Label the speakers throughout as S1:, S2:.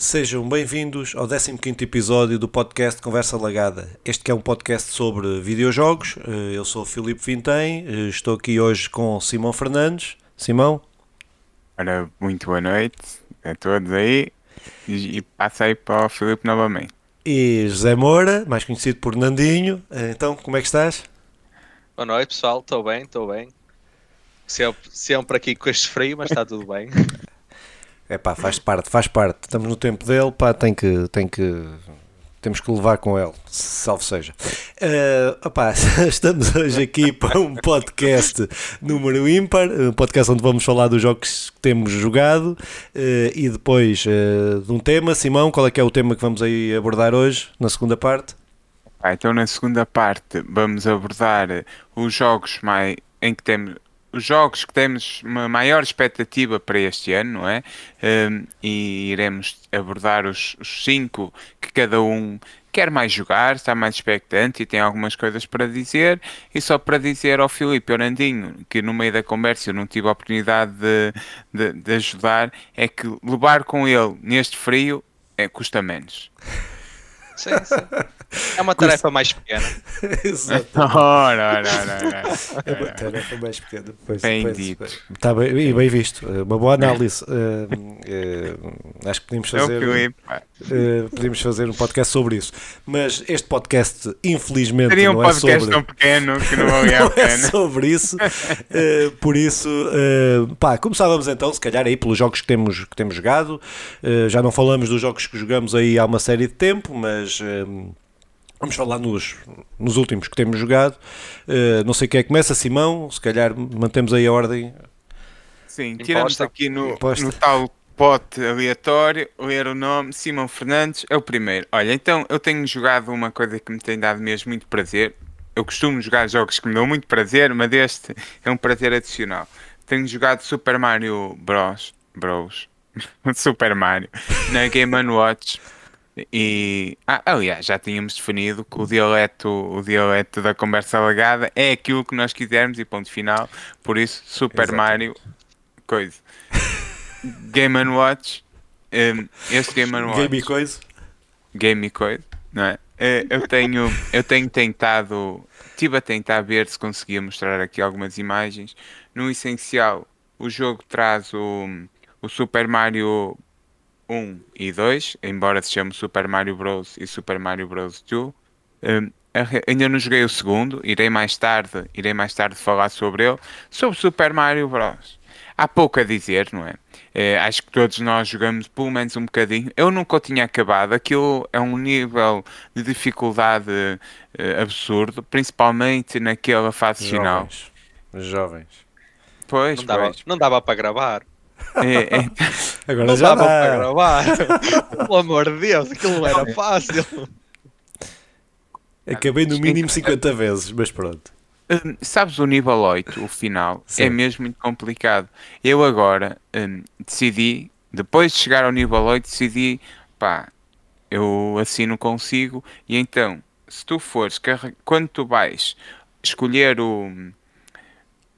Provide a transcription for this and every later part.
S1: Sejam bem-vindos ao 15º episódio do podcast Conversa Lagada. Este que é um podcast sobre videojogos. Eh, eu sou o Filipe Vintem, eh, estou aqui hoje com Simão Fernandes. Simão?
S2: Ora, muito boa noite a todos aí e passa aí para o Filipe novamente.
S1: E José Moura, mais conhecido por Nandinho. Eh, então, como é que estás?
S3: Boa noite pessoal, estou bem, estou bem. Sempre, sempre aqui com este frio, mas está tudo bem.
S1: É pá, faz parte, faz parte. Estamos no tempo dele, pá, tem que, tem que, temos que levar com ele, salvo seja. Uh, opá, estamos hoje aqui para um podcast número ímpar, um podcast onde vamos falar dos jogos que temos jogado uh, e depois uh, de um tema. Simão, qual é que é o tema que vamos aí abordar hoje, na segunda parte?
S2: Ah, então na segunda parte vamos abordar os jogos mais, em que temos os jogos que temos uma maior expectativa para este ano, não é? Um, e iremos abordar os, os cinco que cada um quer mais jogar, está mais expectante e tem algumas coisas para dizer. E só para dizer ao Filipe Orandinho, que no meio da conversa eu não tive a oportunidade de, de, de ajudar, é que levar com ele neste frio é, custa menos.
S3: Sim, sim. É uma tarefa mais pequena.
S1: Exato.
S2: Ora, ora, ora, ora.
S1: É uma tarefa mais pequena. Pois,
S2: Bem
S1: pois,
S2: dito.
S1: pois. Está bem, e bem visto. Uh, Uma boa análise. Uh, uh, acho que podemos
S2: É o
S1: fazer. Uh, podemos fazer um podcast sobre isso. Mas este podcast, infelizmente,
S2: Seria um
S1: não
S2: podcast
S1: é sobre.
S2: tão pequeno que não valia a
S1: não é
S2: pena.
S1: sobre isso. Uh, por isso, uh, pá, começávamos então, se calhar, aí pelos jogos que temos, que temos jogado. Uh, já não falamos dos jogos que jogamos aí há uma série de tempo, mas. Um, Vamos falar nos, nos últimos que temos jogado. Uh, não sei quem é que começa, Simão. Se calhar mantemos aí a ordem.
S2: Sim, tiramos aqui no,
S1: Imposta.
S2: no tal pote aleatório, ler o nome, Simão Fernandes é o primeiro. Olha, então eu tenho jogado uma coisa que me tem dado mesmo muito prazer. Eu costumo jogar jogos que me dão muito prazer, mas este é um prazer adicional. Tenho jogado Super Mario Bros. Bros. Super Mario na Game Watch. E ah, aliás, já tínhamos definido que o dialeto, o dialeto da conversa alagada é aquilo que nós quisermos e ponto final. Por isso, Super
S1: Exatamente.
S2: Mario, coisa. Game Watch, um, este Game Watch,
S1: Game e coisa.
S2: Game e coisa, não é? Eh, Eu tenho, eu tenho tentado, estive a tentar ver se conseguia mostrar aqui algumas imagens. No essencial, o jogo traz o, o Super Mario 1 e 2, embora se chame Super Mario Bros. e Super Mario Bros. 2. Um, ainda não joguei o segundo, irei mais tarde, irei mais tarde falar sobre ele. Sobre Super Mario Bros. Há pouco a dizer, não é? Eh, acho que todos nós jogamos pelo menos um bocadinho. Eu nunca o tinha acabado. Aquilo é um nível de dificuldade eh, absurdo, principalmente naquela fase final.
S1: Jovens. Jovens.
S2: Pois,
S3: Não dava,
S2: pois.
S3: não dava para gravar.
S2: É, é,
S1: Agora
S3: Não
S1: já
S3: dava para
S1: dá.
S3: gravar. Pelo amor de Deus, aquilo não era fácil.
S1: Acabei no mínimo 50 vezes, mas pronto.
S2: Hum, sabes o nível 8, o final,
S1: Sim.
S2: é mesmo muito complicado. Eu agora hum, decidi, depois de chegar ao nível 8, decidi, pá, eu assim não consigo. E então, se tu fores, quando tu vais escolher o,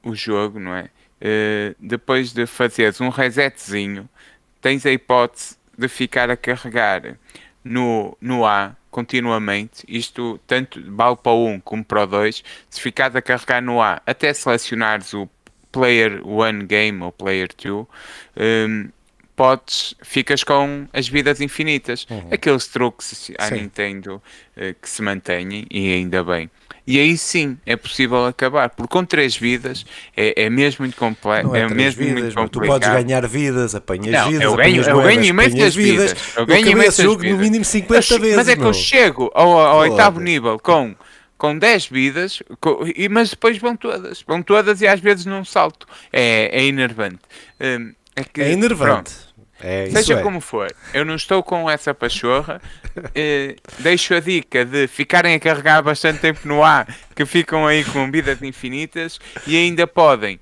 S2: o jogo, não é? Eh, depois de fazeres um resetzinho, tens a hipótese de ficar a carregar no, no A continuamente. Isto tanto vale para o 1 como para o 2. Se ficares a carregar no A até selecionares o Player 1 Game ou Player 2, hum, podes, ficas com as vidas infinitas. Aqueles truques à
S1: Sim.
S2: Nintendo eh, que se mantêm e ainda bem. E aí sim é possível acabar, porque com 3 vidas é, é mesmo muito complexo.
S1: É,
S2: É,
S1: três
S2: mesmo
S1: vidas,
S2: muito
S1: mas tu
S2: complicado.
S1: podes ganhar vidas, apanhas
S2: Não,
S1: vidas,
S2: eu ganho-
S1: apanhas
S2: eu ganho imensas
S1: apanhas
S2: vidas. Eu ganho imensas
S1: jogo no
S2: vidas.
S1: mínimo 50 vezes.
S2: Mas é que
S1: meu.
S2: eu chego ao, ao oitavo nível com, com 10 vidas, co- e, mas depois vão todas. Vão todas e às vezes num salto. É, é enervante. Hum, é, que,
S1: É enervante.
S2: pronto,
S1: É,
S2: Seja
S1: é.
S2: como for, eu não estou com essa pachorra. Eh, deixo a dica de ficarem a carregar bastante tempo no ar, que ficam aí com vidas infinitas e ainda podem.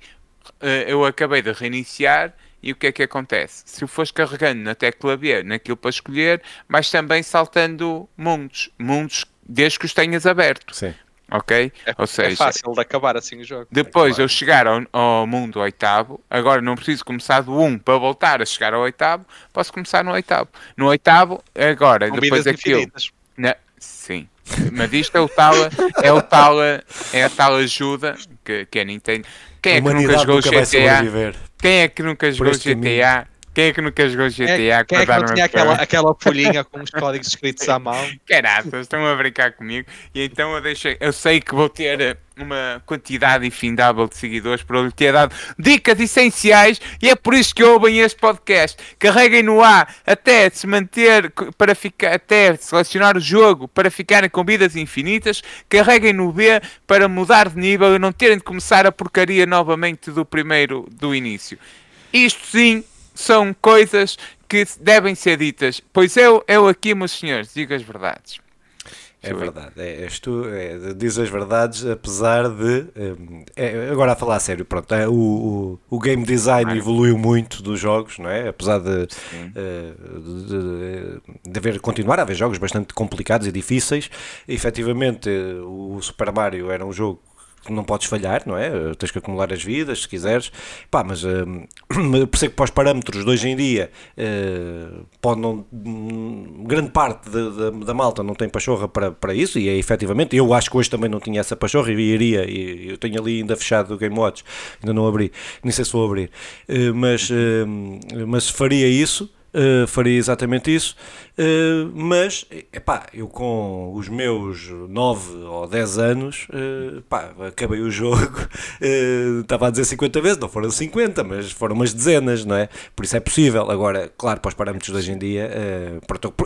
S2: eh, eu acabei de reiniciar e o que é que acontece? Se fores carregando na tecla B, naquilo para escolher, vais também saltando mundos, mundos desde que os tenhas aberto.
S1: Sim.
S2: Ok?
S3: É,
S2: Ou
S3: é
S2: seja,
S3: fácil de acabar assim o jogo.
S2: depois
S3: É
S2: eu chegar ao, ao mundo oitavo, agora não preciso começar do 1 para voltar a chegar ao oitavo, posso começar no oitavo. No oitavo, agora,
S3: Com
S2: depois daquilo. Na- Sim, mas isto é o tal, é o tal, é a tal ajuda que, que a Nintendo. Quem é que nunca jogou
S1: nunca
S2: GTA? Quem é que nunca jogou
S1: este caminho.
S2: Quem é que nunca jogou GTA?
S3: É, quem é que
S2: para
S3: não
S2: dar
S3: tinha
S2: uma
S3: aquela, aquela folhinha com os códigos escritos à mão?
S2: Caraças, estão a brincar comigo. E então eu deixei. Eu sei que vou ter eh, uma quantidade infindável de seguidores por eu lhe ter dado dicas essenciais e é por isso que ouvem este podcast. Carreguem no A até se manter para ficar até selecionar o jogo para ficarem com vidas infinitas. Carreguem no B para mudar de nível e não terem de começar a porcaria novamente do primeiro do início. Isto sim são coisas que devem ser ditas. Pois eu, eu aqui, meus senhores, digo as verdades.
S1: É verdade, é, tu, é, diz as verdades, apesar de. hum, é, agora a falar a sério, pronto, é, o, o, o game design evoluiu muito dos jogos, não é? Apesar de, eh, de, de- de haver, continuar a haver jogos bastante complicados e difíceis, efetivamente eh, o Super Mario era um jogo não podes falhar, não é? Eh, Tens que acumular as vidas se quiseres, pá, mas hum, percebo que para os parâmetros de hoje em dia eh, pode não, hum, grande parte da, da, da malta não tem pachorra para, para isso e é efetivamente, eu acho que hoje também não tinha essa pachorra e iria, e eu tenho ali ainda fechado o Game Watch, ainda não abri, nem sei se vou abrir, Eh, mas, hum, mas faria isso. Uh, faria exatamente isso, uh, mas epá, eu com os meus 9 ou 10 anos uh, pá, acabei o jogo, estava a dizer 50 vezes, não foram 50, mas foram umas dezenas, não é? Por isso é possível. Agora, claro, para os parâmetros de hoje em dia,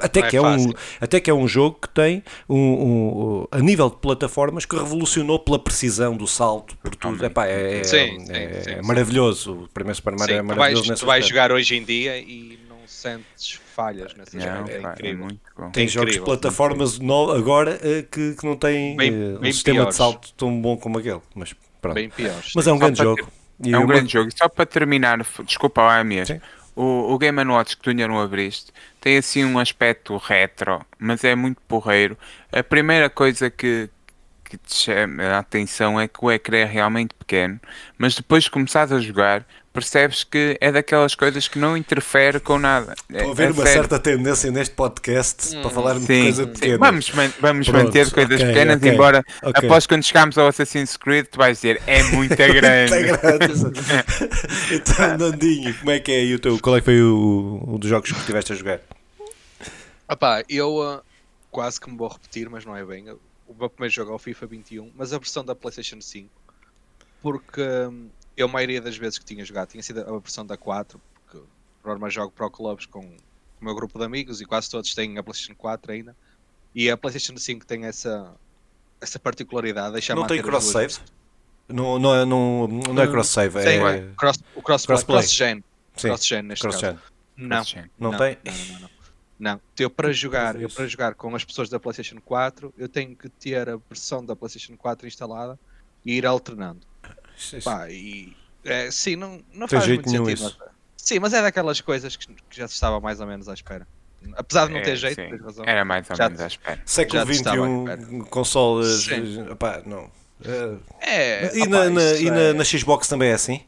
S1: até,
S3: Não é
S1: que é um,
S3: fácil.
S1: até que é um jogo que tem um, um- a nível de plataformas que revolucionou pela precisão do salto, por tudo. Epá, é, é,
S3: Sim, sim,
S1: é
S3: sim, sim.
S1: maravilhoso. O primeiro Super Mario é
S3: tu
S1: maravilhoso
S3: vais,
S1: nesse
S3: tu vais jogar hoje em dia e sentes falhas nesse
S2: Não,
S3: aspecto. É
S2: pá, é
S3: incrível.
S2: muito bom.
S1: Tem
S3: É
S1: jogos de plataformas no, agora eh, que, que não têm
S3: Bem-
S1: eh, um
S3: bem
S1: sistema
S3: piores.
S1: de salto tão bom como aquele. Mas, pronto.
S3: Bem piores.
S1: mas é um
S2: Só
S1: grande jogo. E
S2: É um
S1: uma-
S2: grande jogo. E Só para terminar, desculpa lá mesmo.
S1: Sim.
S2: O, o Game Watch que tu ainda não abriste tem assim um aspecto retro, mas é muito porreiro. A primeira coisa que, que te chama a atenção é que o ecrã é realmente pequeno, mas depois de começares a jogar, percebes que é daquelas coisas que não interfere com nada. É,
S1: Estou a ver
S2: é
S1: uma
S2: sério.
S1: certa tendência neste podcast para falarmos de
S2: Sim,
S1: coisa pequena.
S2: Vamos, man- vamos
S1: Pronto,
S2: manter coisas
S1: ok,
S2: pequenas,
S1: ok,
S2: embora
S1: ok.
S2: após quando chegarmos ao Assassin's Creed, tu vais dizer é muito grande.
S1: Está grande. então, Nandinho, como é que é aí o teu? Qual é que foi o, o dos jogos que estiveste a jogar?
S3: Opá, eu ah, quase que me vou repetir, mas não é bem. O meu primeiro jogo é o FIFA 21, mas a versão da PlayStation 5. Porque hum, eu, a maioria das vezes que tinha jogado, tinha sido a versão da 4, porque por norma jogo Pro Clubs com o meu grupo de amigos e quase todos têm a PlayStation 4 ainda. E a PlayStation 5 tem essa, essa particularidade. Deixa
S1: Não tem cross-save? Não, não, é- não, não é cross-save,
S3: Sim,
S1: é...
S3: cross, o cross,
S1: Crossplay.
S3: cross-gen.
S1: Sim,
S3: Cross-gen neste caso.
S1: cross-gen.
S3: Não,
S2: Cross-gen.
S1: Não tem?
S3: Não, não, não. Não, eu para jogar, eu para jogar com as pessoas da PlayStation 4, eu tenho que ter a versão da PlayStation 4 instalada e ir alternando.
S1: Isso-
S3: Pá, e é, sim, não, não
S1: Tem
S3: faz
S1: jeito
S3: muito sentido.
S1: isso.
S3: mas- sim, mas é daquelas coisas que, que já se estava mais ou menos à espera. Apesar de não
S2: É,
S3: ter jeito,
S2: sim.
S3: tens razão.
S2: Era mais ou
S3: Já
S2: menos à espera.
S1: Século XXI, consoles...
S3: Sim.
S1: Epá, não. Eh,
S3: É,
S1: e
S3: opá,
S1: na, na- e na,
S3: é-
S1: na Xbox também é assim?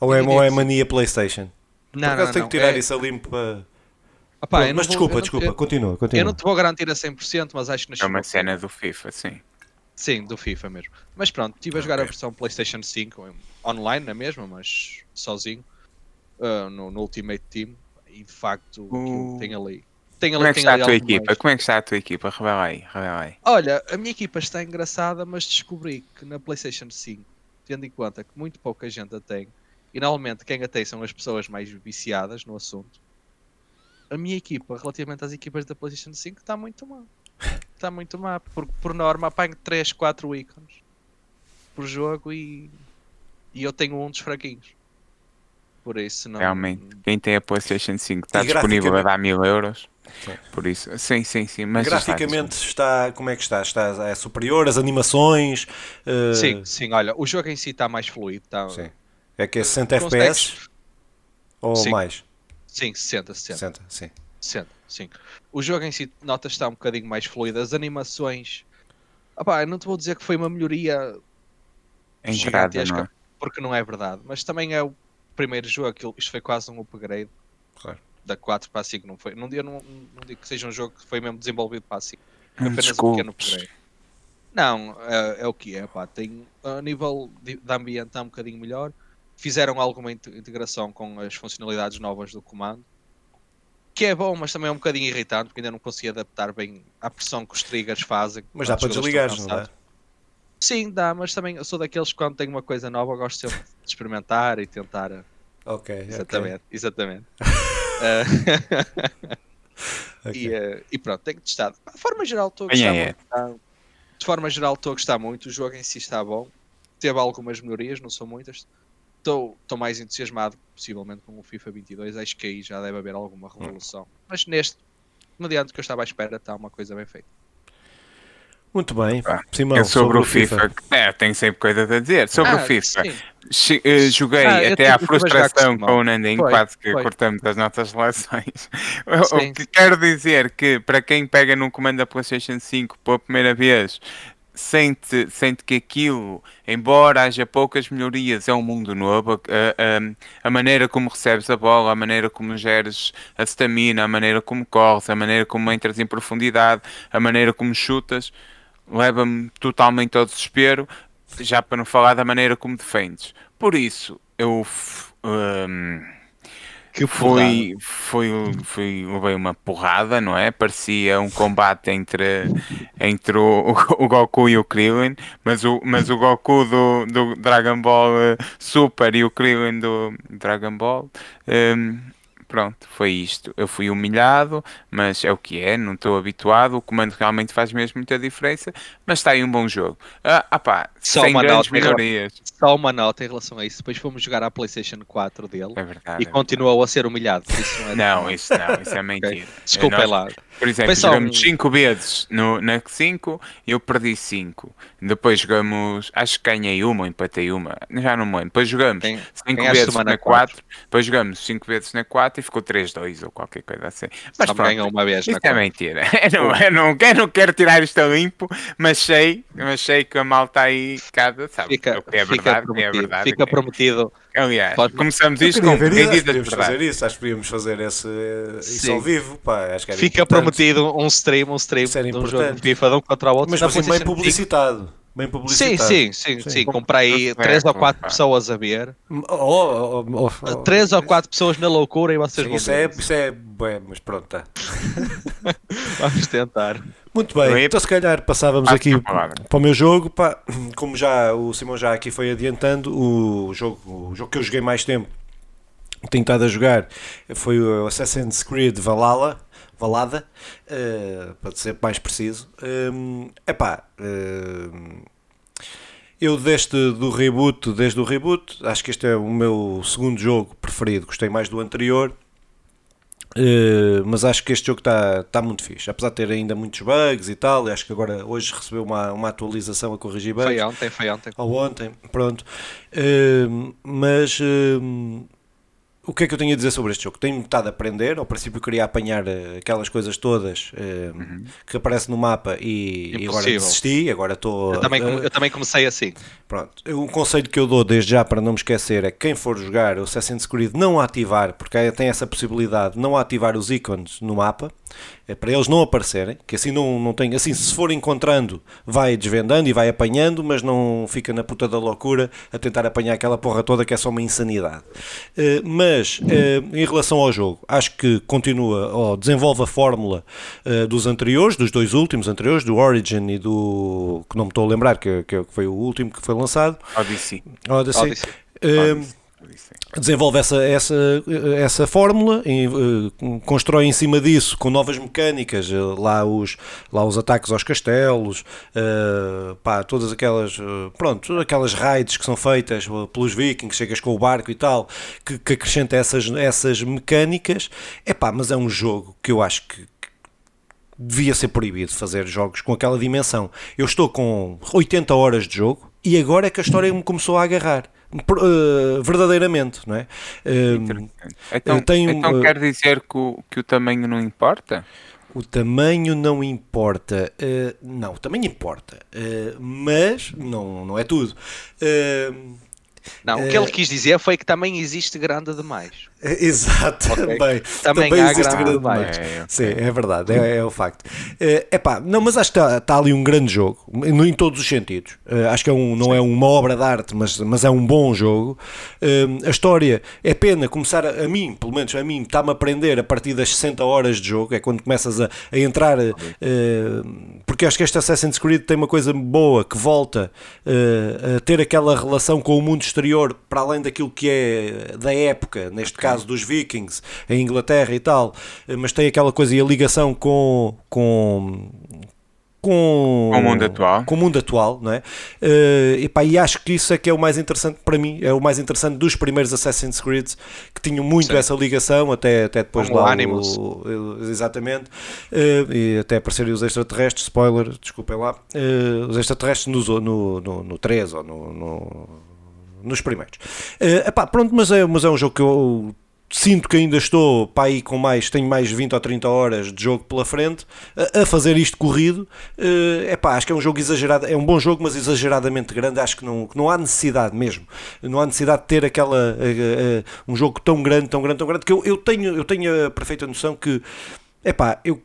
S1: Ou é, ou é mania PlayStation? Por
S3: Não,
S1: acaso
S3: não,
S1: tenho
S3: não,
S1: que tirar
S3: é-
S1: isso a limpo para...
S3: eu não
S1: mas
S3: vou-
S1: desculpa,
S3: eu não-
S1: desculpa,
S3: eu-
S1: continua,
S3: Eu
S1: continua.
S3: não te vou garantir a 100%, mas acho que na
S2: É uma
S3: Xbox-
S2: cena do FIFA, sim.
S3: Sim, do FIFA mesmo. Mas pronto, estive a jogar a
S1: Ok.
S3: versão PlayStation 5 em- online na mesma, mas sozinho ah, no, no Ultimate Team e de facto
S2: Uh.
S3: tem ali. Tem
S2: Como
S3: ali,
S2: é que está a tua equipa?
S3: mais.
S2: Como é que está a tua equipa? Revela aí, revela aí.
S3: Olha, a minha equipa está engraçada, mas descobri que na PlayStation 5, tendo em conta que muito pouca gente a tem, e normalmente quem a tem são as pessoas mais viciadas no assunto, a minha equipa, relativamente às equipas da PlayStation 5, está muito má. Está muito má, porque por norma apanho 3, 4 ícones por jogo e, e eu tenho um dos fraquinhos. Por isso não.
S2: Realmente, quem tem a PlayStation 5 está
S1: E
S2: disponível a
S1: graficamente?
S2: dar mil euros.
S1: Sim.
S2: Por isso, sim, sim, sim. Mas já está,
S1: Graficamente está, como é que está? Está é superior, as animações... eh,
S3: Sim, sim, olha, o jogo em si está mais fluido. Está,
S1: sim. É que é 60
S3: consegues-
S1: FPS ou
S3: Sim.
S1: mais?
S3: Sim, 60, 60.
S1: 60, sim.
S3: 60, sim. O jogo em si, nota está um bocadinho mais fluido. As animações. opá, eu não te vou dizer que foi uma melhoria
S2: entrada,
S3: gigantesca,
S2: não é?
S3: porque não é verdade, mas também é o primeiro jogo, isto foi quase um upgrade
S1: Claro.
S3: da 4 para a 5, não foi? Não, eu não, não digo que seja um jogo que foi mesmo desenvolvido para a 5, foi
S2: Hum,
S3: apenas um
S2: desculpes.
S3: pequeno upgrade. Não, é, é o que é, pá, tem, a nível de, de ambiente está um bocadinho melhor, fizeram alguma inte- integração com as funcionalidades novas do comando, que é bom, mas também é um bocadinho irritante, porque ainda não consegui adaptar bem à pressão que os triggers fazem.
S1: Mas dá para desligar, não dá?
S3: Sim, dá, mas também eu sou daqueles que quando tenho uma coisa nova gosto sempre de experimentar e tentar. eh,
S1: Ok.
S3: Exatamente, exatamente. Eh,
S1: ok.
S3: e, eh, e pronto, tenho que testar. De forma geral, estou a gostar
S2: é?
S3: muito. tá? De forma geral, estou a gostar muito. O jogo em si está bom. Teve algumas melhorias, não são muitas. Estou mais entusiasmado, possivelmente, com o FIFA 22. Acho que aí já deve haver alguma
S1: Hum.
S3: revolução. Mas neste, mediante o que eu estava à espera, está uma coisa bem feita.
S1: Muito bem.
S2: Pá,
S1: Simão,
S2: Eu sobre, o FIFA, é, tenho sempre coisa a dizer. Sobre o
S3: Ah,
S2: FIFA,
S3: sim.
S2: che- eh, joguei
S3: Ah,
S2: até à
S3: com o
S2: frustração
S3: Simão.
S2: com o Nandinho,
S3: Foi,
S2: quase que
S3: foi.
S2: cortamos as nossas relações. O- o que quero dizer que para quem pega num comando da PlayStation 5 pela primeira vez, sente, sente que aquilo, embora haja poucas melhorias, é um mundo novo. A, a- a maneira como recebes a bola, a maneira como geres a stamina, a maneira como corres, a maneira como entras em profundidade, a maneira como chutas, leva-me totalmente ao desespero. Já para não falar da maneira como defendes. Por isso, eu. hum,
S3: Que
S2: foi, foi, foi, levei uma porrada, não é? Parecia um combate entre, entre o, o Goku e o Krillin, mas o, mas o Goku do, do Dragon Ball eh, Super e o Krillin do Dragon Ball. hum, pronto, foi isto. Eu fui humilhado, mas é o que é, não estou habituado. O comando realmente faz mesmo muita diferença, mas está aí um bom jogo. Ah, ah pá,
S3: Só uma nota em relação-
S2: melhorias.
S3: Só uma nota em relação a isso. Depois fomos jogar à PlayStation 4 dele
S2: É verdade.
S3: e
S2: é
S3: continuou a ser humilhado. Isso não, é
S2: Não, isso não, isso é mentira.
S3: Desculpem
S2: Nós-
S3: lá.
S2: Por exemplo,
S3: só
S2: jogamos
S3: um-
S2: 5 vezes no, na 5 e eu perdi 5. Depois jogamos, acho que ganhei uma empatei uma, já não me lembro. Depois jogamos
S3: Quem-
S2: 5
S3: ganhaste
S2: vezes
S3: na
S2: na 4, depois jogamos 5 vezes na 4 e ficou 3-2 ou qualquer coisa assim. Mas
S3: Só
S2: pronto,
S3: ganhou uma vez na
S2: isto é
S3: quatro.
S2: mentira. Eu não, eu, não, eu não quero tirar isto a limpo, mas sei, mas sei que a malta aí cada sabe
S3: Fica,
S2: o que é
S3: fica
S2: verdade, que é
S3: prometido.
S2: verdade.
S3: fica
S2: é-
S3: prometido.
S2: Aliás,
S3: Pode-
S2: começamos
S1: Eu
S2: isto com
S1: ver
S2: quem
S1: isso,
S2: diz a
S1: fazer isso, acho que podíamos fazer esse, isso
S3: Sim.
S1: ao vivo, pá, acho que era
S3: Fica
S1: importante.
S3: prometido um stream, um stream
S1: Isso
S3: de um jogo
S1: importante.
S3: de FIFA de um contra o outro.
S1: Mas assim, bem publicitado. Bem
S3: 5. Sim,
S1: publicitado.
S3: sim, sim,
S1: Sim.
S3: sim. Comprei 3 ou
S2: certo,
S3: 4
S2: pá.
S3: pessoas a ver.
S1: Oh, oh, oh, oh,
S3: 3 ou 4 pessoas na loucura e vocês
S1: Sim,
S3: vão
S1: isso, é,
S3: ver.
S1: isso é bem, mas pronto, tá.
S3: Vamos tentar.
S1: Muito bem, então se calhar passávamos
S2: Passo
S1: aqui
S2: palavra.
S1: para o meu jogo, pá, como já o Simão já aqui foi adiantando, o jogo, o jogo que eu joguei mais tempo, tenho estado a jogar, foi o Assassin's Creed Valhalla, Valada, eh, para ser mais preciso. Um, epá, um, eu deste do reboot, desde o reboot, acho que este é o meu segundo jogo preferido, gostei mais do anterior. Uh, mas acho que este jogo está tá muito fixe, apesar de ter ainda muitos bugs e tal. Acho que agora hoje recebeu uma, uma atualização a corrigir bugs
S3: Foi ontem, foi ontem.
S1: ou ontem, pronto. Uh, mas uh, o que é que eu tenho a dizer sobre este jogo? Tenho estado a aprender. Ao princípio queria apanhar uh, aquelas coisas todas uh, que aparecem no mapa e, e agora desisti. Agora estou.
S3: Eu também,
S1: uh,
S3: eu também comecei assim.
S1: Pronto, o conselho que eu dou desde já para não me esquecer é que quem for jogar o Assassin's Creed não ativar, porque tem essa possibilidade, não ativar os ícones no mapa, é para eles não aparecerem, que assim não, não tem, assim se for encontrando, vai desvendando e vai apanhando, mas não fica na puta da loucura a tentar apanhar aquela porra toda que é só uma insanidade. Eh, mas eh, em relação ao jogo, acho que continua, ou desenvolve a fórmula eh, dos anteriores, dos dois últimos anteriores, do Origin e do que não me estou a lembrar, que, que foi o último que foi lançado,
S2: Odyssey.
S1: Odyssey.
S3: Odyssey.
S2: Odyssey.
S1: Desenvolve essa, essa, essa fórmula, e, eh, constrói em cima disso com novas mecânicas, eh, lá os, lá os ataques aos castelos, eh, pá, todas aquelas, pronto, aquelas raids que são feitas pelos vikings, chegas com o barco e tal, que, que acrescenta essas, essas mecânicas, é pá, mas é um jogo que eu acho que devia ser proibido fazer jogos com aquela dimensão. Eu estou com 80 horas de jogo e agora é que a história me começou a agarrar. Eh, verdadeiramente, não é?
S2: Interessante. Então,
S1: tenho,
S2: então
S1: uh,
S2: quer dizer que o, que o tamanho não importa?
S1: O tamanho não importa. Uh, não, o tamanho importa. Uh, mas não, não é tudo. Uh,
S3: não, o que ele quis dizer foi que também existe grande demais.
S1: Exato, okay. também, também, também existe grande demais. É, Sim, é verdade, é, é o facto. É pá, não, mas acho que está, está, ali um grande jogo, em todos os sentidos. Uh, acho que é um, não é uma obra de arte, mas, mas é um bom jogo. Uh, a história é pena começar, a, a mim, pelo menos a mim, está-me a aprender a partir das 60 horas de jogo, é quando começas a, a entrar, porque acho que este Assassin's Creed tem uma coisa boa que volta a ter aquela relação com o mundo exterior para além daquilo que é da época, neste okay. Caso dos Vikings, em Inglaterra e tal, mas tem aquela coisa e a ligação com. com com,
S2: com o mundo atual,
S1: com o mundo atual não é? Uh, e, pá, e acho que isso é que é o mais interessante para mim, é o mais interessante dos primeiros Assassin's Creed que tinham muito Sim. essa ligação, até, até depois
S3: Como
S1: lá
S3: o,
S1: o, exatamente, uh, e até aparecerem os extraterrestres, spoiler, desculpem lá, uh, os extraterrestres no, no, no, no 3 ou no, no nos primeiros. Uh, epá, pronto, mas é, mas é um jogo que eu sinto que ainda estou para aí com mais, tenho mais 20 ou 30 horas de jogo pela frente a, fazer isto corrido. É uh, pá, acho que é um jogo exagerado, é um bom jogo, mas exageradamente grande. Acho que não, que não há necessidade mesmo. Não há necessidade de ter aquela uh, uh, um jogo tão grande, tão grande, tão grande que eu, eu tenho, eu tenho a perfeita noção que é pá, eu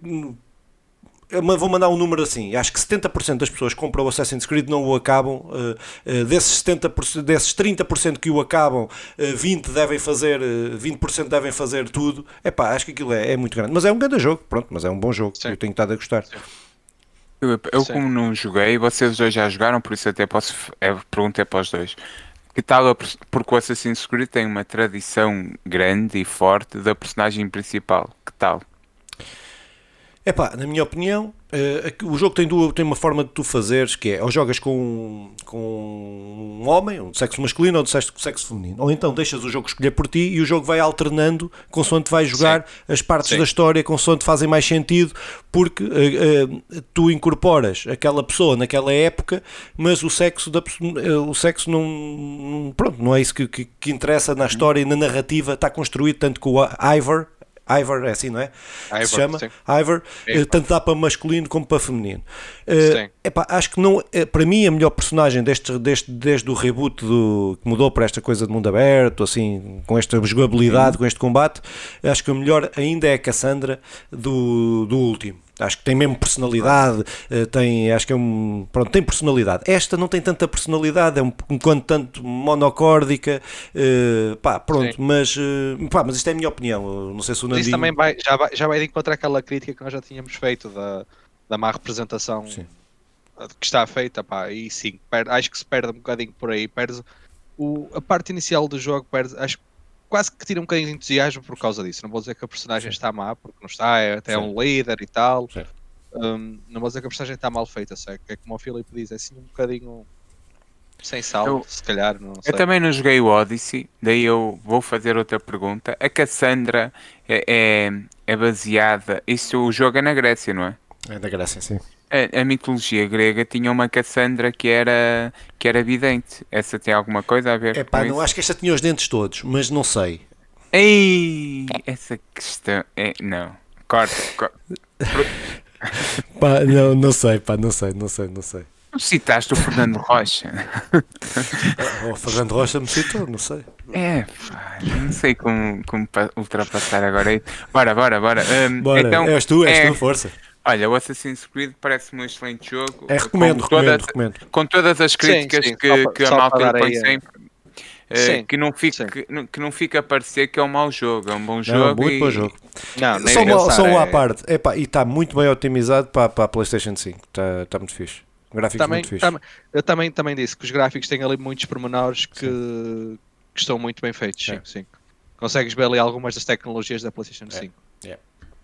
S1: vou mandar um número assim, acho que 70% das pessoas que compram o Assassin's Creed não o acabam, uh, uh, desses 70%, desses 30% que o acabam, uh, 20% devem fazer, 20% eh, devem fazer tudo, é pá, acho que aquilo é, é, muito grande, mas é um grande jogo, pronto, mas é um bom jogo, Sim. eu tenho estado a gostar. Sim.
S2: Eu, eu como não joguei, vocês dois já jogaram, por isso até posso, é, perguntei para os dois, que tal, porque o Assassin's Creed tem uma tradição grande e forte da personagem principal, que tal?
S1: É pá, na minha opinião, uh, o jogo tem, duas, tem uma forma de tu fazeres que é ou jogas com, com um homem, um sexo masculino ou de sexo, sexo feminino, ou então deixas o jogo escolher por ti e o jogo vai alternando consoante vais jogar Sim. as partes Sim. da história consoante fazem mais sentido, porque uh, uh, tu incorporas aquela pessoa naquela época, mas o sexo, da, o sexo não, pronto, não é isso que, que, que interessa na história e na narrativa, está construído tanto com o Ivor Ivor, é assim, não é? Ivor, se chama sim. Ivor, sim. Eh, tanto dá para masculino como para feminino. Uh, epá, acho que não, eh, para mim a melhor personagem deste, deste, desde o reboot do, que mudou para esta coisa de mundo aberto, assim, com esta jogabilidade, hum. com este combate, acho que a melhor ainda é a Cassandra do, do último. Acho que tem mesmo personalidade, tem, acho que é um, pronto, tem personalidade. Esta não tem tanta personalidade, é um, um quanto tanto monocórdica, uh, pá, pronto, mas, uh, pá, mas isto é a minha opinião, não sei se o Nandinho...
S3: Isso também vai, já, vai, já vai de encontrar aquela crítica que nós já tínhamos feito da, da má representação sim. que está feita, pá, e sim, perde, acho que se perde um bocadinho por aí, perde o, a parte inicial do jogo, perde, acho quase que tira um bocadinho de entusiasmo por causa disso. Não vou dizer que a personagem Sim. está má, porque não está, é até Sim. um líder e tal. Um, não vou dizer que a personagem está mal feita, sei, que é como o Filipe diz, é assim um bocadinho sem sal, se calhar. Não
S2: eu também não joguei o Odyssey, daí eu vou fazer outra pergunta. A Cassandra é, é, é baseada. Isso o jogo é na Grécia, não é?
S1: É da Grécia, sim.
S2: A, a, mitologia grega tinha uma Cassandra que era, que era vidente. Essa tem alguma coisa a ver
S1: é, pá, com não isso? acho que esta tinha os dentes todos, mas não sei.
S2: Ei, essa questão é não. Corta, corta.
S1: pá, não, não sei, pá, não sei, não sei, não sei.
S2: Tu citaste o Fernando Rocha.
S1: o Fernando Rocha me citou, não sei.
S2: É, pá, não sei como, como ultrapassar agora. Bora, bora, bora. Um,
S1: bora, então, és tu, és é, tu, força.
S2: Olha, o Assassin's Creed parece-me um excelente jogo.
S1: É, recomendo, com todas, recomendo,
S2: Com todas as críticas sim, sim, que, só, que a malta põe sempre. Uh, que, não fica, que, que, não fica a parecer que é um mau jogo, é um bom jogo. Não,
S1: muito
S2: e...
S1: bom jogo. Não, só, uma, só uma à parte. Epá, e está muito bem otimizado para, para a PlayStation 5. Está, está muito fixe. Gráficos também, muito fixe.
S3: Também, eu também, também disse que os gráficos têm ali muitos pormenores que, que estão muito bem feitos. É. Sim, sim. Consegues ver ali algumas das tecnologias da PlayStation 5. É.
S2: É.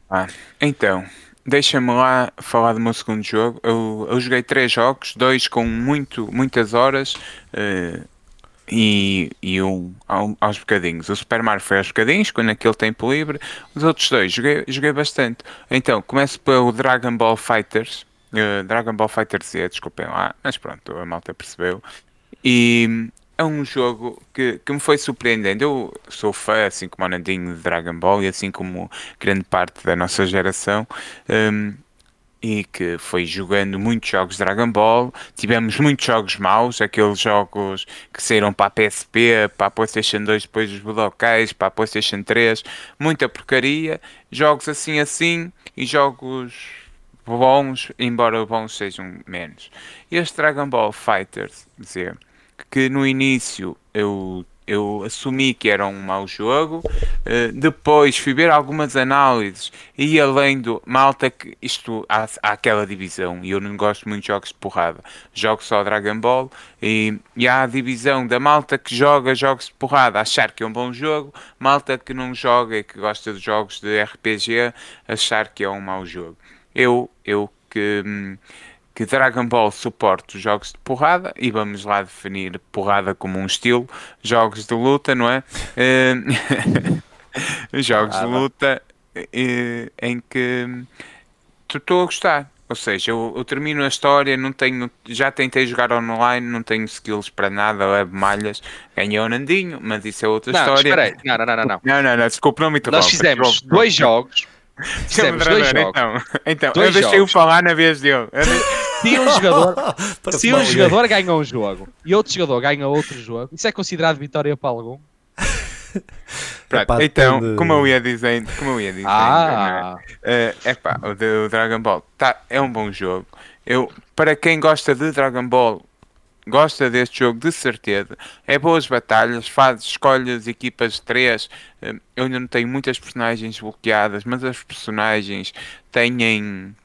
S2: Ah, então, Deixa-me lá falar do meu segundo jogo. Eu, eu, joguei três jogos, dois com muito, muitas horas uh, e, e um aos bocadinhos. O Super Mario foi aos bocadinhos, quando aquele tempo livre. Os outros dois joguei, joguei bastante. Então, começo pelo Dragon Ball Fighters. Uh, Dragon Ball Fighter Z, desculpem lá, mas pronto, a malta percebeu. E é um jogo que, que me foi surpreendendo. Eu sou fã, assim como o Nandinho de Dragon Ball e assim como grande parte da nossa geração. Um, e que foi jogando muitos jogos Dragon Ball. Tivemos muitos jogos maus, aqueles jogos que saíram para a PSP, para a PlayStation 2, depois os Budokais, para a PlayStation 3, muita porcaria. Jogos assim assim e jogos bons, embora bons sejam menos. Este Dragon Ball Fighters, dizer que no início eu eu assumi que era um mau jogo, uh, depois fui ver algumas análises e além do malta que isto há, há, aquela divisão e eu não gosto muito de jogos de porrada, jogo só Dragon Ball e, e há a divisão da malta que joga jogos de porrada achar que é um bom jogo, malta que não joga e que gosta de jogos de RPG achar que é um mau jogo. Eu, eu que hum, que Dragon Ball suporta os jogos de porrada e vamos lá definir porrada como um estilo, jogos de luta, não é? Eh, jogos de luta eh, em que estou a gostar. Ou seja, eu, eu, termino a história, não tenho, já tentei jogar online, não tenho skills para nada, levo malhas, ganhei o Nandinho, mas isso é outra
S3: não,
S2: história.
S3: Não, não, não, não, não.
S2: Não, não, não, desculpa, não me
S3: Nós fizemos dois jogos.
S2: Dois jogos. Então, então dois eu deixei-o falar na vez dele.
S3: Se um jogador, se um jogador ganha um jogo e outro jogador ganha outro jogo, isso é considerado vitória para algum?
S2: Pronto, então, depende... como eu ia dizendo, como eu ia dizendo, ah. é uh, epá, o, de, o Dragon Ball tá, é um bom jogo. Eu, para quem gosta de Dragon Ball, gosta deste jogo de certeza. É boas batalhas, faz escolhas equipas de 3. Eh, eu ainda não tenho muitas personagens bloqueadas, mas as personagens têm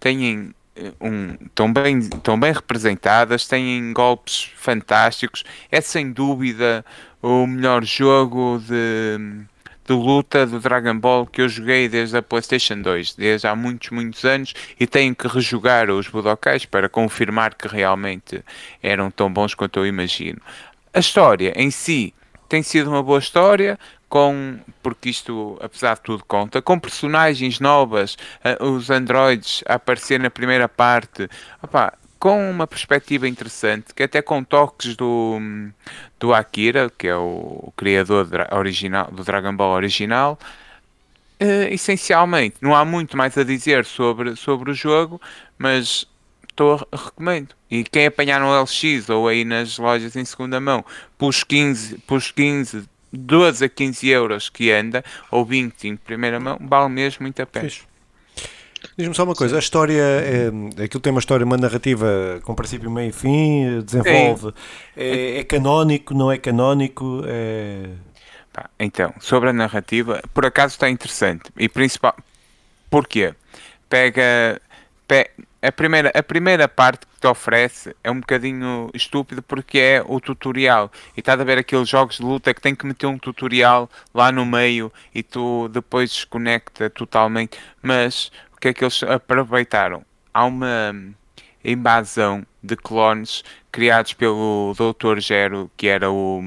S2: têm um, tão, bem, tão bem representadas, têm golpes fantásticos. É sem dúvida o melhor jogo de, de luta do Dragon Ball que eu joguei desde a PlayStation 2, desde há muitos, muitos anos, e tenho que rejogar os Budokais para confirmar que realmente eram tão bons quanto eu imagino. A história em si tem sido uma boa história, com, porque isto, apesar de tudo, conta, com personagens novas, uh, os androids a aparecer na primeira parte, opa, com uma perspectiva interessante, que até com toques do, do Akira, que é o, criador original, do Dragon Ball original, uh, essencialmente, não há muito mais a dizer sobre, sobre o jogo, mas estou recomendo. E quem apanhar no LX ou aí nas lojas em segunda mão, pus 15, pus 15 12 a 15 euros que anda, ou 20 em primeira mão, vale mesmo muito a pena.
S1: Diz-me só uma coisa, a história, é, aquilo tem uma história, uma narrativa com princípio, meio e fim, desenvolve, é, é, canónico, não é canónico? É...
S2: então, sobre a narrativa, por acaso está interessante, e principal, porquê? Pega, pega a primeira, a primeira parte que te oferece é um bocadinho estúpido porque é o tutorial. E estás a ver aqueles jogos de luta que tem que meter um tutorial lá no meio e tu depois desconecta totalmente. Mas que é que eles aproveitaram? Há uma invasão de clones criados pelo Dr. Gero, que era o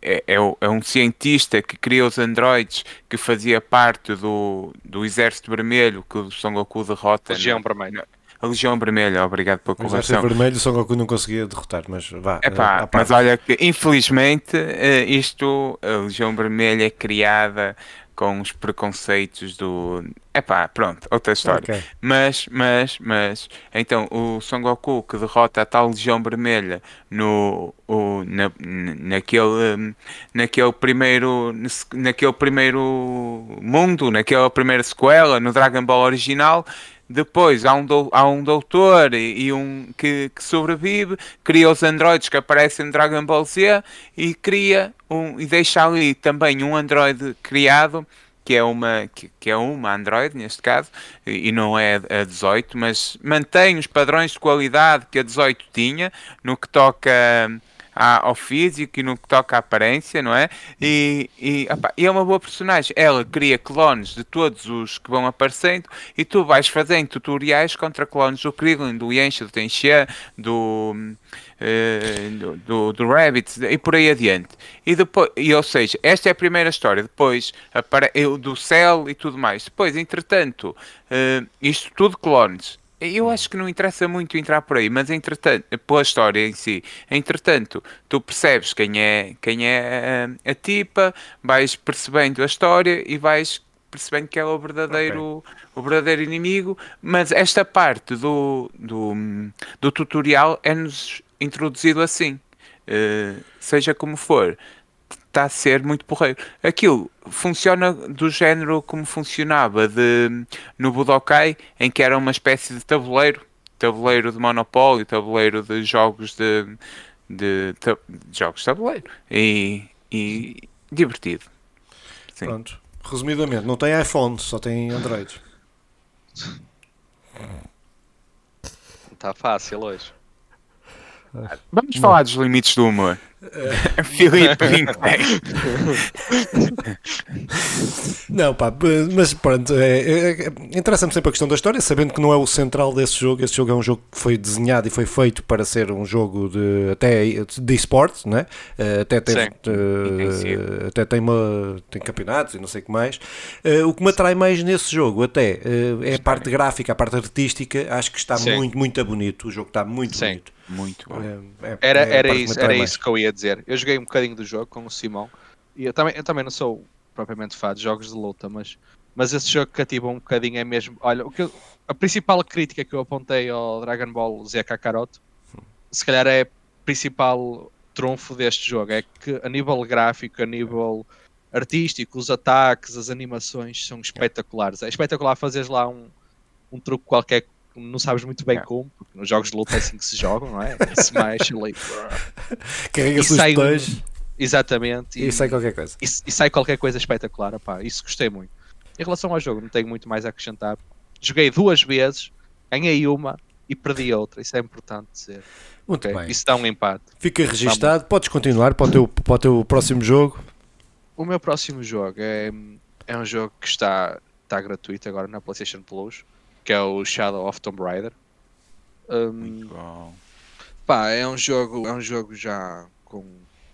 S2: é, é, é, um cientista que criou os androides, que fazia parte do, do Exército Vermelho, que o Son Goku derrota.
S3: Legião Vermelha.
S2: A Legião Vermelha, obrigado pela correção.
S1: O Vermelho, Son Goku não conseguia derrotar, mas vá.
S2: Epá, uh, mas olha que, infelizmente, uh, isto, a Legião Vermelha é criada com os preconceitos do. Epá, pronto, outra história. Okay. Mas, mas, mas, então o Son Goku que derrota a tal Legião Vermelha no, o, na, naquele, naquele primeiro, naquele primeiro mundo, naquela primeira sequela, no Dragon Ball original, depois há um, do, há um doutor e, e um que, que, sobrevive, cria os androides que aparecem no Dragon Ball Z e cria um, e deixa ali também um androide criado que é uma que, que é uma Android neste caso e, e não é a 18, mas mantém os padrões de qualidade que a 18 tinha no que toca ao físico e no que toca à aparência, não é? E, e, opa, e, é uma boa personagem. Ela cria clones de todos os que vão aparecendo e tu vais fazendo tutoriais contra clones do Krillin, do Yensha, do Tenxia, do, uh, do, do, Rabbit e por aí adiante. E depois, e, ou seja, esta é a primeira história. Depois do Cell e tudo mais. Depois, entretanto, uh, isto tudo clones Eu acho que não interessa muito entrar por aí, mas entretanto, pela história em si, entretanto, tu percebes quem é, quem é a, a tipa, vais percebendo a história e vais percebendo que é o verdadeiro, o verdadeiro inimigo, mas esta parte do, do, do tutorial é-nos introduzido assim. Uh, seja como for, está a ser muito porreiro. Aquilo funciona do género como funcionava de, no Budokai, em que era uma espécie de tabuleiro, tabuleiro de Monopólio, tabuleiro de jogos de, de, de jogos de tabuleiro e, e divertido.
S1: Sim. Pronto. Resumidamente, não tem iPhone, só tem Android.
S3: Está fácil hoje.
S2: Vamos falar dos limites do humor. Filipe
S1: Não, pá, mas pronto, é, é, é, interessa-me sempre a questão da história, sabendo que não é o central desse jogo. Esse jogo é um jogo que foi desenhado e foi feito para ser um jogo de até de esportes, né? Eh, até tem, uh, até tem, uma, tem campeonatos e não sei o que mais. Uh, o que me atrai mais nesse jogo, até, uh, é a parte gráfica, a parte artística. Acho que está Sim. muito, muito bonito. O jogo está muito Sim. bonito.
S2: Muito bom.
S3: É, é, era era, isso, era isso que eu ia dizer. Eu joguei um bocadinho do jogo com o Simão e eu também, eu também não sou propriamente fã de jogos de luta, mas, mas esse jogo cativa um bocadinho é mesmo. Olha, o que eu, a principal crítica que eu apontei ao Dragon Ball Z Kakarot, se calhar é principal trunfo deste jogo, é que a nível gráfico, a nível artístico, os ataques, as animações são espetaculares. É espetacular fazeres lá um, um truque qualquer não sabes muito bem como, porque nos jogos de luta é assim que se jogam, não é? Smash ali.
S1: Carrega-se os dois.
S3: Exatamente.
S1: E, e, sai qualquer coisa.
S3: E, e, sai qualquer coisa espetacular, pá. Isso gostei muito. Em relação ao jogo, não tenho muito mais a acrescentar. Joguei duas vezes, ganhei uma e perdi outra. Isso é importante dizer.
S1: Muito okay? bem.
S3: Isso dá um empate.
S1: Fica registado. Podes continuar para o, teu, para o teu próximo jogo.
S3: O meu próximo jogo é, é um jogo que está, está gratuito agora na PlayStation Plus que é o Shadow of Tomb Raider. Um, pá, é um jogo, é um jogo já com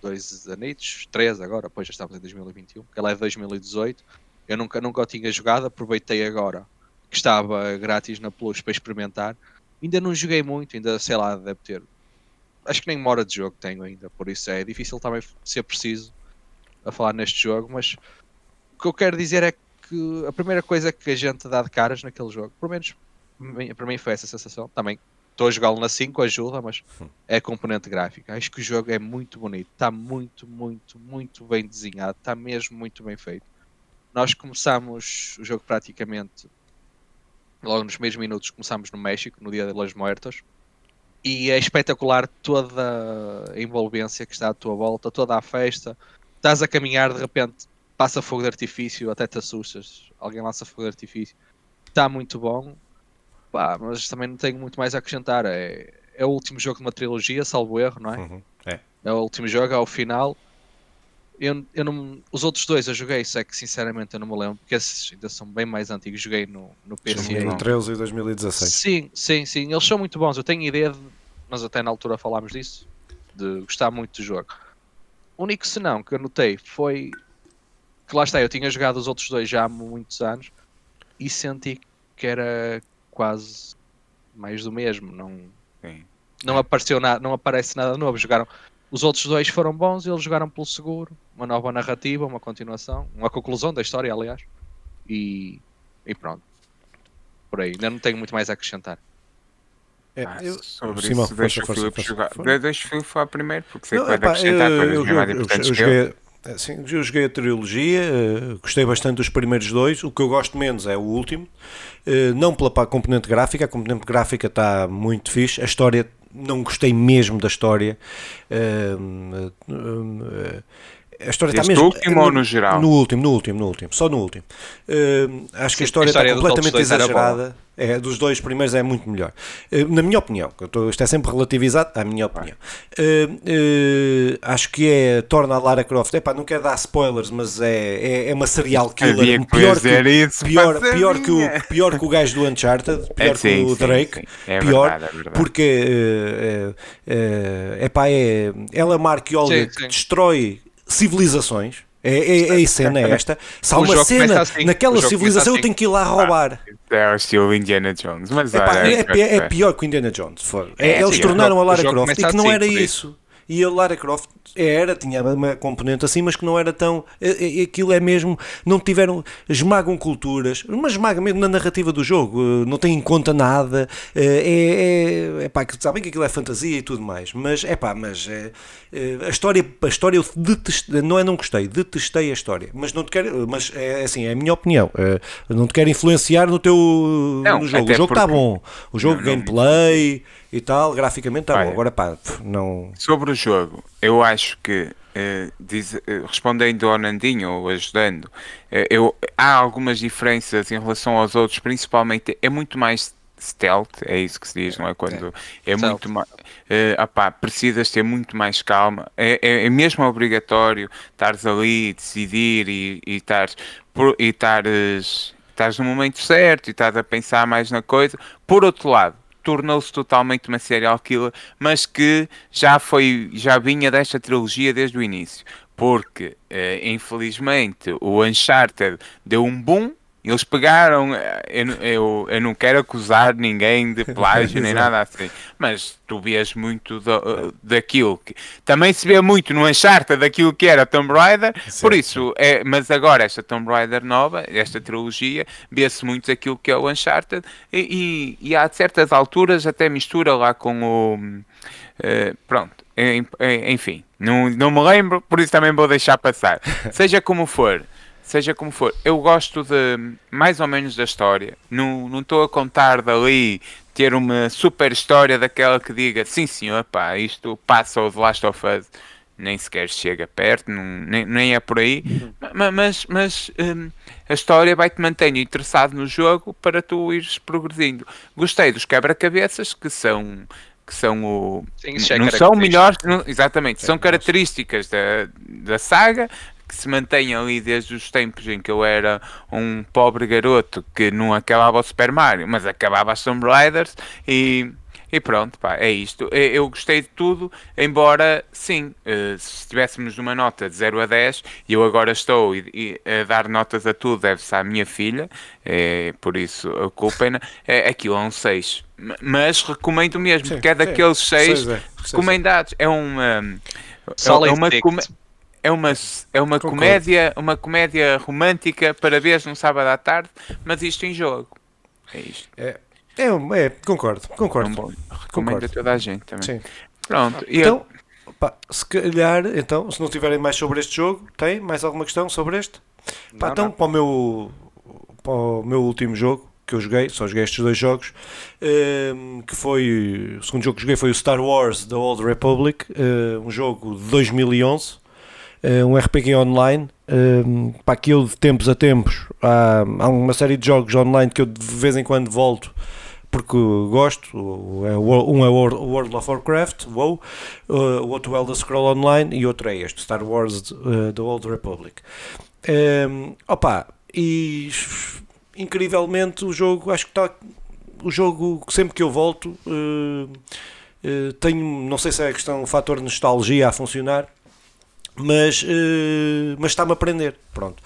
S3: dois anitos, três agora, pois já estamos em 2021, que ela é de 2018. Eu nunca, nunca o tinha jogado, aproveitei agora que estava grátis na Plus para experimentar. Ainda não joguei muito, ainda sei lá, deve ter. Acho que nem uma hora de jogo tenho ainda, por isso é difícil também ser preciso a falar neste jogo, mas o que eu quero dizer é que que a primeira coisa que a gente dá de caras naquele jogo, pelo menos para mim foi essa sensação. Também estou a jogá-lo na 5, ajuda, mas hum. é a componente gráfica. Acho que o jogo é muito bonito, está muito, muito, muito bem desenhado, está mesmo muito bem feito. Nós começamos o jogo praticamente logo nos primeiros minutos começamos no México, no dia de Los Muertos, e é espetacular toda a envolvência que está à tua volta, toda a festa. Estás a caminhar, de repente passa fogo de artifício, até te assustas. Alguém lança fogo de artifício. Está muito bom, pá, mas também não tenho muito mais a acrescentar. É, é o último jogo de uma trilogia, salvo erro, não é?
S1: Uhum, é.
S3: é. o último jogo, é o final. Eu, eu não, os outros dois eu joguei, só que sinceramente eu não me lembro, porque esses ainda são bem mais antigos. Joguei no, no PC.
S1: 2013 e 2016.
S3: Sim, sim, sim. Eles são muito bons. Eu tenho ideia, de, nós até na altura falámos disso, de gostar muito do jogo. O único senão que eu notei foi que lá está, eu tinha jogado os outros dois já há muitos anos e senti que era quase mais do mesmo. Não, Sim. não apareceu nada, não aparece nada novo. Jogaram os outros dois foram bons, eles jogaram pelo seguro, uma nova narrativa, uma continuação, uma conclusão da história, aliás. E, e pronto. Por aí, ainda não tenho muito mais a acrescentar.
S2: É, ah, eu, sobre Simão, isso, deixa o Filipe jogar. Deixa o Filipe falar primeiro, porque sei que vai acrescentar coisas mais importantes
S1: eu, eu, eu, Assim, eu joguei a trilogia, uh, gostei bastante dos primeiros dois. O que eu gosto menos é o último, uh, não pela componente gráfica, a componente gráfica está muito fixe. A história, não gostei mesmo da história. Uh,
S2: a história está mesmo. No último ou no geral?
S1: No último, no último, no último, só no último. Acho Sim, que a história, a história está completamente exagerada. É, dos dois primeiros é muito melhor. Uh, na minha opinião, tô, isto é sempre relativizado, a minha opinião. Uh, acho que é, torna a Lara Croft, epá, não quero dar spoilers, mas é, é, é uma serial killer pior que, isso, pior, pior, que o, pior que o gajo do Uncharted, pior é, sim, que o Drake, sim, sim. É pior, verdade, é verdade. porque epá, é, ela é uma arqueóloga que destrói civilizações. É, é, é a cena é esta. Se há uma cena assim, naquela civilização, assim. eu tenho que ir lá roubar.
S2: É o estilo Indiana Jones. Mas
S1: Epá,
S2: olha,
S1: é, é- é pior que o Indiana Jones. foi. É,
S3: É,
S1: eles
S3: sim,
S1: tornaram a Lara Croft e que não
S3: assim,
S1: era
S3: isso.
S1: E a Lara Croft era, tinha uma componente assim, mas que não era tão. é- é- Aquilo é mesmo. Não tiveram. Esmagam culturas, mas esmaga mesmo na narrativa do jogo. eh, Não tem em conta nada. eh, É. é, é pá, que sabem que aquilo é fantasia e tudo mais. Mas é pá, mas. é, é, a história, a história eu detestei, não é não gostei, detestei a história. Mas não te quero. Mas é assim, é a minha opinião. não te quero influenciar no teu.
S2: Não,
S1: no jogo. O jogo está bom. O jogo,
S2: Não, não.
S1: E tal, graficamente está bom. Agora pá, não.
S2: Sobre o jogo, eu acho que, eh, diz- eh, respondendo ao Nandinho ou ajudando, eh, eu, há algumas diferenças em relação aos outros, principalmente é muito mais stealth, é isso que se diz, não é? Quando é,
S3: Stealth.
S2: muito mais. precisas ter muito mais calma, é, é, é mesmo obrigatório estares ali, decidir e, estares. E estares estás no momento certo e estás a pensar mais na coisa. Por outro lado, tornou-se totalmente uma serial killer, mas que já foi, já vinha desta trilogia desde o início. Porque, eh, infelizmente, o Uncharted deu um boom. Eles pegaram, eh, eu, eu, eu não quero acusar ninguém de plágio nem nada assim, mas tu vês muito da- daquilo que também se vê muito no Uncharted daquilo que era Tomb Raider, por isso, é, mas agora esta Tomb Raider nova, esta trilogia, vê-se muito aquilo que é o Uncharted e, e, e há certas alturas até mistura lá com o. eh, pronto, enfim, não, não me lembro, por isso também vou deixar passar. Seja como for. Seja como for, eu gosto de mais ou menos da história. Não não estou a contar dali ter uma super história daquela que diga sim senhor, pá, isto passa o The Last of Us, nem sequer chega perto, não, nem, nem é por aí. Ma- Mas, mas hum, a história vai-te mantendo interessado no jogo para tu ires progredindo. Gostei dos quebra-cabeças que são que são o
S3: Sim, é
S2: não são melhores, não- exatamente, são
S1: nossa.
S2: características da, da saga que se mantêm ali desde os tempos em que eu era um pobre garoto que não acabava o Super Mario, mas acabava as Tomb Raiders e, e pronto, pá, é isto. Eu, gostei de tudo, embora sim, eh, se estivéssemos numa nota de 0 a 10, e eu agora estou a dar notas a tudo, deve-se à minha filha, eh, por isso ocupem-na, é, aquilo é um 6. M- Mas recomendo mesmo,
S1: Sim,
S2: porque é daqueles 6
S1: seis é, é.
S2: recomendados. É uma. É, é uma, é uma, é uma
S1: Concordo.
S2: comédia, uma comédia romântica para ver num sábado à tarde, mas isto em jogo. É isto.
S1: É, é, um- é, concordo,
S2: É um
S1: concordo.
S2: bom- recomendo
S1: Concordo.
S2: a toda a gente também.
S1: Sim.
S2: Pronto.
S1: Então, pá, se calhar, então, se não tiverem mais sobre este jogo, tem mais alguma questão sobre este? Pá,
S3: Não,
S1: então,
S3: não.
S1: para o, meu, para o meu último jogo que eu joguei, só joguei estes dois jogos, ehm, que foi, o segundo jogo que joguei foi o Star Wars The Old Republic, eh, um jogo de 2011, eh, um RPG online, ehm, pá, que eu de tempos a tempos, há, há uma série de jogos online que eu de vez em quando volto, porque gosto, é um é World of Warcraft, WoW, uh, o outro é Elder Scroll Online e outro é este, Star Wars uh, The Old Republic. Um, opa, e incrivelmente o jogo, acho que está o jogo sempre que eu volto uh, uh, tenho, não sei se é questão, o fator nostalgia a funcionar, mas, uh, mas está-me a aprender, pronto.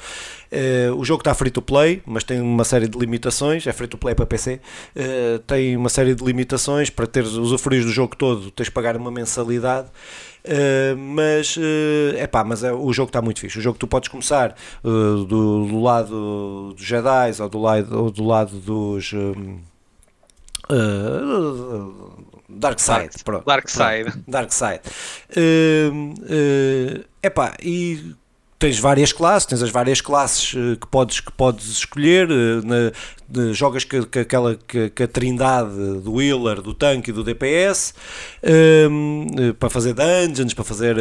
S1: Uh, o jogo está free to play, mas tem uma série de limitações. É free to play para PC. Uh, tem uma série de limitações para teres usufruir do jogo todo. Tens de pagar uma mensalidade. Uh, mas é epá, mas é, o jogo está muito fixe. O jogo tu podes começar uh, do, do lado dos Jedi ou do lado, ou do lado dos. Um, uh, Dark Side,
S3: Dark-
S1: pronto.
S3: Dark Side.
S1: Pronto, Dark Side. Uh, uh, epá, e tens várias classes, tens as várias classes uh, que, podes, que podes escolher, uh, na, jogas com aquela que, que a trindade do healer, do tanque e do DPS um, uh, para fazer dungeons, para fazer,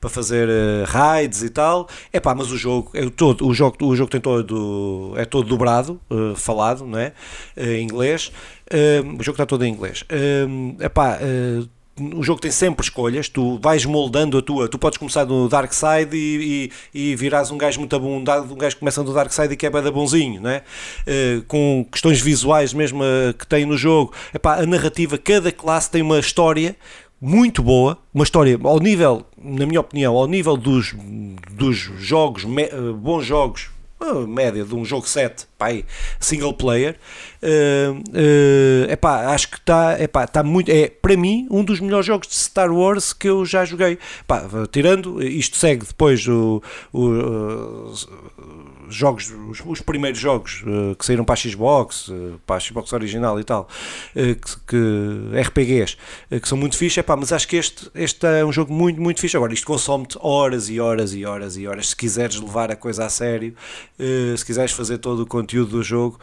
S1: para fazer raids e tal. É pá, mas o jogo, é todo, o jogo, o jogo tem todo, é todo dobrado, falado, não é? em inglês. Um, o jogo está todo em inglês. Um, epá, uh, o jogo tem sempre escolhas, tu vais moldando a tua, tu podes começar no Dark Side e, e, e virás um gajo muito bom, um gajo que começa no Dark Side e que é bada bonzinho, não é? Uh, com questões visuais mesmo uh, que tem no jogo. Epá, a narrativa, cada classe tem uma história muito boa, uma história ao nível, na minha opinião, ao nível dos, dos jogos, me, uh, bons jogos, média de um jogo 7 pai, single player. Uh, uh, acho que está tá muito. É para mim um dos melhores jogos de Star Wars que eu já joguei. Epá, tirando, isto segue depois o, o os jogos, os, os, primeiros jogos uh, que saíram para a Xbox, uh, para a Xbox original e tal, uh, que, que, RPGs, que são muito fixe, epá, mas acho que este, este é um jogo muito, muito fixe. Agora, isto consome-te horas e horas e horas e horas. Se quiseres levar a coisa a sério, se quiseres fazer todo o conteúdo do jogo,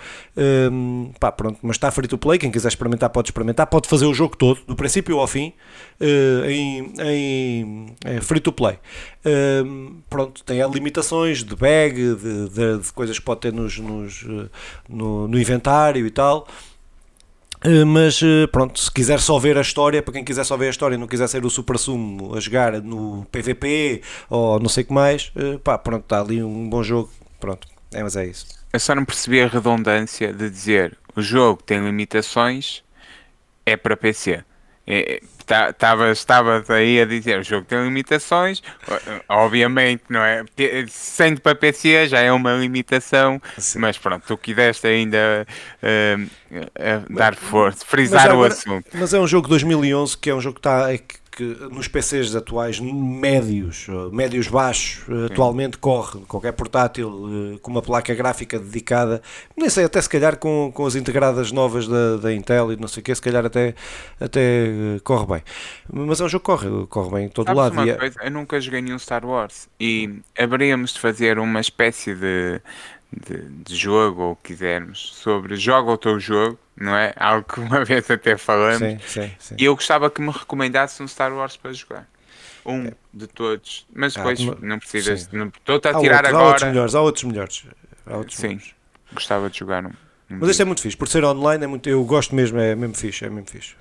S1: um, pá, pronto, mas está free to play. Quem quiser experimentar, pode experimentar, pode fazer o jogo todo, do princípio ao fim, em, em, em free to play. Um, pronto, tem limitações de bag, de, de, de, coisas que pode ter nos, nos no, no inventário e tal. Uh, mas uh, pronto, se quiser só ver a história, para quem quiser só ver a história e não quiser ser o super sumo a jogar no PVP ou não sei o que mais, pá, pronto, está ali um bom jogo. Pronto, é, mas é isso.
S2: Eu só não percebi a redundância de dizer o jogo tem limitações, é para PC. É, Estava estava aí a dizer, o jogo tem limitações, obviamente, não é? Sendo para PC já é uma limitação, Sim. mas pronto, tu quiseste ainda uh, uh, dar força, frisar agora, o assunto.
S1: Mas é um jogo de 2011 que é um jogo que está que nos PCs atuais médios, médios baixos, Sim. atualmente corre qualquer portátil eh, com uma placa gráfica dedicada, nem sei, até se calhar com, com as integradas novas da, da Intel e não sei o que, se calhar até, até eh, corre bem. Mas é um jogo que corre, corre bem em todo Sabes lado.
S2: É coisa? Eu nunca joguei nenhum Star Wars e haveríamos de fazer uma espécie de, de, de jogo, ou quisermos, sobre joga o teu jogo não é? Algo que uma vez até falamos. Sim, sim, sim. E eu gostava que me recomendasse um Star Wars para jogar. Um é. de todos. Mas ah, depois ah, não precisas. Estou-te a tirar
S1: outro,
S2: agora. Há
S1: outros melhores, há outros melhores. Há outros
S2: sim, melhores. gostava de jogar um. um
S1: Mas este é muito fixe. Por ser online, é muito, eu gosto mesmo, é mesmo fixe. É mesmo fixe.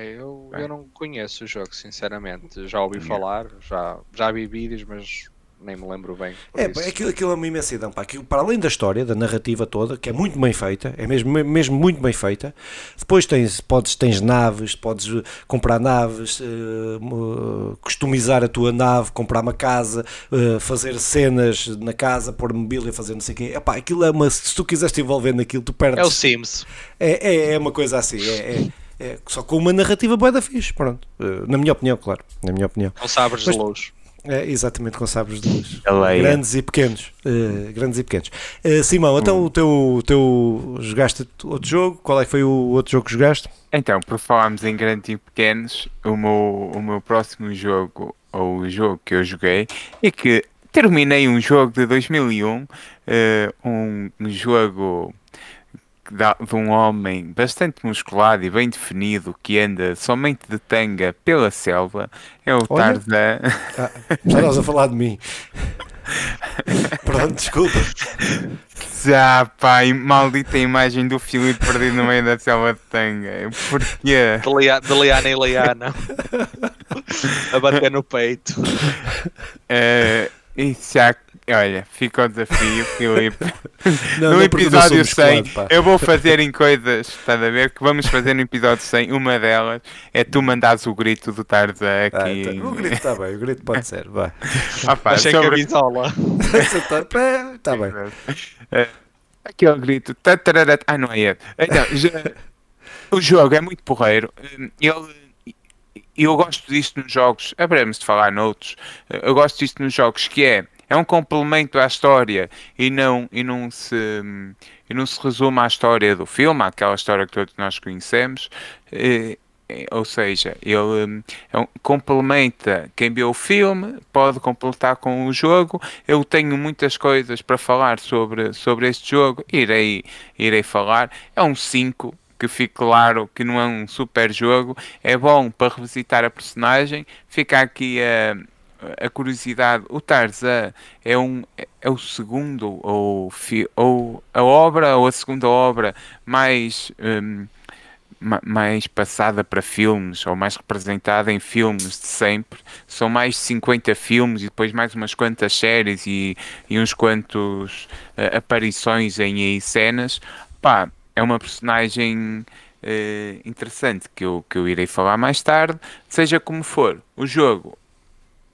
S3: eu, eu não conheço o jogo, sinceramente. Já ouvi falar, já, já vi vídeos, mas nem me lembro bem.
S1: É, aquilo, aquilo é uma imensidão. Pá. Aquilo, para além da história, da narrativa toda, que é muito bem feita, é mesmo, mesmo muito bem feita. Depois tens, podes, tens naves, podes eh, comprar naves, uh, customizar a tua nave, comprar uma casa, uh, fazer cenas na casa, pôr mobília, fazer não sei o quê. Epá, aquilo é uma. Se tu quiseres te envolver naquilo, tu perdes.
S3: É o Sims.
S1: É, é, é uma coisa assim. é, é é, só com uma narrativa boa da fixe, pronto. na minha opinião, claro. Na minha opinião.
S3: Não sabres de luz.
S1: É, exatamente, com sabres de luz. Grandes e pequenos. Uh, grandes e pequenos. Uh, Simão, então hum. o teu, o teu. Jogaste outro jogo? Qual é que foi o outro jogo que jogaste?
S2: Então, por falarmos em grandes e pequenos, o meu, o meu próximo jogo, ou o jogo que eu joguei, é que terminei um jogo de 2001, uh, eh, um, um jogo de um homem bastante musculado e bem definido que anda somente de tanga pela selva é o Olha. Tarzan.
S1: Ah, já estavas a falar de mim. Pronto, desculpa.
S2: Já, pá, maldita imagem do Filipe perdido no meio da selva de tanga. Porquê?
S3: De Liana e Liana. a bater no peito.
S2: Uh, isso já Olha, fica o desafio, Filipe. Não, no episódio 100, eu vou fazer em coisas, estás a ver? Que vamos fazer no episódio 100. Uma delas é tu mandares o grito do Tarzan ah, aqui. Ah,
S1: então, o grito está bem, o grito pode ser. Vai.
S3: Ah, pá, Achei sobre... que avisola.
S1: Está bem.
S2: É, aqui é o grito. Ah, não é Então, já... o jogo é muito porreiro. Ele eu gosto disto nos jogos, haveremos de falar noutros, eu gosto disto nos jogos que é é um complemento à história e não, e não, se, e não se resume à história do filme, àquela história que todos nós conhecemos. E, ou seja, ele é um, complementa quem viu o filme, pode completar com o jogo. Eu tenho muitas coisas para falar sobre, sobre este jogo, irei, irei falar. É um 5, que fique claro que não é um super jogo, é bom para revisitar a personagem. Fica aqui a a curiosidade, o Tarzan é, um, é o segundo, ou, ou a obra, ou a segunda obra mais, um, mais passada para filmes, ou mais representada em filmes de sempre. São mais de 50 filmes e depois mais umas quantas séries e, e uns quantos uh, aparições em, em cenas. Pá, é uma personagem Uh, interessante que eu, que eu irei falar mais tarde. Seja como for, o jogo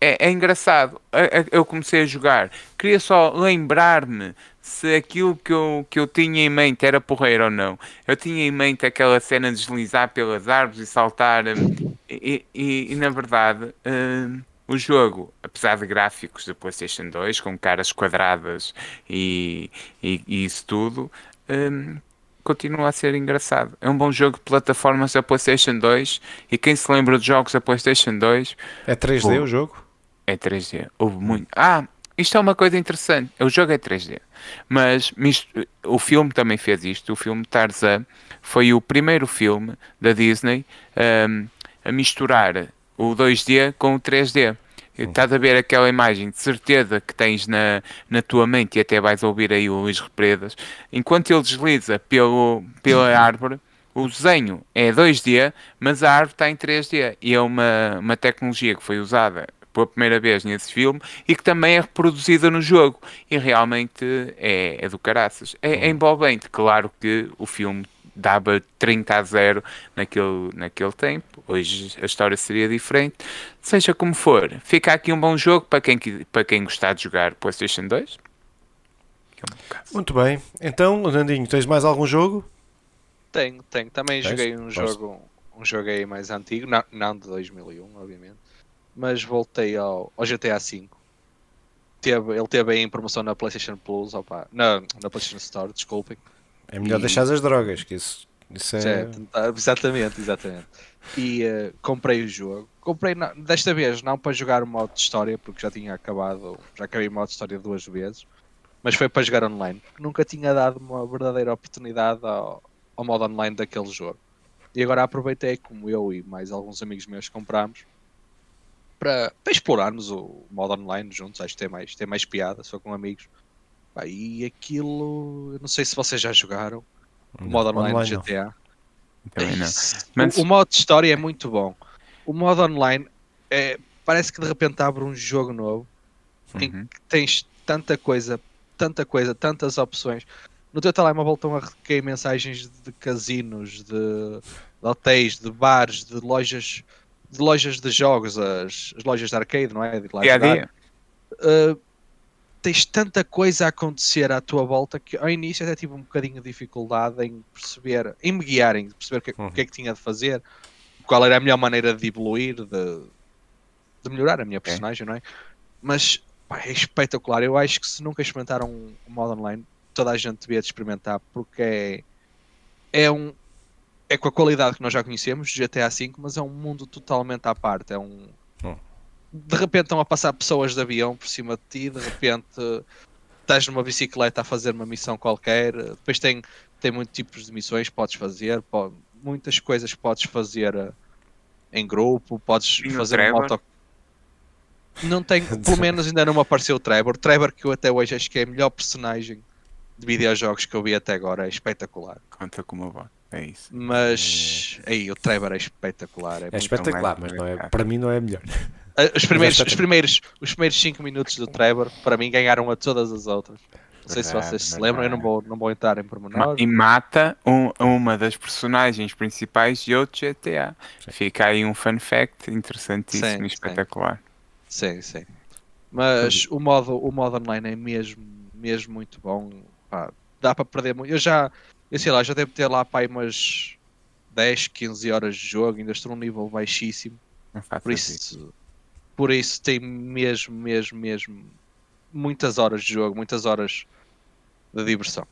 S2: é, é engraçado. A- a- Eu comecei a jogar, queria só lembrar-me se aquilo que eu, que eu tinha em mente era porreiro ou não. Eu tinha em mente aquela cena de deslizar pelas árvores e saltar, hum, e, e- e, na verdade. hum, o jogo, apesar de gráficos da PlayStation 2, com caras quadradas e, e- e isso tudo, hum, continua a ser engraçado. É um bom jogo de plataformas da PlayStation 2 e quem se lembra de jogos da PlayStation 2
S1: É 3D
S2: Pô.
S1: o jogo?
S2: É 3D. Houve muito. Ah, isto é uma coisa interessante. O jogo é 3D. Mas mis- o filme também fez isto. O filme Tarzan foi o primeiro filme da Disney ahm, a misturar o 2D com o 3D. Estás a ver aquela imagem de certeza que tens na, na tua mente e até vais ouvir aí o Luís Represas. Enquanto ele desliza pelo, pela árvore, o desenho é 2D, mas a árvore está em 3D. E é uma, uma tecnologia que foi usada pela primeira vez nesse filme e que também é reproduzida no jogo. E realmente é, é do caraças. É, é envolvente. Claro que o filme dava 30 a 0 naquele, naquele tempo. Hoje a história seria diferente. Seja como for, fica aqui um bom jogo para quem, para quem gostar de jogar PlayStation 2. Que é.
S1: Muito bem. Então, Nandinho, tens mais algum jogo?
S3: Tenho, tenho. Também
S1: Tens?
S3: joguei um
S1: Força.
S3: jogo, um jogo aí mais antigo, não, não de 2001, obviamente, mas voltei ao, ao GTA V. Teve, ele teve aí em promoção na PlayStation Plus, opa, na, na PlayStation Store, desculpem.
S1: É melhor
S3: E-
S1: deixar as drogas, que isso, isso é...
S3: É, exatamente, exatamente. E eh, comprei o jogo. Comprei na- desta vez não para jogar o modo de história, porque já tinha acabado, já acabei o modo de história duas vezes, mas foi para jogar online, porque nunca tinha dado uma verdadeira oportunidade ao, ao modo online daquele jogo. E agora aproveitei, como eu e mais alguns amigos meus comprámos, para, para explorarmos o modo online juntos. Acho que tem mais, tem mais piada, só com amigos. Pá, e aquilo, eu não sei se vocês já jogaram o modo online,
S1: online
S3: do. GTA.
S2: Mas-
S3: O, o modo de história é muito bom. O modo online é, parece que de repente abre um jogo novo em
S2: Uhum.
S3: que tens tanta coisa, tanta coisa, tantas opções. No teu telemóvel estão a recair mensagens de casinos, de, de hotéis, de bares, de lojas de lojas de jogos, as, as lojas de arcade, não é? De lá
S2: Dia dia.
S3: Uh, tens tanta coisa a acontecer à tua volta que ao início até tive um bocadinho de dificuldade em perceber, em me guiar, em perceber o que, o que é que tinha de fazer, qual era a melhor maneira de evoluir, de, de melhorar a minha personagem, não é? Mas pá, é espetacular. Eu acho que se nunca experimentaram um, um modo online, toda a gente devia de experimentar porque é, é um é com a qualidade que nós já conhecemos, GTA V, mas é um mundo totalmente à parte. É um, de repente estão a passar pessoas de avião por cima de ti, de repente estás numa bicicleta a fazer uma missão qualquer, depois tem, tem muitos tipos de missões que podes fazer, po- muitas coisas que podes fazer eh, em grupo, podes
S2: E
S3: fazer uma auto... Não tem, pelo menos ainda não me apareceu o Trevor. Trevor que eu até hoje acho que é a melhor personagem de videojogos que eu vi até agora, é espetacular.
S2: Conta com uma voz. É isso.
S3: Mas aí o Trevor é espetacular. É
S1: É espetacular, mas não é, para mim não é melhor.
S3: Uh, Os primeiros,
S1: é
S3: os primeiros, os primeiros 5 minutos do Trevor, para mim, ganharam a todas as outras. Não sei se vocês se lembram, eu não vou, não vou entrar em pormenores.
S2: E mata um- uma das personagens principais de outro GTA. Fica aí um fun fact interessantíssimo
S3: Sim,
S2: e
S3: sim.
S2: espetacular.
S3: Sim, sim. Mas o modo, o modo online é mesmo, mesmo muito bom. Pá, dá para perder muito. Eu já, eu sei lá, já devo ter lá pá, aí umas 10, 15 horas de jogo, ainda estou num nível baixíssimo. Por
S2: isso.
S3: por isso tem mesmo, mesmo, mesmo muitas horas de jogo, muitas horas de diversão.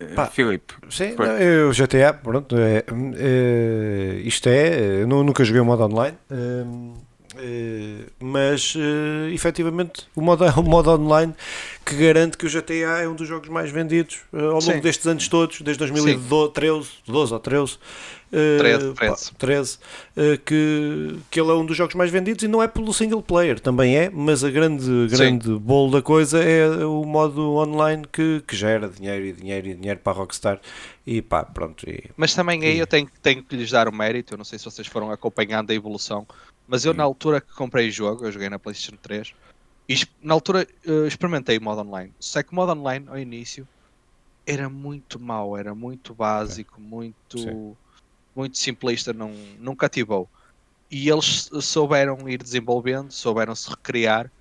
S2: Eh,
S1: Pá.
S2: Filipe,
S1: Sim, não, eu GTA, pronto, é, é, isto é, eu nu- nunca joguei o modo online, é, mas é, efetivamente o modo, é um modo online que garante que o GTA é um dos jogos mais vendidos é, ao longo
S3: Sim.
S1: destes anos todos, desde 2013, 12 ou 13. é,
S3: 13,
S1: pá,
S3: 13.
S1: 13, é, que, que ele é um dos jogos mais vendidos e não é pelo single player, também é, mas a grande, grande bolo da coisa é o modo online que, que gera dinheiro e dinheiro e dinheiro para a Rockstar e pá, pronto. E,
S3: Mas também aí eu tenho, tenho que lhes dar o mérito. Eu não sei se vocês foram acompanhando a evolução, mas eu,
S1: Sim.
S3: na altura que comprei o jogo, eu joguei na PlayStation 3, e na altura eh, experimentei o modo online. Só que o modo online, ao início, era muito mau, era muito básico, muito,
S1: Sim.
S3: muito simplista, não, não cativou. e eles souberam ir desenvolvendo, souberam se recriar,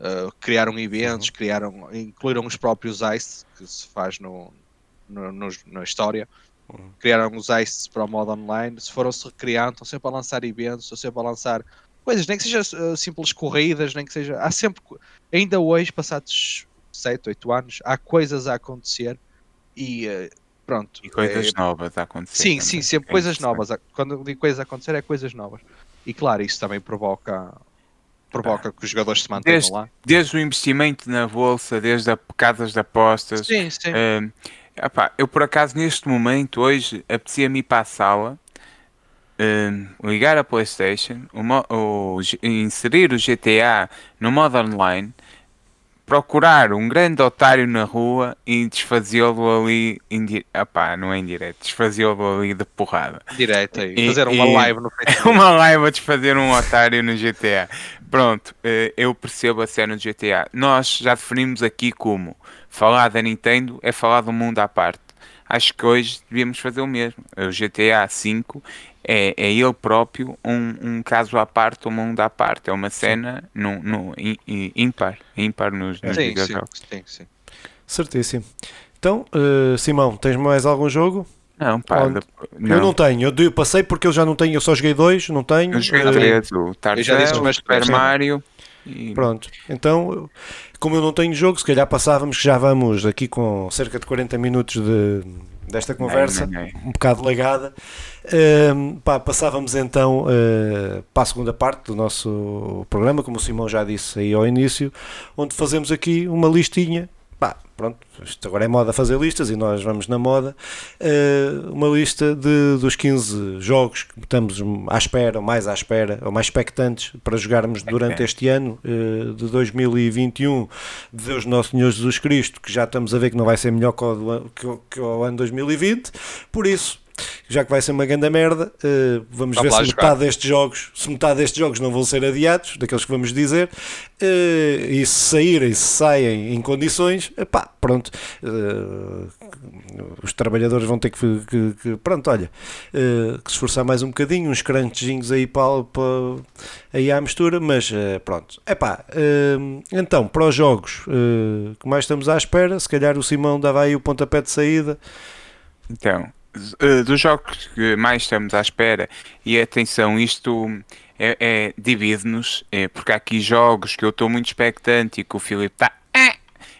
S3: uh, criaram eventos, uhum. criaram, incluíram os próprios ICE, que se faz no, no, no na história. Criaram os ICE para o modo online, se foram se recriando, estão sempre a lançar eventos, estão sempre a lançar coisas, nem que seja uh, simples corridas, nem que seja. Há sempre, ainda hoje, passados 7, 8 anos, há coisas a acontecer e uh, pronto.
S2: E coisas é... novas a acontecer.
S3: Sim, também. sim, sempre é coisas novas. Quando digo coisas a acontecer, é coisas novas. E claro, isso também provoca provoca ah, que os jogadores se mantenham
S2: desde,
S3: lá.
S2: Desde o investimento na bolsa, desde a casas de apostas.
S3: Sim, sim.
S2: Uh, epá, eu por acaso neste momento, hoje, apetecia-me ir para a sala, uh, ligar a Playstation, o, o, inserir o GTA no modo online procurar um grande otário na rua e desfazê-lo ali. Epá, não é indireto, desfazê-lo ali de porrada.
S3: Direto aí, fazer uma e... live no
S2: Facebook. uma live a desfazer um otário no GTA. Pronto, eh, eu percebo a cena do GTA. Nós já definimos aqui como falar da Nintendo é falar do mundo à parte. Acho que hoje devíamos fazer o mesmo. O GTA V é, é ele próprio um, um caso à parte, um mundo à parte. É uma cena no, no, ímpar, ímpar nos, nos
S3: sim, videojogos. Sim, sim,
S1: Certíssimo. Então, uh, Simão, tens mais algum jogo?
S2: Não, pá,
S1: não. Eu não tenho, eu passei porque eu já não tenho, eu só joguei dois, não tenho.
S2: Eu joguei três, o Tarzan, o Super Mario.
S1: E... Pronto, então, como eu não tenho jogo, se calhar passávamos que já vamos aqui com cerca de 40 minutos de, desta conversa, não, não, não. um bocado legada. Uh, pá, passávamos então uh, para a segunda parte do nosso programa, como o Simão já disse aí ao início, onde fazemos aqui uma listinha pronto, isto agora é moda fazer listas e nós vamos na moda, uh, uma lista de, dos 15 jogos que estamos à espera, ou mais à espera, ou mais expectantes para jogarmos durante este ano uh, de 2021 de Deus Nosso Senhor Jesus Cristo, que já estamos a ver que não vai ser melhor que o, que, que o ano 2020, por isso já que vai ser uma grande merda, uh, vamos ver se metade destes jogos, se metade destes jogos não vão ser adiados, daqueles que vamos dizer, uh, e se saírem, se saem em condições, pá, pronto, uh, os trabalhadores vão ter que, que, que pronto, olha, que se esforçar mais um bocadinho, uns crunchzinhos aí para, para aí à mistura, mas pronto, é pá, então, para os jogos que mais estamos à espera, se calhar o Simão dava aí o pontapé de saída.
S2: Então, dos jogos que mais estamos à espera, e atenção, isto é, é divide-nos, é, porque há aqui jogos que eu estou muito expectante e que o Filipe está. É,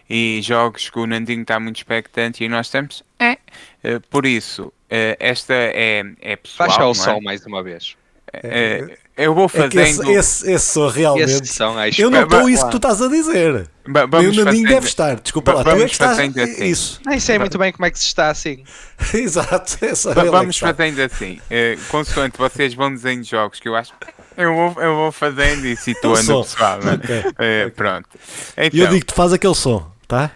S2: e jogos que o Nandinho está muito expectante e nós estamos. É. Eh, por isso, eh, esta é, é pessoal.
S3: Baixa o
S2: é?
S3: sol mais uma vez.
S2: É, eu vou fazendo.
S1: É esse, esse, esse sou realmente. Esse eu não estou isso que tu estás a dizer.
S2: Ba vamos
S1: eu fazendo... deve estar. Desculpa lá, tu é que estás. Assim. Isso.
S3: Nem sei muito bem como é que se está assim.
S1: Exato.
S2: vamos fazendo assim. Uh, consoante vocês vão dizendo jogos que eu acho. Eu vou, eu vou fazendo e situando o pessoal. Né? Okay. Uh, okay. Pronto.
S1: Então, eu digo que tu faz aquele som tá?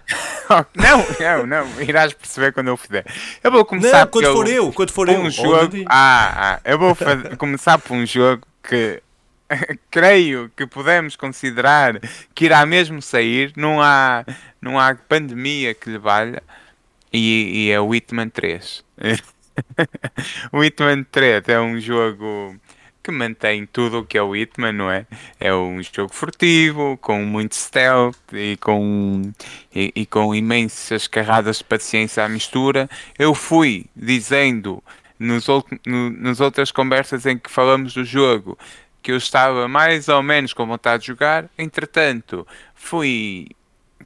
S2: não, não, não, irás perceber quando eu fizer. Eu vou começar
S1: não, quando for eu, quando for
S2: um
S1: eu.
S2: jogo. Ah, ah, eu vou fazer, começar por um jogo que creio que podemos considerar que irá mesmo sair, não há, não há pandemia que lhe valha, e, e é o Hitman 3. o Hitman 3 é um jogo que mantém tudo o que é o Hitman, não é? É um jogo furtivo, com muito stealth e com, e, e com imensas carradas de paciência à mistura. Eu fui dizendo nos, no, nas outras conversas em que falamos do jogo que eu estava mais ou menos com vontade de jogar, entretanto fui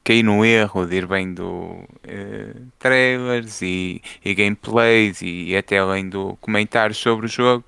S2: caí no erro de ir vendo uh, trailers e, e, gameplays e, até além do comentário sobre o jogo.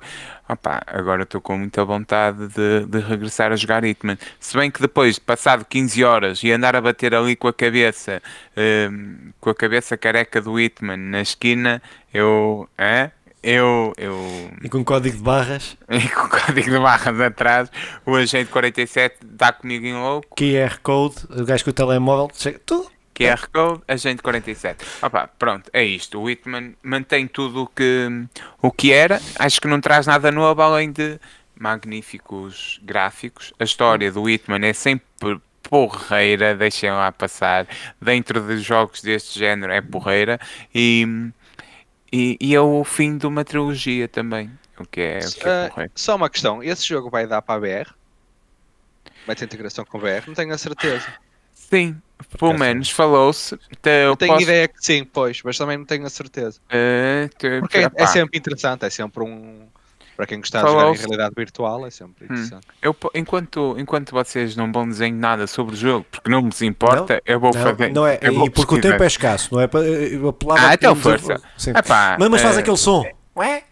S2: Opa, agora estou com muita vontade de, de, regressar a jogar Hitman. Se bem que depois, de passado 15 horas e andar a bater ali com a cabeça, uh, com a cabeça careca do Hitman na esquina, eu. Eh? Eu, eu.
S1: E com código de barras?
S2: E com código de barras atrás, o agente 47 dá comigo em louco.
S1: QR Code, o gajo com o telemóvel, chega tudo.
S2: QR Code, agente 47. Opa, pronto, é isto. O Whitman mantém tudo o que, o que era. Acho que não traz nada novo além de magníficos gráficos. A história do Whitman é sempre porreira, deixem lá passar. Dentro de jogos deste género é porreira. E e, e, é o fim de uma trilogia também. o que é, o que é
S3: Ah,
S2: correto.
S3: só uma questão: esse jogo vai dar para a BR? Vai ter integração com VR? Não tenho a certeza.
S2: Sim, pelo menos falou-se. Então, Eu
S3: Eu tenho
S2: posso,
S3: ideia que sim, pois, mas também não tenho a certeza.
S2: te-
S3: Porque é, é sempre interessante, é sempre um. Para quem gostar de jogar em realidade virtual, é sempre interessante.
S2: eu po- enquanto, enquanto vocês não vão dizer nada sobre o jogo, porque não vos importa, eu vou
S1: Não,
S2: fazer.
S1: não é,
S2: eu vou
S1: e porque o tempo é escasso, não é? para- Eu apelava
S2: Ah,
S1: a
S2: então força.
S1: Sim.
S2: Epá,
S1: Mas, mas faz
S2: eh,
S1: aquele som.
S2: Ué?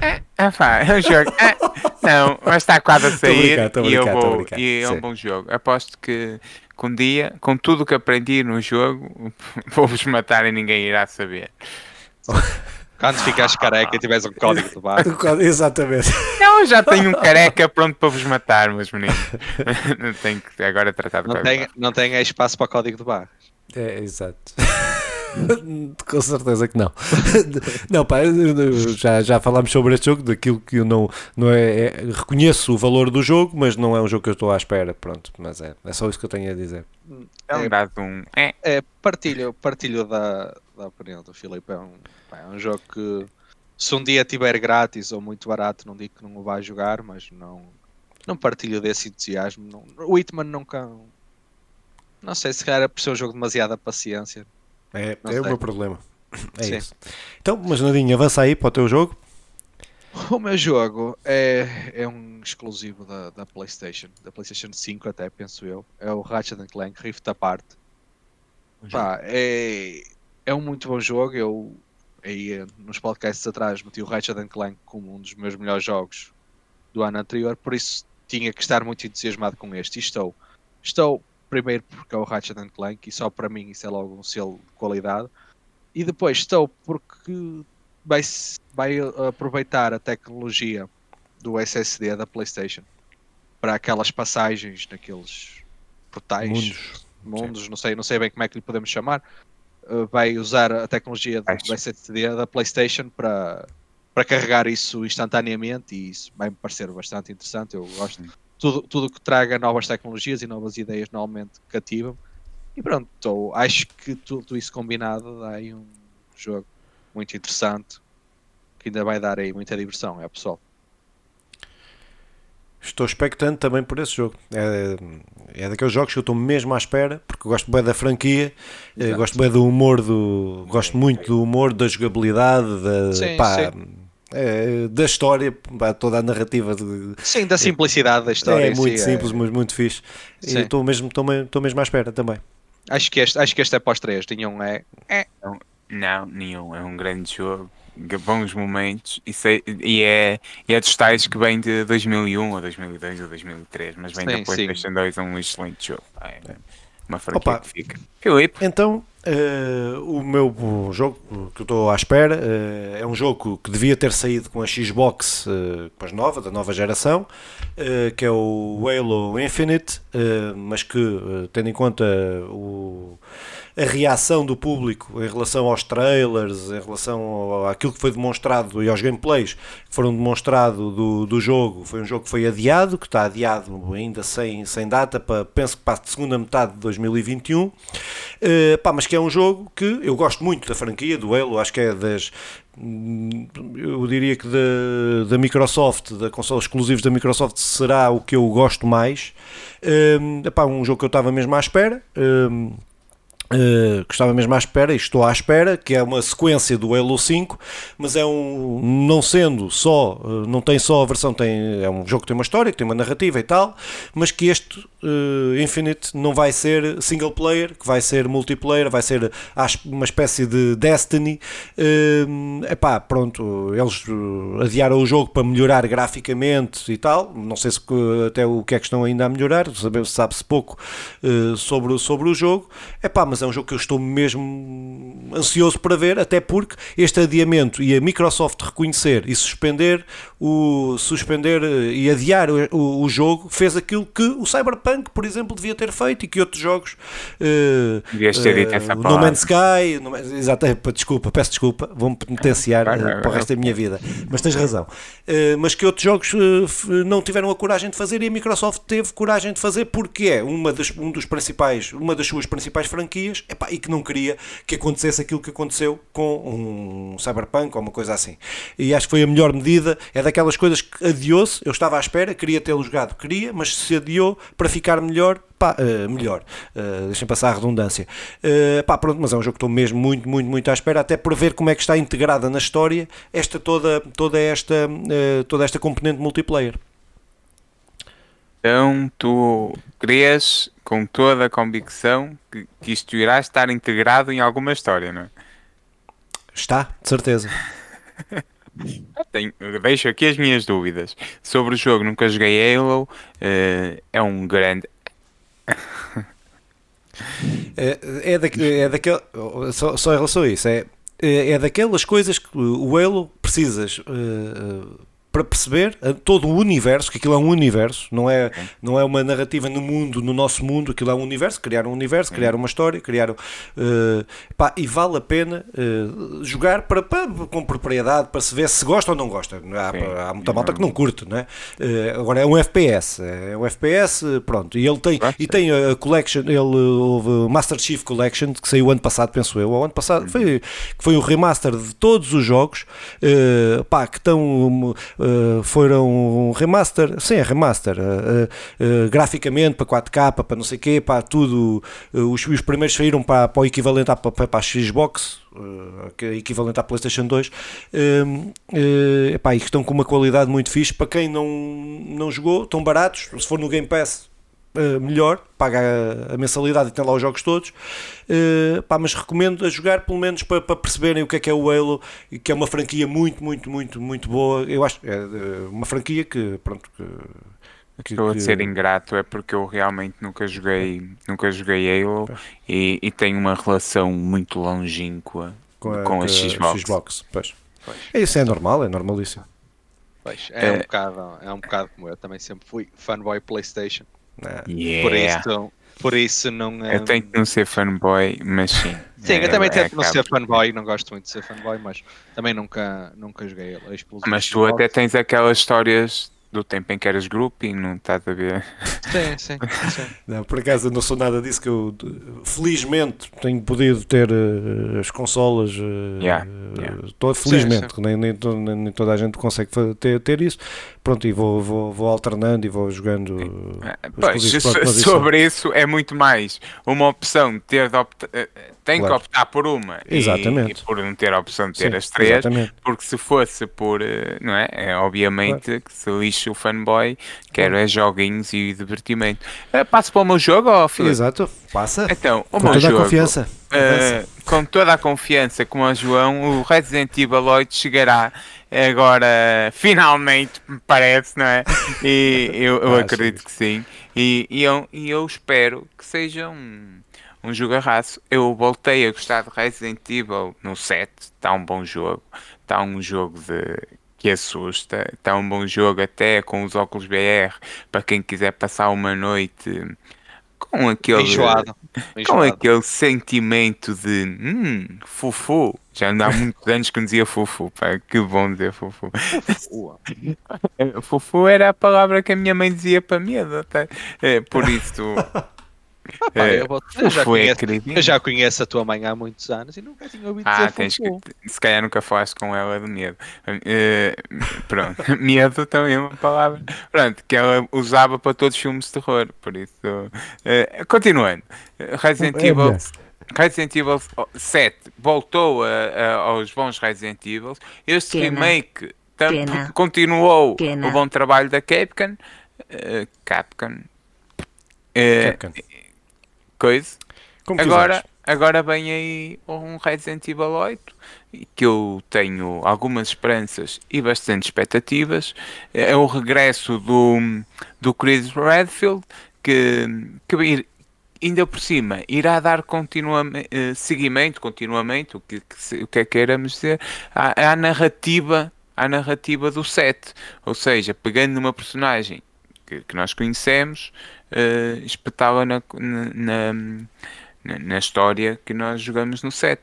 S2: É, é é um jogo. É, não, mas está quase a
S1: Tô
S2: sair
S1: brincar, tô
S2: e, eu vou,
S1: brincar.
S2: e é
S1: Sim.
S2: um bom jogo. Aposto que, que um dia, com tudo o que aprendi no jogo, vou-vos matar e ninguém irá saber.
S3: Quando ficares careca e tiveres um código de barra.
S1: Exatamente.
S2: Não, eu já tenho um careca pronto para vos matar, meus meninos. Não tenho que agora tratar de
S3: Não tem, não tem espaço para código de barra.
S1: É, exato. Com certeza que não. Não, pá, já, já falámos sobre este jogo, daquilo que eu não, não é, é- Reconheço o valor do jogo, mas não é um jogo que eu estou à espera. Pronto, mas é, é só isso que eu tenho a dizer.
S2: É um dado um. É,
S3: É, partilho, partilho da, da opinião do Filipe. É um, é um jogo que se um dia tiver grátis ou muito barato, não digo que não o vá jogar, mas não, não partilho desse entusiasmo. Não, o Hitman nunca. Não sei se calhar é por ser um jogo de demasiada paciência.
S1: É,
S3: Não
S1: é o meu problema. É
S3: Sim.
S1: isso. Então, mas Nadinho, avança aí para o teu jogo.
S3: O meu jogo é, é um exclusivo da, da PlayStation, da PlayStation 5 até, penso eu. É o Ratchet and Clank Rift Apart. Pá, é, é um muito bom jogo. Eu aí nos podcasts atrás meti o Ratchet and Clank como um dos meus melhores jogos do ano anterior, por isso tinha que estar muito entusiasmado com este. E estou. Estou primeiro porque é o Ratchet and Clank e só para mim isso é logo um selo de qualidade. E depois estou porque vai, vai aproveitar a tecnologia do SSD da PlayStation para aquelas passagens naqueles portais
S1: Mundos.
S3: mundos, não sei, não sei bem como é que lhe podemos chamar, vai usar a tecnologia do, SSD da PlayStation para, para carregar isso instantaneamente e isso vai me parecer bastante interessante. Eu gosto de tudo, tudo que traga novas tecnologias e novas ideias normalmente cativa E pronto, tô- acho que tudo isso combinado dá aí um jogo muito interessante que ainda vai dar aí muita diversão, é pessoal.
S1: Estou expectante também por esse jogo. É, é daqueles jogos que eu estou mesmo à espera, porque gosto bem da franquia, eh,
S3: Exato.
S1: gosto bem do humor, do, gosto muito do humor, da jogabilidade, da,
S3: Sim,
S1: pá,
S3: sim.
S1: é, da história, pá, toda a narrativa de,
S3: Sim, da simplicidade da história.
S1: é
S3: em si,
S1: muito simples, mas muito fixe. E
S3: Sim.
S1: estou mesmo, estou, estou mesmo à espera também.
S3: Acho que este, acho que este é para os três. Tinham é.
S2: Não, nenhum. É um grande jogo. Bons momentos. E, sei- e é, e é dos tais que vem de 2001 ou 2002 ou 2003. Mas vem
S3: Sim,
S2: da
S3: sim.
S2: PlayStation 2. É um excelente jogo. pá, É uma franquia
S1: Opa.
S2: que fica. Filipe,
S1: Então, eh, o meu jogo que eu estou à espera eh, é um jogo que devia ter saído com a Xbox eh, com as nova, da nova geração, eh, que é o Halo Infinite, eh, mas que, eh, tendo em conta o, a reação do público em relação aos trailers, em relação àquilo que foi demonstrado e aos gameplays que foram demonstrados do, do jogo, foi um jogo que foi adiado, que está adiado ainda sem, sem data, para, penso que para a segunda metade de 2021. Eh, pá, mas que é um jogo que eu gosto muito da franquia, do Halo, acho que é das. Eu diria que da, da Microsoft, da console exclusivos da Microsoft, será o que eu gosto mais. Hum, epá, um jogo que eu estava mesmo à espera. hum, Uh, que estava mesmo à espera e estou à espera, que é uma sequência do Halo 5, mas é um, não sendo só, uh, não tem só a versão, tem, é um jogo que tem uma história, que tem uma narrativa e tal, mas que este uh, Infinite não vai ser single player, que vai ser multiplayer, vai ser uma espécie de Destiny. Uh, epá, pronto, eles adiaram o jogo para melhorar graficamente e tal, não sei se até o que é que estão ainda a melhorar, sabe- sabe-se pouco sobre, sobre o jogo. Epá, mas é um jogo que eu estou mesmo ansioso para ver, até porque este adiamento e a Microsoft reconhecer e suspender o suspender eh, e adiar o, o- jogo fez aquilo que o Cyberpunk, por exemplo, devia ter feito e que outros jogos
S2: Devias ter dito essa
S1: o No. Man's Sky, no exato, desculpa, peço desculpa, vou-me
S2: vai,
S1: para o resto da minha vida, mas tens razão. Eh, mas que outros jogos não tiveram a coragem de fazer e a Microsoft teve coragem de fazer porque é uma das, um dos principais, uma das suas principais franquias querias epá, e que não queria que acontecesse aquilo que aconteceu com um Cyberpunk ou uma coisa assim. E acho que foi a melhor medida. É daquelas coisas que adiou-se. Eu estava à espera, queria tê-lo jogado, queria, mas se adiou para ficar melhor. Pá, uh, melhor, uh, deixem passar a redundância. Uh, pá, pronto, mas é um jogo que estou mesmo muito, muito, muito à espera, até por ver como é que está integrada na história esta toda, toda esta, toda esta componente multiplayer.
S2: Então tu crês com toda a convicção que, que isto irá estar integrado em alguma história, não é?
S1: Está, de certeza.
S2: Tenho, deixo aqui as minhas dúvidas. Sobre o jogo, nunca joguei Halo. Uh, é um grande.
S1: é, é, da, é daquele. Só, só em relação a isso, é, é, daquelas coisas que o Halo precisas. Uh, para perceber eh, todo o universo, que aquilo é um universo, não é, não é uma narrativa no mundo, no nosso mundo, aquilo é um universo, criar um universo, criar uma história, criar uh, pá, e vale a pena uh, jogar para, para, com propriedade para se ver se gosta ou não gosta. Há, há muita malta que não curte, não é? Uh, agora é um FPS, é um FPS, pronto, e ele tem, e tem a collection, ele houve Master Chief Collection que saiu ano passado, penso eu, ou ano passado, foi, que foi o remaster de todos os jogos, pá, que estão uh, foram remaster, sim, é remaster, uh, uh, graficamente para 4K, para não sei o quê, para tudo. Os, os, primeiros saíram para, para o equivalente à, para, para a Xbox, é equivalente à PlayStation 2, uh, epá, e que estão com uma qualidade muito fixe. Para quem não, não jogou, estão baratos. Se for no Game Pass, uh, melhor, paga a, a, mensalidade e tem lá os jogos todos. Uh, pá, mas recomendo a jogar pelo menos para, para, perceberem o que é que é o Halo, que é uma franquia muito, muito, muito, muito boa. Eu acho é uma franquia que, pronto, que,
S2: que, Estou a ser ingrato é porque eu realmente nunca joguei, nunca joguei Halo e, e tenho uma relação muito longínqua com a, com a, a Xbox. Xbox.
S1: Pois. Pois. É isso, é normal, é normalíssimo.
S3: Pois, é, é, um bocado, é um bocado como eu também sempre fui fanboy PlayStation.
S2: Yeah.
S3: Por isso, por isso não.
S2: Eu tenho que não ser fanboy, mas sim.
S3: Sim, eu também é, tento é, não ser fanboy, não gosto muito de ser fanboy, mas também nunca, nunca joguei a
S2: explosão. Mas tu até tens aquelas histórias do tempo em que eras grouping, não estás a ver?
S3: Sim, sim, sim.
S1: Não, por acaso não sou nada disso que eu felizmente tenho podido ter uh, as consolas uh,
S2: yeah, yeah.
S1: Uh, felizmente, sim, sim. Nem, nem, nem, toda a gente consegue ter, ter isso pronto, e vou, vou, vou alternando e vou jogando
S2: pois, sobre isso é muito mais uma opção de ter de optar tem claro. que optar por uma
S1: exatamente.
S2: E, e, por não ter a opção de ter Sim, as três, exatamente. porque se fosse por, eh, não é? é obviamente claro. que se lixa o fanboy, quero é joguinhos e divertimento. Uh, passo para o meu jogo, ó?
S1: Exato, passa.
S2: Então,
S1: o com toda jogo, a confiança.
S2: Uh, com toda a confiança, como o João, o Resident Evil 8 chegará agora, finalmente, me parece, não é? E eu, eu ah, acredito sim. que sim. E, e, eu, e eu espero que seja um um jogarraço. Eu voltei a gostar de Resident Evil no 7, está um bom jogo, está um jogo de que assusta, está um bom jogo até com os óculos BR para quem quiser passar uma noite com aquele
S3: Enjoado.
S2: com aquele sentimento de hum, fufu. Já há muitos anos que não dizia fufu, pá, que bom dizer fufu. fufu era a palavra que a minha mãe dizia para medo, até. É, por isso
S3: é, eu, vou, eu, já conheço, eu, já conheço, a tua mãe há muitos anos e nunca tinha ouvido ah, dizer tens
S2: que, Se calhar nunca falaste com ela de medo. Uh, pronto, medo também é uma palavra pronto, que ela usava para todos os filmes de terror. Por isso, uh, continuando, Resident é Evil. Resident Evil 7 voltou a, a, aos bons Resident Evil. Este Pena. remake Pena. continuou Pena. o bom trabalho da Capcom. Uh, Capcom. Uh, Capcom coisa. Como agora, agora vem aí um Resident Evil 8 que eu tenho algumas esperanças e bastante expectativas. É o regresso do, do Chris Redfield que, que ainda por cima irá dar continuamente, eh, seguimento, continuamente, o que, o que é que queiramos dizer, à, à narrativa à narrativa do set, ou seja, pegando numa personagem que, que nós conhecemos, uh, espetá-la na, na, na, na, história que nós jogamos no set.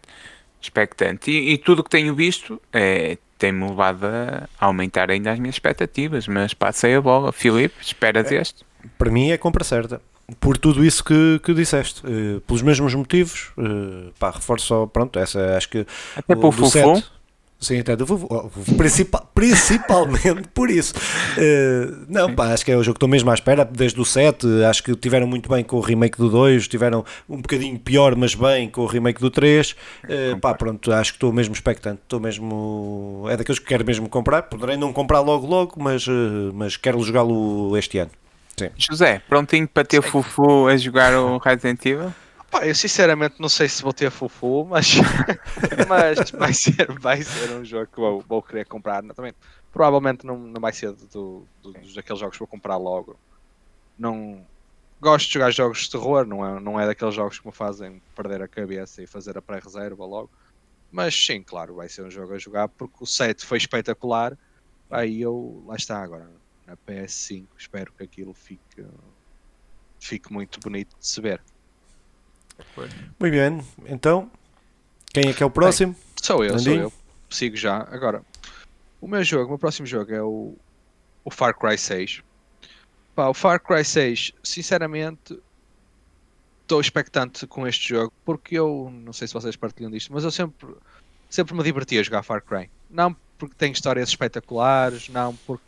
S2: Expectante. E, e tudo o que tenho visto é, tem-me levado a aumentar ainda as minhas expectativas, mas passei a bola. Filipe, esperas é, este?
S1: Para mim é compra certa. por tudo isso que, que disseste. Uh, pelos mesmos motivos, uh, pá, reforço só, pronto, essa acho que.
S2: Até para o Fufu.
S1: Sim, até do principal, principalmente por isso. Uh, não, pá, acho que é o jogo que estou mesmo à espera, desde o 7. Acho que tiveram muito bem com o remake do 2, tiveram um bocadinho pior, mas bem com o remake do 3. Uh, pá, pronto, acho que estou mesmo expectante. Estou mesmo. É daqueles que quero mesmo comprar. Poderei não comprar logo, logo, mas, uh, mas quero jogá-lo este ano. Sim.
S2: José, prontinho para ter Fufu a jogar o Resident Evil?
S3: Pá, eu sinceramente não sei se vou ter fufu, mas, mas vai, ser, vai ser um jogo que vou, vou querer comprar. Também, provavelmente não, não vai ser do, do, dos daqueles jogos que vou comprar logo. Não gosto de jogar jogos de terror, não é, não é daqueles jogos que me fazem perder a cabeça e fazer a pré-reserva logo. Mas sim, claro, vai ser um jogo a jogar porque o set foi espetacular. Aí eu, lá está agora, na PS5, espero que aquilo fique, fique muito bonito de se ver.
S1: Muito bem, então, quem é que é o próximo? Bem,
S3: sou eu, sou eu. Sigo já. Agora, o meu jogo, o meu próximo jogo é o, o Far Cry 6. Pá, o Far Cry 6, sinceramente, estou expectante com este jogo, porque eu, não sei se vocês partilham disto, mas eu sempre, sempre me diverti a jogar Far Cry. Não porque tem histórias espetaculares, não porque...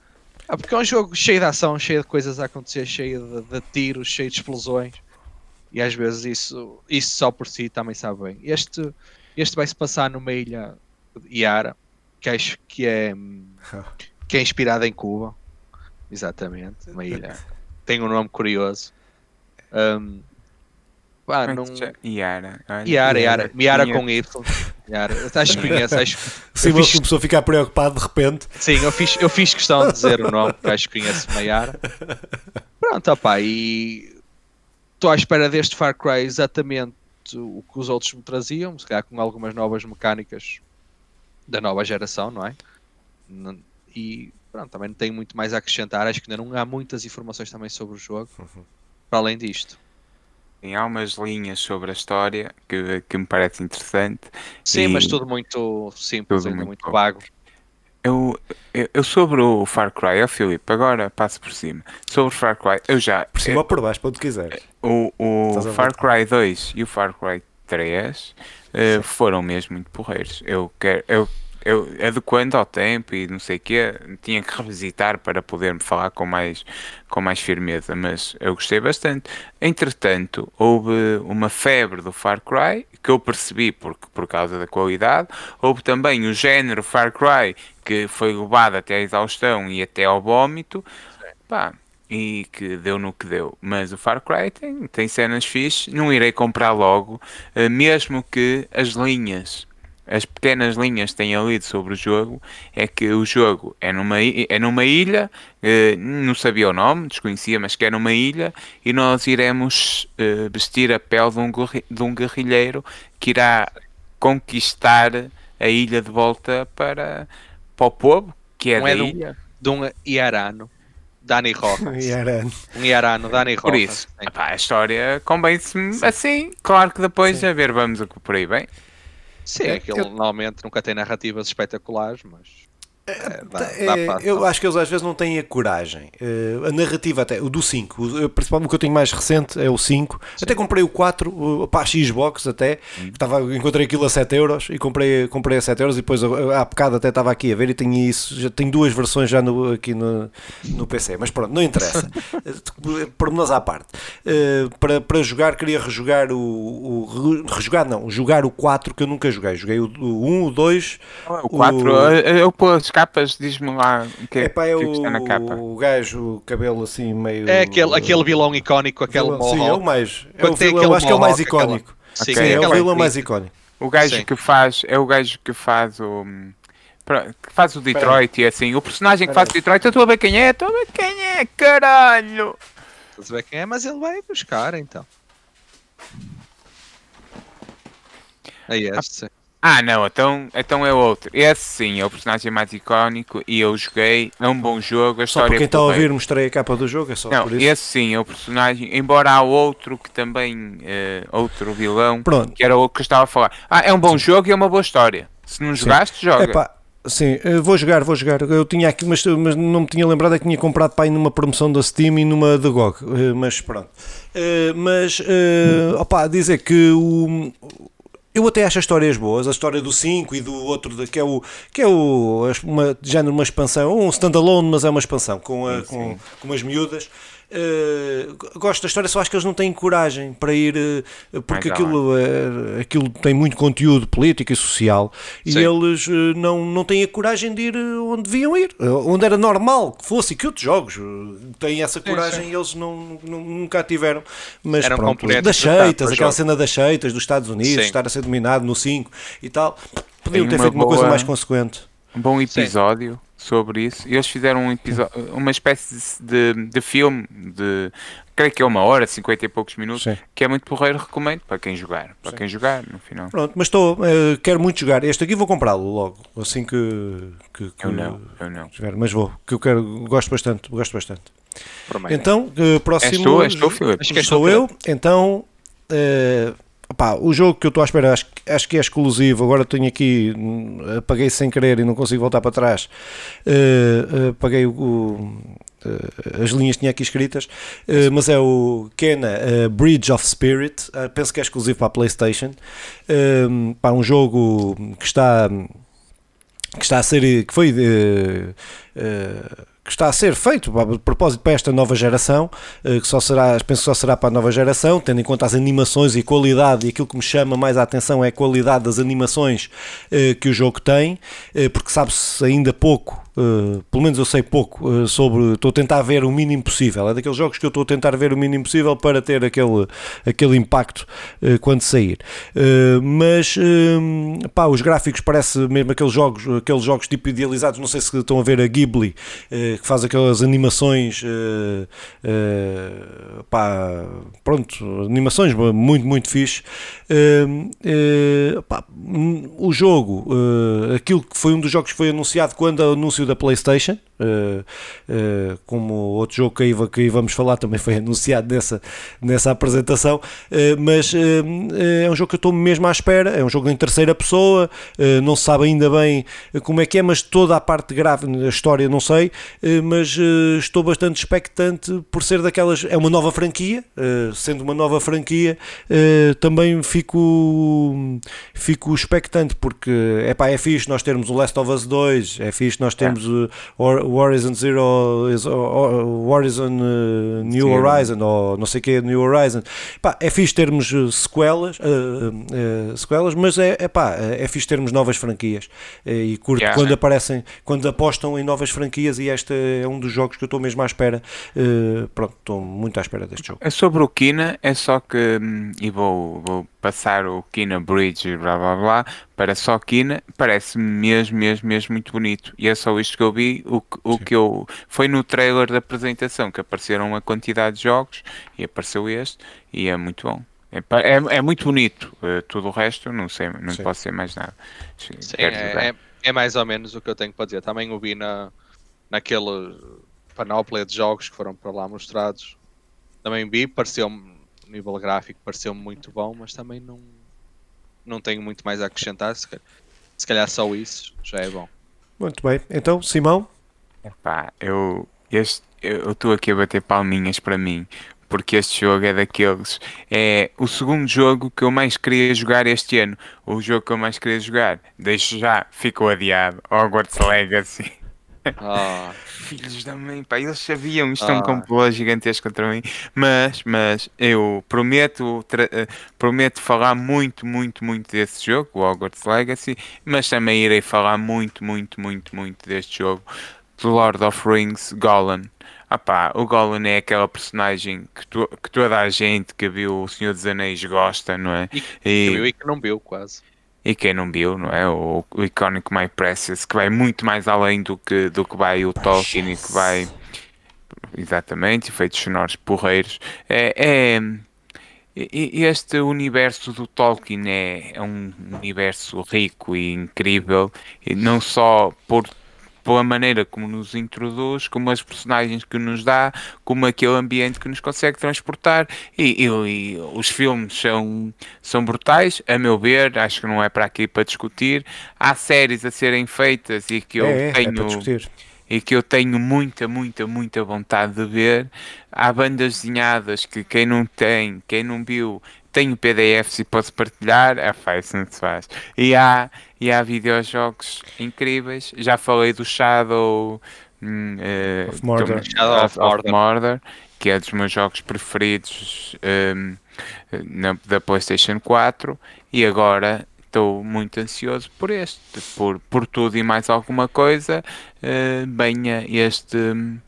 S3: Ah, porque é um jogo cheio de ação, cheio de coisas a acontecer, cheio de, de tiros, cheio de explosões e às vezes isso, isso só por si também sabe bem. Este, este vai se passar numa ilha de Iara, que acho que é, que é inspirada em Cuba. Exatamente, uma ilha. Tem um nome curioso. Um,
S2: pá, não... Iara.
S3: Iara, Iara. Iara com Y. Iara. Acho que conhece. Acho...
S1: Sim, mas fiz... começou a ficar preocupado de repente.
S3: Sim, eu fiz, eu fiz questão de dizer o nome, porque acho que conhece uma Iara. Pronto, opá, e estou à espera deste Far Cry exatamente o que os outros me traziam, se calhar com algumas novas mecânicas da nova geração, não é? E pronto, também não tenho muito mais a acrescentar, acho que ainda não há muitas informações também sobre o jogo, uhum. para além disto.
S2: Tem algumas linhas sobre a história que, que me parece interessante.
S3: Sim, mas tudo muito simples, tudo ainda muito, muito vago.
S2: Eu, eu, eu, sobre o Far Cry, ó oh, Filipe, agora passo por cima. Sobre o Far Cry, eu já.
S1: Por cima ou por baixo, para onde quiseres.
S2: O, o Far Cry 2 e o Far Cry 3 uh, eh, foram mesmo muito porreiros. Eu quero. Eu, eu, adequando ao tempo e não sei o quê, tinha que revisitar para poder me falar com mais, com mais firmeza, mas eu gostei bastante. Entretanto, houve uma febre do Far Cry que eu percebi por, por causa da qualidade, houve também o género Far Cry que foi levado até à exaustão e até ao vómito, pá, e que deu no que deu. Mas o Far Cry tem, tem cenas fixes, não irei comprar logo, eh, mesmo que as linhas as pequenas linhas que tenho lido sobre o jogo é que o jogo é numa, é numa ilha, eh, não sabia o nome, desconhecia, mas que é numa ilha, e nós iremos eh, vestir a pele de um, de um guerrilheiro que irá conquistar a ilha de volta para, para o povo, que é da é ilha.
S3: De um Iarano. Dani Rojas.
S1: Iarano.
S3: Um Iarano, Dani Rojas.
S2: Por isso, epá, a história convence-se assim. Claro que depois Sim. a ver, vamos a por aí bem.
S3: Sim, é, aquilo eu... normalmente nunca tem narrativas espetaculares, mas
S1: é, dá, é, dá eu acho que eles às vezes não têm a coragem. Uh, a narrativa, até o do 5, o, principalmente o que eu tenho mais recente é o 5. Sim. Até comprei o 4, o, para a Xbox, até. Hum. Estava, encontrei aquilo a 7 euros e comprei, comprei a 7 euros. E depois há bocado até estava aqui a ver e tenho isso. Já tenho duas versões já no, aqui no, no PC. Mas pronto, não interessa. Pormenores à parte. Uh, para, para jogar, queria rejogar o, o. Rejogar não, jogar o 4 que eu nunca joguei. Joguei o, o 1, o 2.
S2: O 4, o... eu, eu pus capas, diz-me lá o que, é,
S1: pá, é que, é que está na capa. O gajo, o cabelo assim meio.
S3: É aquele, aquele vilão icónico, aquele vilão,
S1: Sim, é o mais. É o vilão, eu acho que é o mais icónico. Aquela... Sim, okay. é o vilão mais icónico.
S2: O gajo sim. que faz. É o gajo que faz o. Que faz o Detroit e assim. O personagem que faz o Detroit, eu estou a ver quem é, estou a ver quem é, caralho!
S3: Estás a ver quem é, mas ele vai buscar então. Aí é, sim.
S2: Ah, não, então, então é outro. Esse sim é o personagem mais icónico e eu joguei. É um bom jogo. A
S1: só para quem está a ouvir, mostrei a capa do jogo. É só
S2: não,
S1: por isso.
S2: esse sim é o personagem. Embora há outro que também. Uh, outro vilão. Pronto. Que era o que eu estava a falar. Ah, é um bom sim. jogo e é uma boa história. Se não jogaste, sim. joga. Epá,
S1: Sim, eh, vou jogar, vou jogar. Eu tinha aqui, mas, mas não me tinha lembrado é que tinha comprado para aí numa promoção da Steam e numa da GOG. Eh, mas pronto. Mas, eh, opá, dizer que o. Eu até acho as histórias boas, a história do 5 e do outro, que é o. que é o. uma, género, uma expansão, um standalone, mas é uma expansão com, a, com, com umas miúdas. Eh, gosto da história, só acho que eles não têm coragem para ir, eh, porque aquilo, eh, aquilo tem muito conteúdo político e social e
S3: Sim.
S1: eles eh, não, não têm a coragem de ir onde deviam ir, onde era normal que fosse, e que outros jogos têm essa coragem e eles não, não- nunca a tiveram. Mas
S3: Era um
S1: pronto, das cheitas, aquela
S3: jogo.
S1: cena das cheitas dos Estados Unidos,
S3: Sim.
S1: estar a ser dominado no 5 e tal, podiam
S2: Tem
S1: ter
S2: uma
S1: feito uma coisa mais consequente.
S2: um bom episódio sobre isso. Eles fizeram um episódio, uma espécie de, de filme de creio que é uma hora, 50 e poucos minutos,
S1: Sim.
S2: que é muito porreiro, recomendo para quem jogar. Para quem jogar, no final.
S1: Pronto, mas estou, eh, quero muito jogar. Este aqui vou comprá-lo logo, assim que, que, que
S2: Eu não, eu não.
S1: tiver, mas vou, que eu quero, gosto bastante, gosto bastante.
S3: Promete.
S1: Então, eh, próximo.
S2: És tu, és tu, Filipe?
S1: Sou eu. Então, eh, opá, o jogo que eu estou à espera, acho, acho que é exclusivo. Agora tenho aqui, hum, apaguei sem querer e não consigo voltar para trás. Eh, apaguei o. o, eh, as linhas que tinha aqui escritas, eh, mas é o Kena eh, Bridge of Spirit. penso que é exclusivo para a PlayStation. Eh, pá, um jogo que está que está a ser que foi que está a ser feito de propósito para esta nova geração eh, que só será penso que só será para a nova geração tendo em conta as animações e a qualidade e aquilo que me chama mais a atenção é a qualidade das animações eh, que o jogo tem eh, porque sabe-se ainda pouco pelo menos eu sei pouco sobre estou a tentar ver o mínimo possível. É daqueles jogos que eu estou a tentar ver o mínimo possível para ter aquele aquele impacto quando sair. Mas pá, os gráficos parece mesmo aqueles jogos aqueles jogos tipo idealizados não sei se estão a ver a Ghibli que faz aquelas animações eh, eh, pá, pronto animações muito muito fixe. Eh, pá, o jogo aquilo que foi um dos jogos que foi anunciado quando o anúncio da Playstation eh, eh, como outro jogo que aí, que aí vamos falar também foi anunciado nessa, nessa apresentação. Eh, mas é um jogo que eu estou mesmo à espera é um jogo em terceira pessoa não se sabe ainda bem como é que é mas toda a parte grave a história não sei mas estou bastante expectante por ser daquelas é uma nova franquia sendo uma nova franquia também fico fico expectante porque é pá, é fixe nós termos o Last of Us 2 é fixe nós termos o Hor- o Horizon Zero Horizon eh, New
S2: Zero.
S1: Horizon ou não sei o que New Horizon pá, é fixe termos eh, sequelas eh, sequelas mas é, é pá, é fixe termos novas franquias e curto
S2: Yeah.
S1: quando aparecem quando apostam em novas franquias e este é um dos jogos que eu estou mesmo à espera pronto, estou muito à espera deste jogo
S2: É sobre o Kina, é só que. hum, E vou, vou passar o Kina Bridge e blá blá blá para só Kina. Parece mesmo, mesmo, mesmo muito bonito. E é só isto que eu vi. O, que- o que eu. Foi no trailer da apresentação que apareceram uma quantidade de jogos e apareceu este. E é muito bom. É, é, é muito bonito. Eh, tudo o resto, não sei, não
S1: Sim.
S2: posso ser mais nada.
S3: Sim, é, é, é mais ou menos o que eu tenho para dizer. Também o vi na, naquele panóplia de jogos que foram para lá mostrados. Também vi, pareceu-me, nível gráfico pareceu-me muito bom, mas também não, não tenho muito mais a acrescentar. Se calhar, se calhar só isso já é bom.
S1: muito bem, então Simão
S2: Pá, eu este, eu estou aqui a bater palminhas para mim, porque este jogo é daqueles. É o segundo jogo que eu mais queria jogar este ano. O jogo que eu mais queria jogar, deixo já, ficou adiado. Hogwarts Legacy.
S3: Ah,
S2: Filhos da mãe, pá, eles sabiam, isto é um
S3: Ah.
S2: complô gigantesco contra mim, mas, mas eu prometo, eh, prometo falar muito, muito, muito desse jogo, o Hogwarts Legacy, mas também irei falar muito, muito, muito, muito deste jogo, do Lord of Rings Gollum. Ah pá, o Gollum é aquela personagem que, to- que toda a gente que viu o Senhor dos Anéis gosta, não é?
S3: E que
S2: E-
S3: viu e que não viu quase.
S2: E quem não viu, não é? O, o icónico My Precious, que vai muito mais além do que, do que vai o Tolkien e que vai. Exatamente, efeitos sonoros porreiros. É, é- este universo do Tolkien é, é um universo rico e incrível, e não só por pela maneira como nos introduz, como as personagens que nos dá, como aquele ambiente que nos consegue transportar. E, e, e os filmes são, são brutais, a meu ver, acho que não é para aqui para discutir. Há séries a serem feitas e que eu
S1: é, é,
S2: tenho.
S1: é para discutir.
S2: E que eu tenho muita, muita, muita vontade de ver. Há bandas desenhadas que quem não tem, quem não viu, tenho PDFs e posso partilhar, é faz, não se faz. E há, e há videojogos incríveis. Já falei do Shadow hum, eh,
S1: Of Mordor.
S2: do-
S3: Shadow of Mordor.
S2: Mordor, que é dos meus jogos preferidos hum, na- da PlayStation 4. E agora estou muito ansioso por este, por, por tudo e mais alguma coisa. eh, venha este,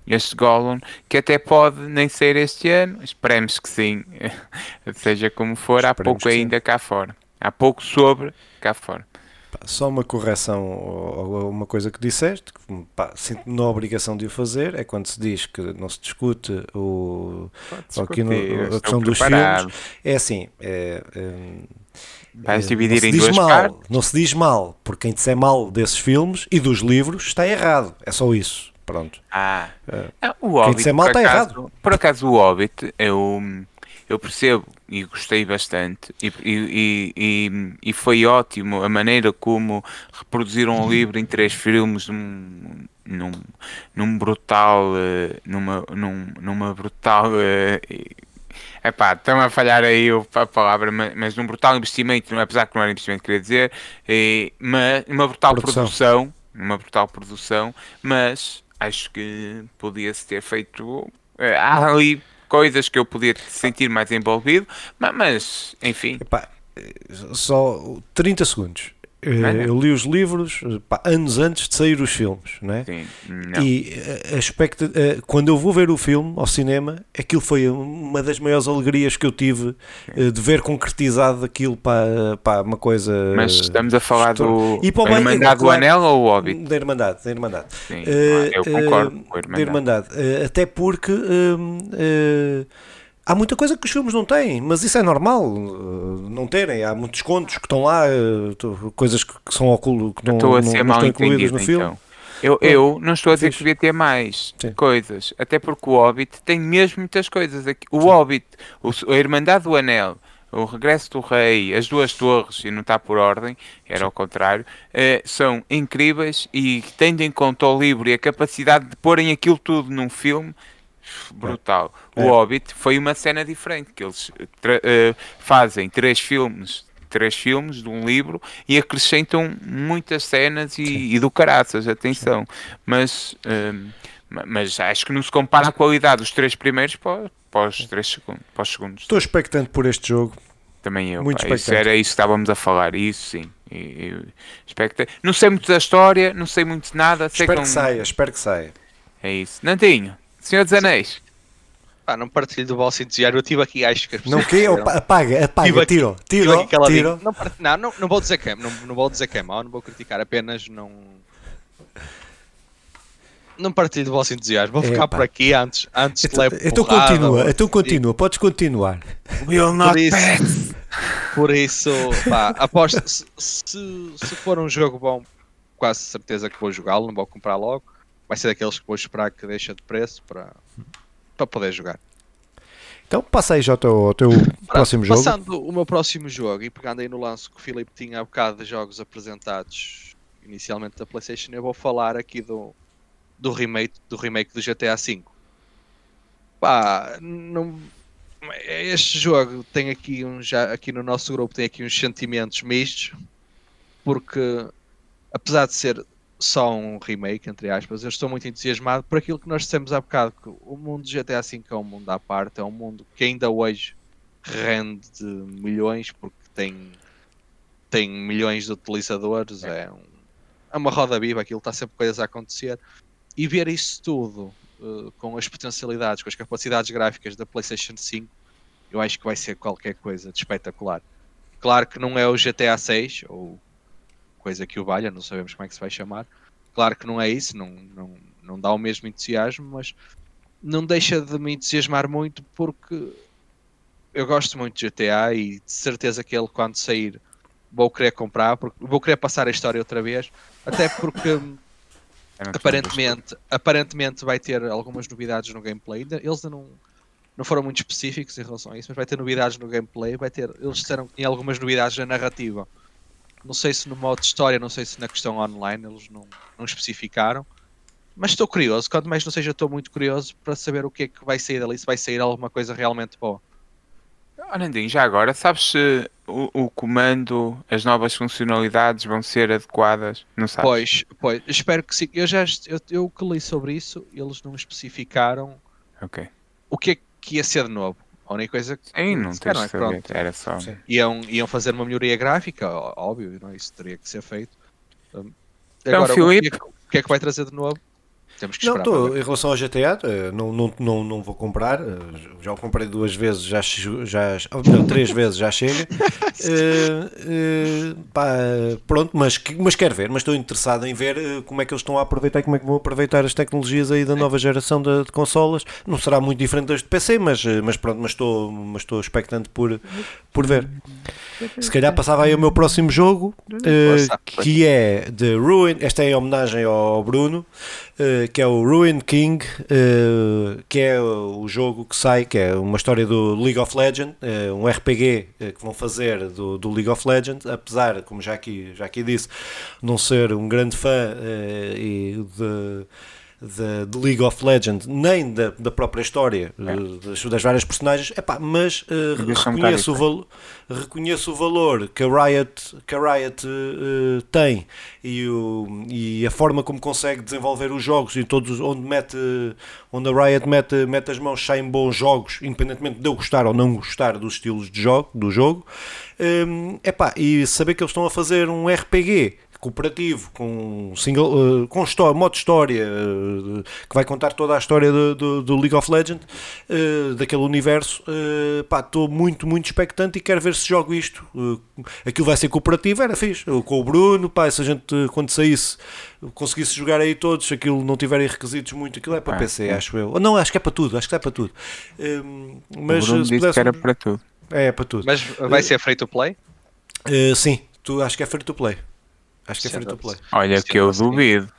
S2: este Gollum, que até pode nem ser este ano, esperemos que sim, seja como for, há
S1: Esperemos
S2: pouco
S1: que sim.
S2: ainda cá fora. Há pouco sobre cá fora.
S1: Só uma correção ou uma coisa que disseste, que sinto-me na obrigação de o fazer, é quando se diz que não se discute o, aqui no-
S2: discutir,
S1: a questão dos
S2: preparado.
S1: filmes. É assim, é, é,
S2: Vais dividir
S1: não se
S2: em
S1: diz
S2: duas
S1: mal,
S2: partes?
S1: Não se diz mal, porque quem disser mal desses filmes e dos livros está errado. É só isso. Pronto.
S2: Ah,
S1: É.
S2: Ah, o Hobbit,
S1: disser mal está
S2: acaso, por acaso o Hobbit, eu, eu percebo e gostei bastante e, e, e, e- foi ótimo a maneira como reproduziram o livro em três filmes num, num, num brutal eh, numa, num, numa brutal eh, Epá, estão a falhar aí a palavra, ma- mas, num brutal investimento, não- apesar que não era investimento, queria dizer, e, mas uma brutal
S1: Produção.
S2: produção, uma brutal produção, mas acho que podia-se ter feito. eh, há ali coisas que eu podia sentir mais envolvido, ma- mas, enfim,
S1: Epá, só 30 segundos. Eh. Eu li os livros pá, anos antes de sair os filmes, não é?
S2: sim, não.
S1: E eh, a expecta- eh, quando eu vou ver o filme ao cinema, aquilo foi uma das maiores alegrias que eu tive de ver concretizado aquilo para, para uma coisa.
S2: mas estamos a falar do
S1: E para
S2: a
S1: bem-
S2: Irmandade do
S1: claro,
S2: Anel ou o Hobbit?
S1: Da Irmandade, da Irmandade.
S2: Sim,
S1: Eh,
S2: eu concordo com a
S1: da
S2: Irmandade.
S1: Irmandade. Eh, até porque há muita coisa que os filmes não têm, mas isso é normal eh, não terem. Há muitos contos que estão lá, eh, coisas que, são oculo, que não, não- não estão incluídas no filme.
S2: então. Eu, eu não estou a dizer que devia ter mais
S1: Sim.
S2: coisas, até porque o Hobbit tem mesmo muitas coisas. Aqui. O Hobbit, o, a Irmandade do Anel, o Regresso do Rei, as duas torres, e não está por ordem, era ao contrário, eh, são incríveis e tendo em conta o livro e a capacidade de porem aquilo tudo num filme, brutal. O
S1: É.
S2: Hobbit foi uma cena diferente, que eles eh, fazem três filmes três filmes de um livro e acrescentam muitas cenas e, e do caraças, atenção. Mas, hum, ma- mas acho que não se compara a qualidade dos três primeiros para, para, os, três segundos, para os segundos.
S1: Estou expectante por este jogo.
S2: Também eu.
S1: muito
S2: pá, isso era isso que estávamos a falar, isso sim. E- e- expecta- Não sei muito da história, não sei muito de nada. Sei
S1: espero
S2: que
S1: que saia, espero que saia.
S2: É isso. Nantinho, Senhor dos Anéis.
S3: Pá, não partilho do vosso entusiasmo. Eu tive aqui, acho que as
S1: Não
S3: pessoas
S1: que apaga,
S3: Tive
S1: apaga,
S3: aqui-
S1: tiro, tiro, tiro.
S3: Não, part- não, não, não vou dizer que é, não, não vou dizer que é mau, não vou criticar, apenas não. Não partilho do vosso entusiasmo. Vou ficar por aqui antes, antes de
S1: Então,
S3: levar
S1: então
S3: porrada,
S1: continua,
S3: ou-
S1: então continua, podes continuar.
S2: Will
S3: not pass. Por isso, pá, aposto. Se, se, se for um jogo bom, quase certeza que vou jogá-lo, não vou comprar logo. Vai ser daqueles que vou esperar que deixa de preço para, para poder jogar.
S1: Então passa aí já ao teu, ao teu próximo jogo.
S3: Passando o meu próximo jogo e pegando aí no lance que o Filipe tinha há bocado de jogos apresentados inicialmente da PlayStation, eu vou falar aqui do, do, remake, do remake do GTA V. Pá, não, este jogo tem aqui um já aqui no nosso grupo tem aqui uns sentimentos mistos porque apesar de ser só um remake, entre aspas, eu estou muito entusiasmado por aquilo que nós dissemos há bocado, que o mundo de GTA V é um mundo à parte, é um mundo que ainda hoje rende milhões porque tem, tem milhões de utilizadores, é, um- é uma roda viva, aquilo está sempre coisas a acontecer. E ver isso tudo eh, com as potencialidades, com as capacidades gráficas da PlayStation 5, eu acho que vai ser qualquer coisa de espetacular. Claro que não é o GTA 6 ou coisa que o valha, não sabemos como é que se vai chamar. Claro que não é isso, não, não, não dá o mesmo entusiasmo, mas não deixa de me entusiasmar muito porque eu gosto muito de GTA e de certeza que ele quando sair vou querer comprar, porque vou querer passar a história outra vez, até porque
S2: tinha
S3: Aparentemente, aparentemente vai ter algumas novidades no gameplay. Eles ainda não, não foram muito específicos em relação a isso, mas vai ter novidades no gameplay. Vai ter, eles disseram que tinha algumas novidades na narrativa. Não sei se no modo história, não sei se na questão online eles não, não especificaram. Mas estou curioso, quanto mais não seja, estou muito curioso para saber o que é que vai sair dali, se vai sair alguma coisa realmente boa.
S2: Nandinho, já agora, sabes se o, o comando, as novas funcionalidades vão ser adequadas? Não sabes?
S3: Pois, pois, espero que sim. Eu já eu, eu que li sobre isso, eles não especificaram
S2: Ok.
S3: o que é que ia ser de novo. A única coisa que
S2: Sim, não
S3: disseram
S2: tens
S3: é pronto,
S2: Era só.
S1: Sim.
S3: iam, iam fazer uma melhoria gráfica, óbvio, não é? isso teria que ser feito. Um,
S2: Então,
S3: agora, o, que é
S2: Filipe-
S3: que, o que é que vai trazer de novo? Temos que
S1: Não,
S3: esperar. para
S1: tô,
S3: ver.
S1: em relação ao GTA, eh, não, não, não, não vou comprar. eh, Já o comprei duas vezes, já, já melhor, três vezes já chega. Eh, eh, pá, pronto, mas, mas quero ver, mas estou interessado em ver como é que eles estão a aproveitar e como é que vão aproveitar as tecnologias aí da nova geração de, de consolas. Não será muito diferente das de PC, mas, mas pronto, mas estou, mas estou expectante por, por ver. Se calhar passava aí o meu próximo jogo,
S3: Força.
S1: que é The Ruin. Esta é em homenagem ao Bruno, que é o Ruin King, eh, que é o jogo que sai, que é uma história do League of Legends, eh, um RPG eh, que vão fazer do, do League of Legends, apesar, como já aqui, já aqui disse, não ser um grande fã eh, e de de, de League of Legends, nem da, da própria história eh, das, das várias personagens, epá, mas
S2: um
S1: reconheço, o
S2: bocado
S1: val, reconheço o valor que a Riot, que a Riot eh, tem e, o, e a forma como consegue desenvolver os jogos e todos os- onde mete onde a Riot mete, mete as mãos saem bons jogos, independentemente de eu gostar ou não gostar dos estilos de jogo, do jogo. Hum, epá, e saber que eles estão a fazer um RPG cooperativo com single eh, com história, modo história eh, que vai contar toda a história do, do- do League of Legends eh, daquele universo pá, estou muito muito expectante e quero ver se jogo isto aquilo vai ser cooperativo, era fixe Eu com o Bruno, pá, se a gente quando saísse conseguisse jogar aí todos, se aquilo não tiverem requisitos muito, aquilo é para
S2: Ah,
S1: PC,
S2: sim.
S1: acho eu, não, acho que é para tudo acho que é para tudo Hum, mas
S2: o Bruno
S1: se
S2: disse
S1: pudesse
S2: que era para tudo.
S1: é para tudo
S3: Mas vai ser free to play?
S1: Sim, tu, acho que é free to play acho que é free to play
S2: Olha
S3: Sendo
S2: que eu
S3: assim.
S2: duvido.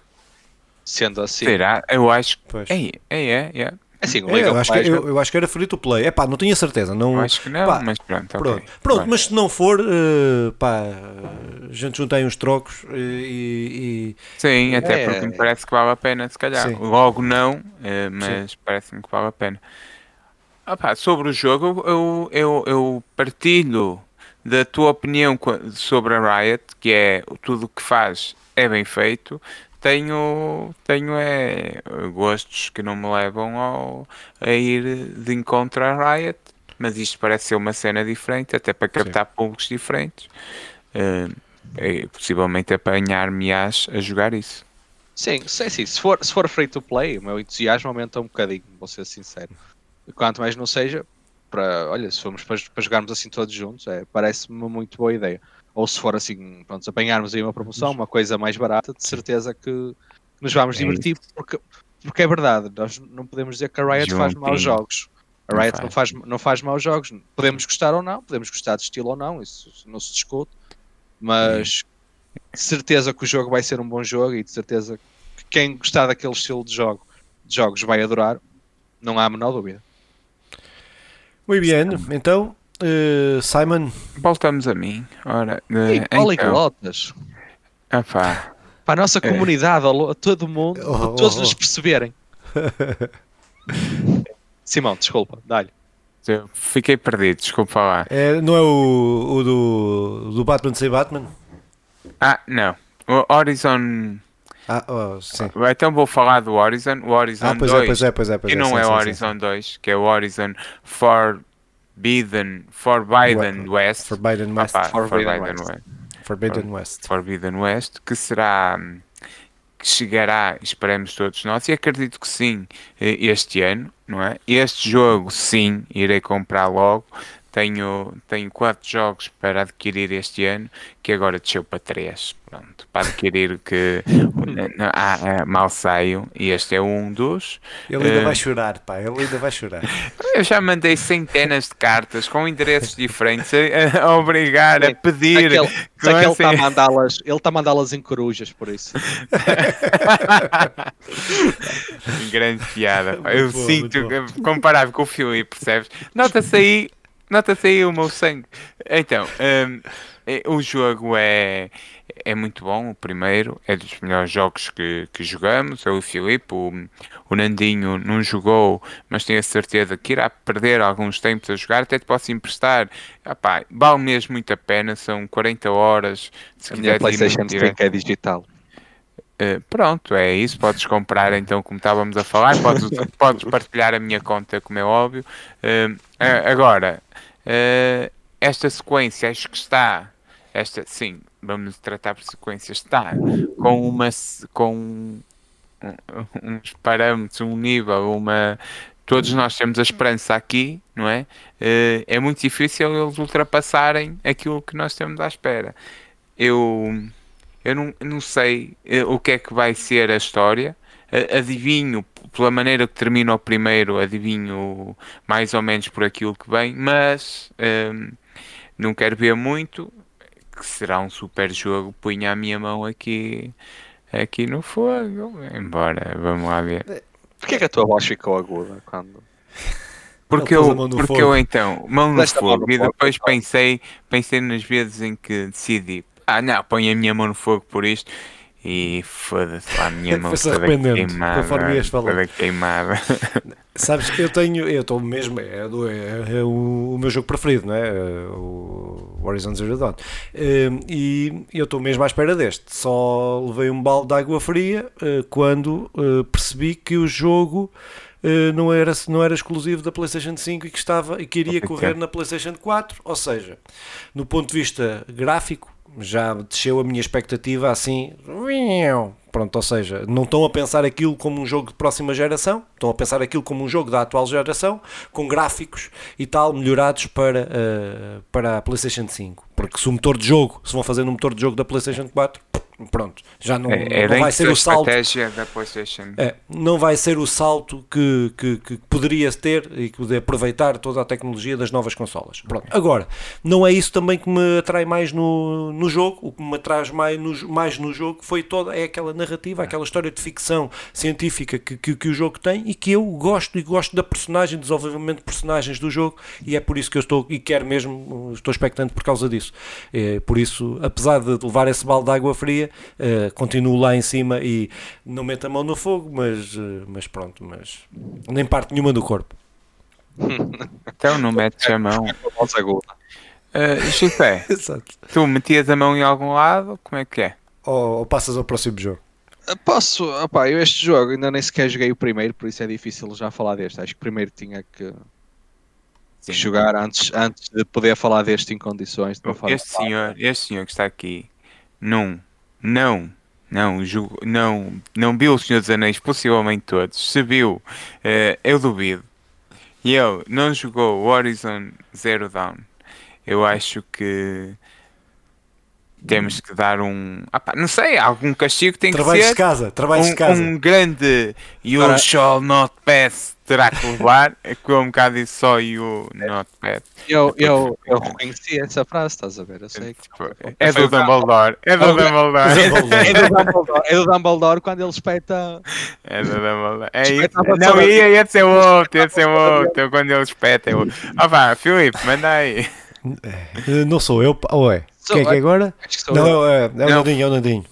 S3: Sendo assim.
S2: Será? Eu acho.
S1: Pois.
S2: É, é, é.
S3: Assim,
S1: É, eu, acho que, eu, eu acho que era free to play. É pá, não tinha certeza. Não,
S2: acho que não,
S1: pá,
S2: mas pronto.
S1: Pronto, pronto
S2: Vai.
S1: mas se não for, eh, pá, a gente junta aí uns trocos eh, e,
S2: Sim, até
S3: É.
S2: porque me parece que vale a pena, se calhar.
S1: Sim.
S2: Logo não, eh, mas parece-me que vale a pena. Ah pá, sobre o jogo, eu, eu, eu partilho da tua opinião sobre a Riot, que é tudo o que faz é bem feito. Tenho, tenho é, gostos que não me levam ao, a ir de encontro à Riot, mas isto parece ser uma cena diferente, até para captar públicos diferentes. Eh, é, possivelmente apanhar-me-ás a jogar isso.
S3: Sim, sim, sim. Se for, se for free to play, o meu entusiasmo aumenta um bocadinho, vou ser sincero. Quanto mais não seja, para, olha, se formos para, para jogarmos assim todos juntos, é, parece-me uma muito boa ideia. Ou se for assim, pronto, apanharmos aí uma promoção, uma coisa mais barata, de certeza que nos vamos
S2: É
S3: divertir, porque, porque é verdade, nós não podemos dizer que a Riot faz
S2: Juntinho.
S3: maus jogos. A
S2: Não
S3: Riot não faz, não faz maus jogos. Podemos gostar ou não, podemos gostar de estilo ou não, isso não se discute. Mas de certeza que o jogo vai ser um bom jogo e de certeza que quem gostar daquele estilo de jogo de jogos vai adorar, não há a menor dúvida.
S1: Muito bem, então, eh, Simon,
S2: Voltamos a mim. Ora, eh,
S3: E
S2: então,
S3: poliglotas,
S2: ah pá,
S3: para a nossa comunidade, ao- a todo mundo,
S1: Oh,
S3: para todos
S1: oh,
S3: nos
S1: oh.
S3: perceberem. Simão, desculpa, dá-lhe.
S2: eu fiquei perdido, desculpa lá.
S1: é, não é o, o do, do Batman sem Batman?
S2: Ah, não. O Horizon.
S1: Ah, oh, sim.
S2: Então vou falar do Horizon. O Horizon
S1: Ah, pois
S2: 2.
S1: é, pois é, pois é. Pois
S2: que
S1: é,
S2: não
S1: sim,
S2: é
S1: sim,
S2: o
S1: sim,
S2: Horizon 2, que é o Horizon Forbidden, Forbidden West.
S1: sim. Forbidden West.
S2: Ah pá,
S3: Forbidden
S2: Forbidden
S3: West.
S2: West.
S1: Forbidden West.
S2: Forbidden West, que será hum, que chegará, esperemos todos nós, e acredito que sim, este ano, não é? Este jogo, sim, irei comprar logo. Tenho, tenho quatro jogos para adquirir este ano, que agora desceu para três. Pronto, para adquirir que ah, ah, mal saio, e este é um dos.
S1: Ele ainda
S2: Eh,
S1: vai chorar, pá, ele ainda vai chorar.
S2: Eu já mandei centenas de cartas com endereços diferentes a, a obrigar, a pedir.
S3: Aquele,
S2: que
S3: só que ele está a
S2: você-
S3: mandá-las, ele está a mandá-las em corujas, por isso.
S2: Grande piada. Eu
S1: bom,
S2: sinto, comparável com o Filipe, percebes? Nota-se aí, nota-se aí o meu sangue. Então, hum, é- o jogo é, é muito bom. O primeiro é dos melhores jogos que, que jogamos. Eu e o Filipe, o, o Nandinho não jogou, mas tenho a certeza que irá perder alguns tempos a jogar. Até te posso emprestar. Ah, pá, vale mesmo muito a pena. São 40 horas. Se
S3: A minha PlayStation
S2: investir-
S3: 5 é digital.
S2: Uh, pronto, é isso. Podes comprar então, como estávamos a falar, podes, podes partilhar a minha conta, como é óbvio. Uh, agora, uh, esta sequência, acho que está, esta, sim, vamos tratar por sequência, está com uma com uns parâmetros, um nível, uma. Todos nós temos a esperança aqui, não é? Uh, é muito difícil eles ultrapassarem aquilo que nós temos à espera. Eu eu não, não sei eh, o que é que vai ser a história. Adivinho, pela maneira que termina o primeiro, adivinho mais ou menos por aquilo que vem, mas ehm, não quero ver muito. Que será um super jogo. Punha a minha mão aqui, aqui no fogo. Embora, vamos lá ver.
S3: Porquê que a tua voz ficou aguda quando.
S2: Porque eu,
S1: mão
S2: porque
S1: fogo.
S2: eu então, mão no
S3: Desta mão
S2: fogo,
S3: no
S2: e
S3: fogo,
S2: depois
S3: então.
S2: pensei, pensei nas vezes em que decidi, ah não, ponho a minha mão no fogo por isto, e foda-se lá a minha mão toda queimada,
S1: conforme ias falando.
S2: toda queimada.
S1: Sabes que eu tenho, eu estou mesmo, é, é- é o, o meu jogo preferido, não é? O Horizon Zero Dawn. Hum, E eu estou mesmo à espera deste. Só levei um balde de água fria eh, quando eh, percebi que o jogo eh, não era, não era exclusivo da PlayStation 5 e que, estava, e que iria correr na PlayStation 4. Ou seja, no ponto de vista gráfico, já desceu a minha expectativa assim. Pronto, ou seja, não estão a pensar aquilo como um jogo de próxima geração, estão a pensar aquilo como um jogo da atual geração, com gráficos e tal melhorados para, eh, para a PlayStation 5. Porque se o motor de jogo, se vão fazer no motor de jogo da PlayStation 4, pronto, já não,
S2: É, é
S1: não vai ser o salto. É, não vai ser o salto que, que, que poderia ter e que poder aproveitar toda a tecnologia das novas consolas. Pronto. Agora, não é isso também que me atrai mais no, no jogo. O que me atrai mais no, mais no jogo foi toda é aquela narrativa, aquela história de ficção científica que, que, que o jogo tem e que eu gosto e gosto da personagem, desenvolvimento de personagens do jogo e é por isso que eu estou e quero mesmo, estou expectante por causa disso. É, por isso, apesar de levar esse balde de água fria, eh, continuo lá em cima e não meto a mão no fogo, mas, eh, mas pronto, mas nem parte nenhuma do corpo.
S2: Então não metes a mão. Uh, José,
S1: Exato.
S2: tu metias a mão em algum lado? Como é que é?
S1: Ou, ou passas ao próximo jogo.
S3: Posso, opá, eu este jogo ainda nem sequer joguei o primeiro, por isso é difícil já falar deste. Acho que primeiro tinha que, que jogar antes, antes de poder falar deste em condições.
S2: Este senhor, este senhor que está aqui, não, não, não, julgo- não, não viu o Senhor dos Anéis, possivelmente todos. Se viu, eh, eu duvido. E ele não jogou Horizon Zero Dawn. Eu acho que temos que dar um. Ah pá, não sei, algum castigo tem que
S1: Trabalhos
S2: ser.
S1: de casa, trabalhos
S2: um,
S1: de casa.
S2: um grande You
S3: Agora-
S2: shall not pass terá que levar. É que eu um bocado disse só You not pass.
S3: Eu, eu, eu reconheci essa frase, estás a ver? Eu sei que.
S2: Tipo, É do
S3: o
S2: Dumbledore. É do
S3: Foi o-
S2: Dumbledore.
S3: É do, Dumbledore, é do Dumbledore quando ele espeta.
S2: É do Dumbledore. É isso. Não, ia, esse é outro. Esse é outro. Quando ele espeta é outro. Ah vá, Filipe, manda aí.
S1: Não sou eu, ou é? Quem é que é
S3: eu.
S1: agora?
S3: Acho que sou
S1: Não,
S3: eu.
S1: é, é o
S2: Não.
S1: Nandinho, é o Nandinho.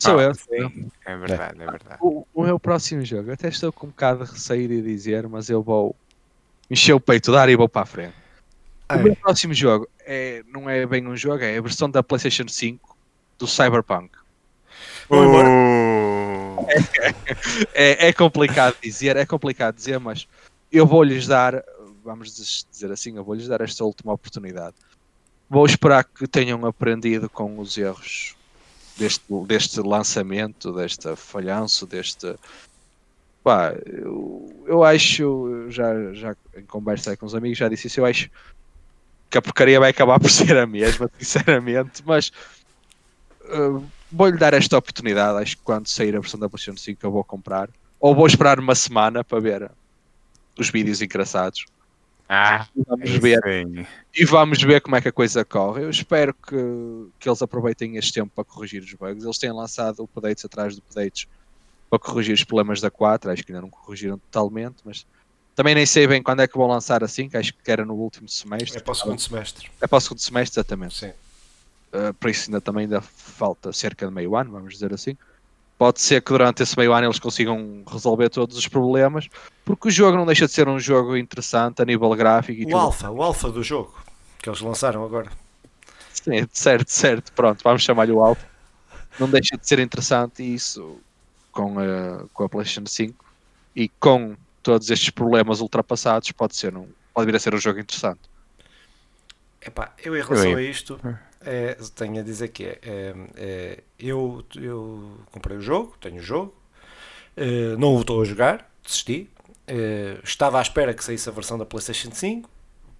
S3: Sou
S2: Ah,
S3: eu.
S2: sim. É verdade, é verdade.
S3: O, o meu próximo jogo, eu até estou com um bocado de receio de dizer, mas eu vou encher o peito, dar e vou para a frente. O meu próximo jogo é, não é bem um jogo, é a versão da PlayStation 5 do Cyberpunk.
S1: Vou embora.
S2: Uh,
S3: É, é complicado dizer, é complicado dizer, mas eu vou-lhes dar, vamos dizer assim, eu vou-lhes dar esta última oportunidade. Vou esperar que tenham aprendido com os erros deste, deste lançamento, deste falhanço, deste. Pá, eu, eu acho, já, já em conversa com os amigos, já disse isso, eu acho que a porcaria vai acabar por ser a mesma, sinceramente, mas uh, vou-lhe dar esta oportunidade. Acho que quando sair a versão da PlayStation 5 eu vou comprar, ou vou esperar uma semana para ver os vídeos engraçados.
S2: Ah,
S3: Vamos ver
S2: sim.
S3: e vamos ver como é que a coisa corre. Eu espero que, que eles aproveitem este tempo para corrigir os bugs. Eles têm lançado updates atrás de updates para corrigir os problemas da 4. Acho que ainda não corrigiram totalmente, mas também nem sei bem quando é que vão lançar assim, que acho que era no último semestre.
S1: É para o segundo semestre.
S3: É para o segundo semestre, exatamente.
S1: Sim.
S3: Uh, por isso ainda também ainda falta cerca de meio ano, vamos dizer assim. Pode ser que durante esse meio ano eles consigam resolver todos os problemas, porque o jogo não deixa de ser um jogo interessante a nível gráfico e
S1: O
S3: tudo.
S1: alfa, o alfa do jogo que eles lançaram agora.
S3: Sim, certo, certo, pronto, vamos chamar-lhe o alfa. Não deixa de ser interessante e isso com a, com a PlayStation 5 e com todos estes problemas ultrapassados pode ser um, pode vir a ser um jogo interessante.
S1: Epá, eu em relação
S2: Eu
S1: a isto é, tenho a dizer que é, é, é, eu, eu comprei o jogo, tenho o jogo, eh, não o estou a jogar, desisti. eh, estava à espera que saísse a versão da PlayStation 5,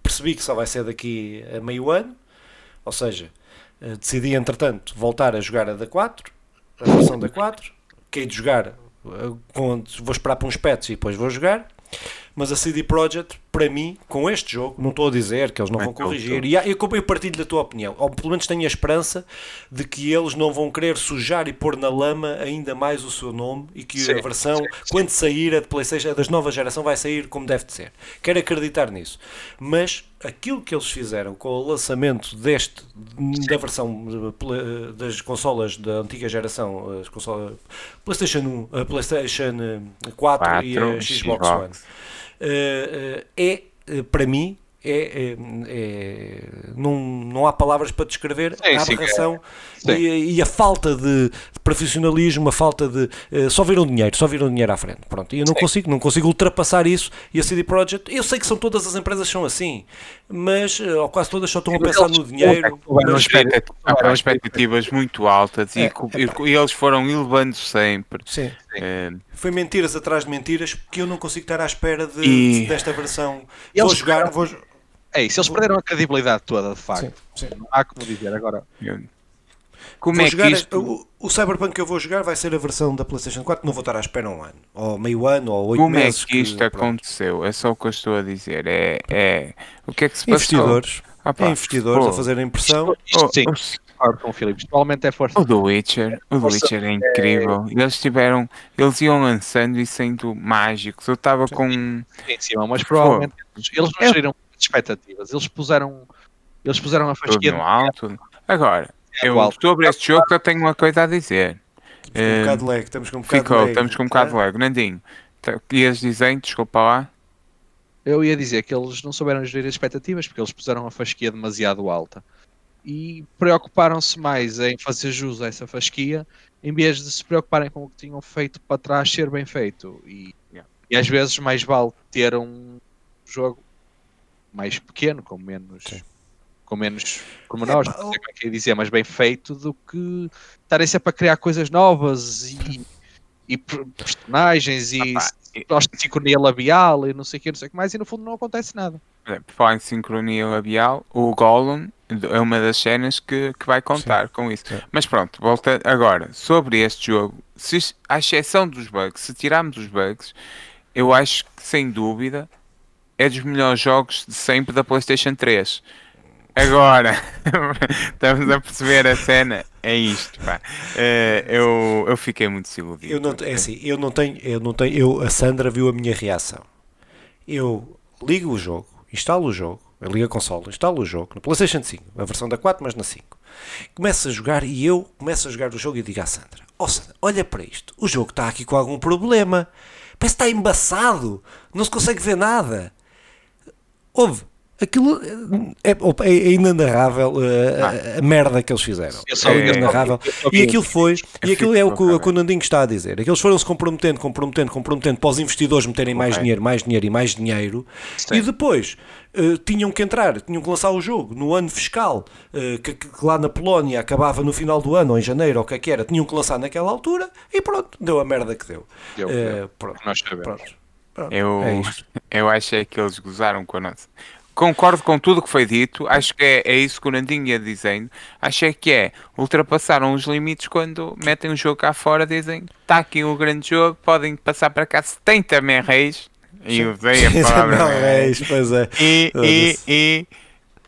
S1: percebi que só vai ser daqui a meio ano, ou seja, decidi entretanto voltar a jogar a da 4, a versão da 4, que de jogar, vou esperar para uns patches e depois vou jogar. Mas a CD Projekt, para mim, com este jogo, não estou a dizer que eles não vão corrigir, e eu, eu partilho da tua opinião, ou pelo menos tenho a esperança de que eles não vão querer sujar e pôr na lama ainda mais o seu nome e que
S3: Sim,
S1: a versão,
S3: sim, sim.
S1: quando sair a de PlayStation, a das nova geração, vai sair como deve de ser. Quero acreditar nisso. Mas aquilo que eles fizeram com o lançamento deste, da versão de pla- das consolas da antiga geração, as consolas PlayStation 1, a PlayStation eh, 4 e a Xbox,
S2: Xbox.
S1: One, eh, eh, é, eh, para mim, é, é- é- não, não há palavras para descrever
S3: Sim,
S1: a
S3: sim,
S1: aberração
S3: Sim.
S1: e, e a falta de, de profissionalismo, a falta de. eh, só viram dinheiro, só viram dinheiro à frente. Pronto, e eu não
S3: Sim.
S1: consigo, não consigo ultrapassar isso. E a CD Projekt, eu sei que são todas as empresas são assim, mas eh, ou quase todas só estão a pensar no dinheiro.
S2: Houveram
S1: mas-
S2: expectat- houveram expectativas muito altas e,
S1: É,
S2: e- e eles foram elevando sempre.
S1: Sim.
S2: Eh,
S1: Foi mentiras atrás de mentiras que eu não consigo estar à espera de,
S2: E-
S1: desta versão.
S3: Eles
S1: vou jogar,
S3: ficaram-
S1: vou.
S3: É isso, eles perderam a credibilidade toda, de facto.
S1: Sim, sim.
S3: Não há como dizer agora.
S2: como
S1: Vou
S2: é
S1: jogar,
S2: que isto.
S1: o, o Cyberpunk que eu vou jogar vai ser a versão da PlayStation 4, não vou estar à espera um ano, ou meio ano, ou oito
S2: Como é
S1: meses.
S2: que isto
S1: pronto.
S2: aconteceu? É só o que eu estou a dizer. É, é... O que é que se passou?
S1: Investidores,
S2: Ah, pá,
S1: é investidores
S2: pô,
S1: a fazerem impressão.
S3: Isto
S2: oh,
S3: sim,
S2: oh,
S3: concordo com o Filipe. Provavelmente é força.
S2: O The Witcher, o The Witcher é incrível. Eles tiveram, eles iam lançando e sendo mágicos. Eu estava com.
S3: em cima, mas provavelmente eles não
S2: É.
S3: geriram expectativas. Eles puseram, eles puseram a fasquia
S2: no alto. Agora,
S3: É
S2: eu,
S3: igual.
S2: sobre este jogo eu tenho uma coisa a dizer.
S1: Estamos com um
S2: Eh,
S1: bocado de lag, estamos com um bocado
S2: Ficou,
S1: de lag.
S2: estamos com um bocado de lag. Nandinho, tá- ias dizendo, desculpa lá.
S3: Eu ia dizer que eles não souberam gerir as expectativas porque eles puseram a fasquia demasiado alta e preocuparam-se mais em fazer jus a essa fasquia em vez de se preocuparem com o que tinham feito para trás ser bem feito. E,
S2: Yeah.
S3: e às vezes mais vale ter um jogo mais pequeno, com menos.
S1: Sim.
S3: Com menos pormenores,
S1: Epá,
S3: não sei como é que ia dizer, mas bem feito do que estarem sempre a criar coisas novas e, e per- personagens e de sincronia labial e não sei o que, não sei o que mais, e no fundo não acontece nada.
S2: Por falar em sincronia labial, o Gollum é uma das cenas que, que vai contar com isso.
S1: Sim.
S2: Mas pronto, volta agora sobre este jogo. Se, à exceção dos bugs, se tirarmos os bugs, eu acho que sem dúvida é dos melhores jogos de sempre da PlayStation 3. Agora, estamos a perceber a cena. É isto, pá. Eh, eu, eu fiquei muito desiludido.
S1: Eu não, é assim, eu não tenho, eu não tenho, eu, a Sandra viu a minha reação. Eu ligo o jogo, instalo o jogo, a consola, instalo o jogo, no PlayStation 5, a versão da 4, mas na 5. Começo a jogar e eu começo a jogar o jogo e digo à Sandra: Ó Sandra, olha para isto, o jogo está aqui com algum problema, parece que está embaçado, não se consegue ver nada. Houve. Aquilo é, é, é inenarrável uh, a, a merda que eles fizeram. É inenarrável. E aquilo foi, e
S2: Eu
S1: aquilo é o que, o que o Nandinho está a dizer. É que eles foram se comprometendo, comprometendo, comprometendo para os investidores meterem mais
S2: Ok.
S1: dinheiro, mais dinheiro e mais dinheiro.
S3: Sim.
S1: E depois uh, tinham que entrar, tinham que lançar o jogo no ano fiscal, uh, que, que lá na Polónia acabava no final do ano, ou em janeiro, ou o que é que era, tinham que lançar naquela altura e pronto, deu a merda que deu.
S3: Deu,
S1: Uh,
S3: deu.
S1: pronto,
S3: Nós sabemos.
S1: pronto.
S2: Eu,
S1: é
S2: eu achei que eles gozaram com a nossa. Concordo com tudo o que foi dito. Acho que é, é isso que o Nandinho ia dizendo. Acho é que é. Ultrapassaram os limites quando metem o jogo cá fora. Dizem: está aqui um grande jogo. Podem passar para cá 70 merreis. E usei a palavra. Merreis.
S1: é, pois é.
S2: E, e, e,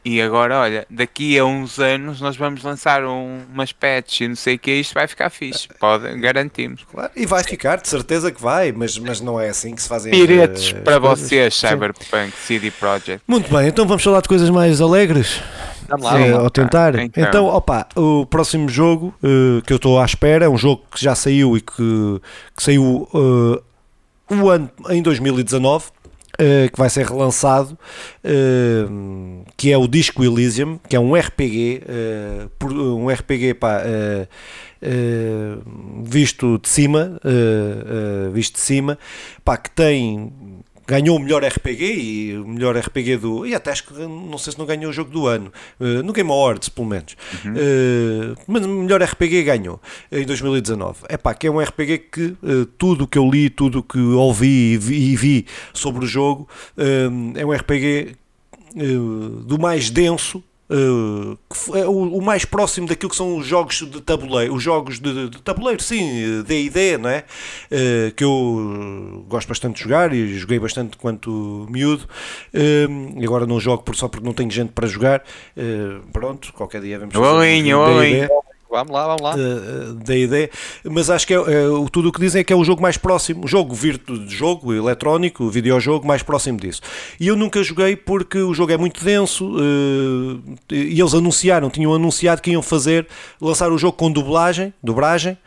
S2: e agora, olha, daqui a uns anos nós vamos lançar um, umas patches e não sei o que. Isto vai ficar fixe. Pode, garantimos.
S1: Claro, e vai ficar, de certeza que vai, mas, mas não é assim que se fazem
S2: Piretes
S1: eh,
S2: para
S1: as coisas.
S2: vocês,
S1: Sim.
S2: Cyberpunk CD Projekt.
S1: Muito bem, então vamos falar de coisas mais alegres.
S3: Vamos lá, vamos lá.
S1: ao tentar.
S2: Então.
S1: Então, opa, o próximo jogo eh, que eu estou à espera é um jogo que já saiu e que, que saiu eh, um ano em 2019. Eh, que vai ser relançado, eh, que é o Disco Elysium, que é um RPG, eh, por- um RPG pá, eh, eh, visto de cima, eh, eh, visto de cima, pá, que tem ganhou o melhor RPG e o melhor RPG do. E até acho que não sei se não ganhou o jogo do ano. eh, no Game Awards, pelo menos. Eh, mas o melhor RPG ganhou em 2019. É pá, que é um RPG que eh, tudo o que eu li, tudo o que ouvi e vi, e vi sobre o jogo eh, é um RPG eh, do mais denso. Eh, é o, o mais próximo daquilo que são os jogos de tabuleiro, os jogos de, de tabuleiro, sim, D&D, não é? Eh, que eu gosto bastante de jogar e joguei bastante quanto miúdo. E agora não jogo por, só porque não tenho gente para jogar. Pronto, qualquer dia vamos fazer um
S2: Alinho, o
S1: D&D
S2: Alinho.
S3: Vamos lá, vamos lá.
S1: uh, da ideia, mas acho que é, é, tudo o que dizem é que é o jogo mais próximo, o jogo virtu de jogo eletrónico, videojogo mais próximo disso. E eu nunca joguei porque o jogo é muito denso e eles anunciaram, tinham anunciado que iam fazer, lançar o jogo com dublagem, dobragem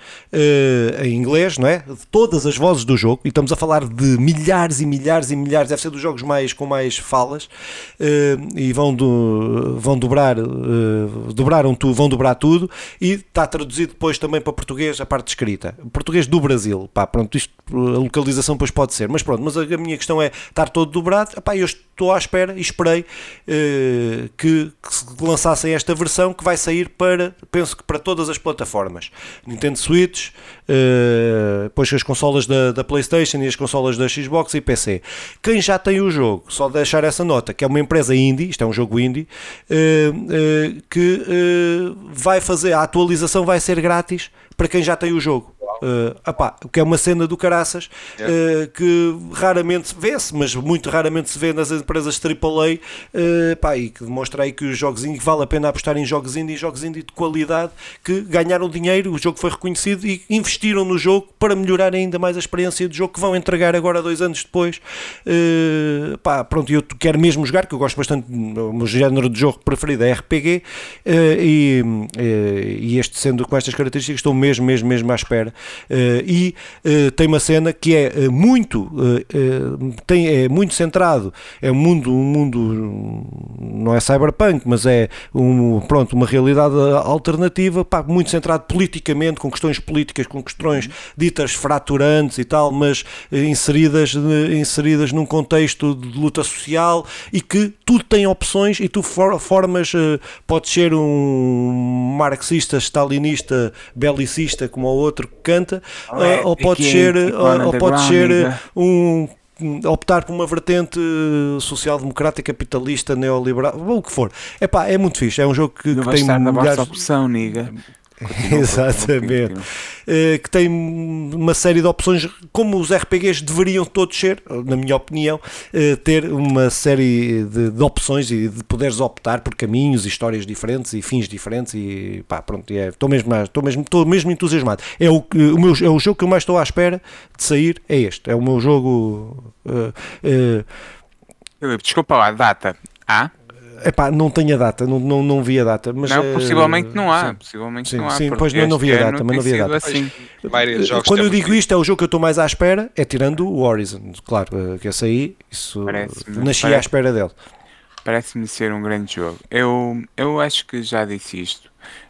S1: em inglês, não é? Todas as vozes do jogo, e estamos a falar de milhares e milhares e milhares, deve ser dos jogos mais com mais falas, e vão, do, vão dobrar, dobraram tu, vão dobrar tudo e está traduzido depois também para português a parte escrita. Português do Brasil, pá, pronto, isto, a localização depois pode ser, mas pronto, mas a, minha questão é estar todo dobrado, Epá, eu estou à espera e esperei eh, que, que se lançassem esta versão que vai sair para, penso que para todas as plataformas, Nintendo Switch, eh, depois as consolas da, da Playstation e as consolas da Xbox e PC. Quem já tem o jogo, só deixar essa nota, que é uma empresa indie, isto é um jogo indie, eh, que vai fazer, a atualização vai ser grátis para quem já tem o jogo. Uh, apá, que é uma cena do caraças uh, que raramente se vê-se, mas muito raramente se vê nas empresas AAA uh, pá, e que demonstra aí que os jogos indie vale a pena apostar em jogos indie, jogos indie de qualidade que ganharam dinheiro, o jogo foi reconhecido e investiram no jogo para melhorar ainda mais a experiência do jogo que vão entregar agora dois anos depois. Uh, pá, pronto, eu quero mesmo jogar, que eu gosto bastante, o meu género de jogo preferido é RPG uh, e, uh, e este sendo com estas características estou mesmo, mesmo, mesmo à espera. Uh, e uh, tem uma cena que é uh, muito tem, é muito centrado. É um mundo, um mundo não é cyberpunk, mas é um, pronto, uma realidade alternativa pá, muito centrado politicamente com questões políticas, com questões ditas fraturantes e tal, mas eh, inseridas, eh, inseridas num contexto de luta social e que tudo tem opções e tu for, formas, eh, pode ser um marxista, stalinista, belicista como o outro que
S2: Olé,
S1: eh, ou pode ser,
S2: aqui,
S1: ou, ou pode ser eh,
S2: amiga.
S1: um optar por uma vertente eh, social-democrata, capitalista, neoliberal, o que for. Epá, é muito fixe, é um jogo que,
S2: Não
S1: que tem
S2: estar na vossa
S1: milhares,
S2: opção, niga.
S1: Exatamente. eh, que tem uma série de opções, como os RPGs deveriam todos ser, na minha opinião, eh, ter uma série de, de opções e de poderes optar por caminhos, e histórias diferentes e fins diferentes e pá, pronto, é, estou mesmo, estou mesmo, estou mesmo entusiasmado. É o, o meu, é o jogo que eu mais estou à espera de sair, é este, é o meu jogo.
S2: Filipe, Desculpa lá, data. Ah?
S1: Epá, não tenho a data, não, não, não vi a data, mas
S2: não,
S1: eh,
S2: possivelmente não há.
S1: sim.
S2: Possivelmente
S1: Sim,
S2: não há.
S1: sim, pois não, não vi a data, mas não vi a data.
S2: Assim.
S3: Jogos
S1: Quando eu digo isto, é o jogo que eu estou mais à espera, é tirando o Horizon, claro, eh, que esse aí, isso nasci
S2: parece-
S1: à espera dele.
S2: Parece-me ser um grande jogo. Eu, eu acho que já disse isto.